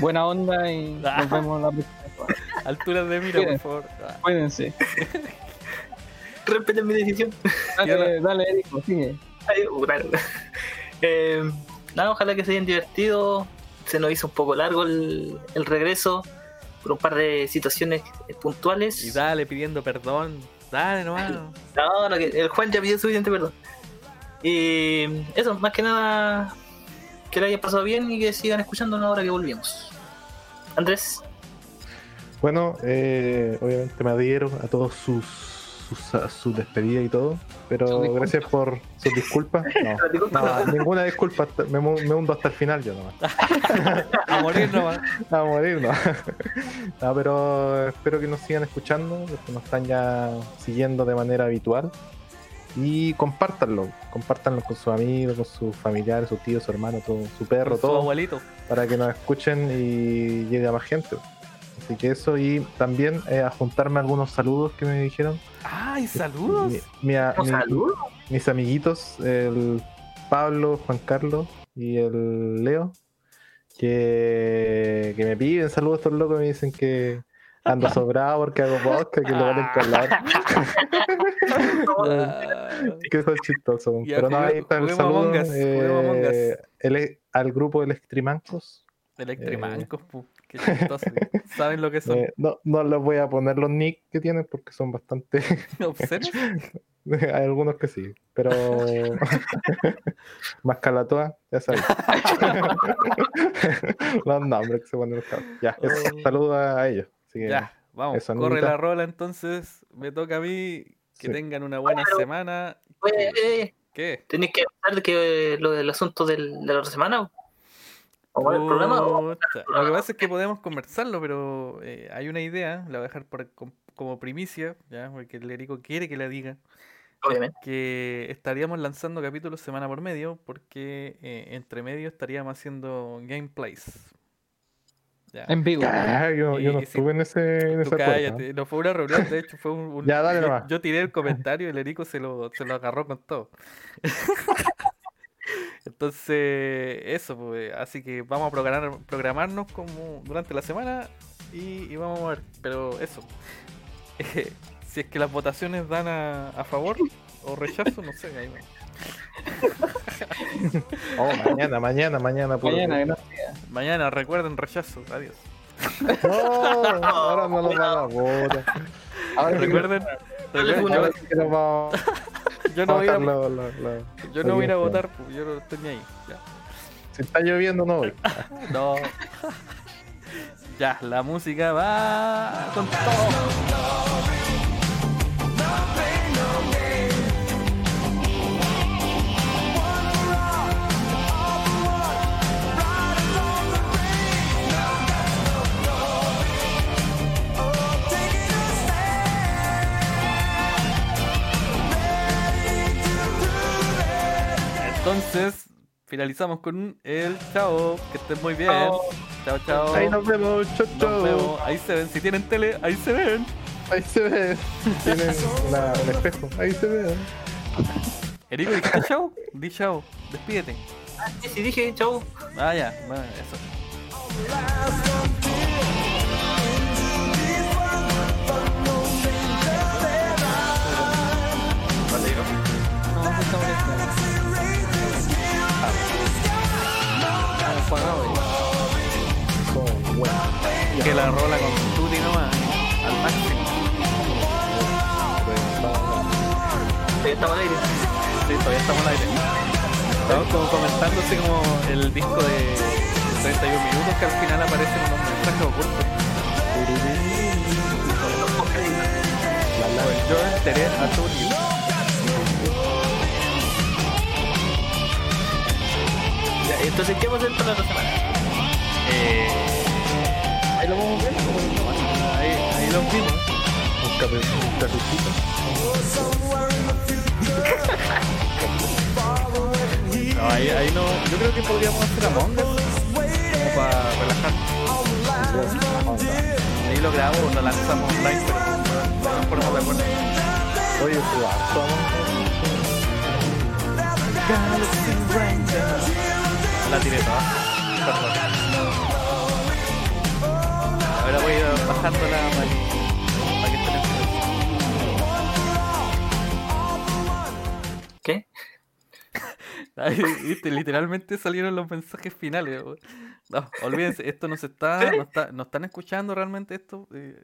Buena onda y nos vemos la próxima. Alturas de mira, por favor. Ah, Cuídense. Respeten mi decisión. Dale, dale, Erico, sigue. Ay, uh, claro. Eh, nada, ojalá que se hayan divertido. Se nos hizo un poco largo el, el regreso por un par de situaciones puntuales. Y dale pidiendo perdón. Dale nomás. No, no, que el Juan ya pidió suficiente perdón. Y eso, más que nada, que la hayan pasado bien y que sigan escuchándonos ahora que volvimos. Andrés, Bueno, eh, obviamente me adhiero a todos sus, sus, a su despedida y todo, pero gracias por sus disculpas. No, no, ninguna disculpa, me, me hundo hasta el final yo nomás. A morir nomás. A morir, no. No, pero espero que nos sigan escuchando, los que nos están ya siguiendo de manera habitual. Y compártanlo, compártanlo con sus amigos, con sus familiares, sus tíos, su hermano, todo, su perro, Con su todo, abuelito. para que nos escuchen y llegue a más gente. Así que eso, y también eh, a juntarme algunos saludos que me dijeron. ¡Ay, saludos! Mi- mi- un mi- saludo. mis amiguitos, el Pablo, Juan Carlos y el Leo, que, que me piden saludos estos locos, me dicen que ando sobrado porque hago podcast, que lo van a encalar. Que eso es chistoso. Ya, Pero no, ahí está el saludo. Eh, el- al grupo Electrimancos. Electrimancos, pu. Qué chistoso. ¿Saben lo que son? Eh, no, no les voy a poner los nick que tienen porque son bastante. ¿Obscenos? Hay algunos que sí, pero. Más calatoa, ya sabes. los nombres que se ponen los cabros. Ya, eso, Oh. saludos a ellos. Así que, Ya, vamos. corre amiguita. la rola entonces. Me toca a mí. Que Sí. tengan una buena semana. Oye, eh, ¿Qué? tenéis que hablar que eh, lo del asunto del, de la otra semana. ¿O cuál es el problema? o- Lo que pasa es que podemos conversarlo, pero eh, hay una idea, la voy a dejar por- com- como primicia, ¿ya? porque el Erico quiere que la diga, Obviamente. que estaríamos lanzando capítulos semana por medio, porque eh, entre medio estaríamos haciendo gameplays. Ya. En vivo. Ah, yo, yo no Y- y si- estuve en ese, en acuerdo, cállate, no fue una reunión, de hecho fue un... un- Ya, dale yo, nomás. yo tiré el comentario y el Erico se lo, se lo agarró con todo. Entonces, eso, pues, así que vamos a programar, programarnos como durante la semana y, y vamos a ver, pero eso. Eh, si es que las votaciones dan a, a favor o rechazo, no sé. ahí va. Oh, mañana, mañana, mañana. por- Mañana. Mañana recuerden rechazo, adiós. No, ahora no lo van a votar. Ahora Recuerden, yo, no voy a, lo- lo- lo- yo no voy a votar, yo no estoy ni ahí. ya. Si está lloviendo, no voy. No. Ya, la música va con todo. Entonces, finalizamos con el chao. Que estén muy bien. Chao, chao. Ahí nos vemos, chau, Nos chau. vemos. Ahí se ven. Si tienen tele, ahí se ven. Ahí se ve. Tienen una- un espejo. Ahí se ve. Erico, ¿dijiste chao? Di chao. Despídete. Sí, sí, dije, chau. Ah, ya. Bueno, eso. Que la rola con Tuti nomás. Al máximo. Sí, estamos al aire. Sí, todavía estamos al aire. Estamos como comentando así como el disco de 31 minutos que al final aparecen unos mensajes ocultos. Pues yo enteré a Tuti. Entonces, ¿qué vamos a hacer para la semana? Eh, Ahí lo vamos a ver. ahí, ahí los vimos. Cape- un cafecito. No, ahí, ahí no. Yo creo que podríamos hacer Among Us como para relajar. Ahí lo grabamos, lo lanzamos online, pero no nos ponemos de acuerdo. Oye, su harto, La tiré toda. Perdón. Ahora voy a ir bajándola para que, para que estén en ¿Qué? Viste, literalmente salieron los mensajes finales. No, olvídense, esto no se está, no está, no están escuchando realmente esto. eh,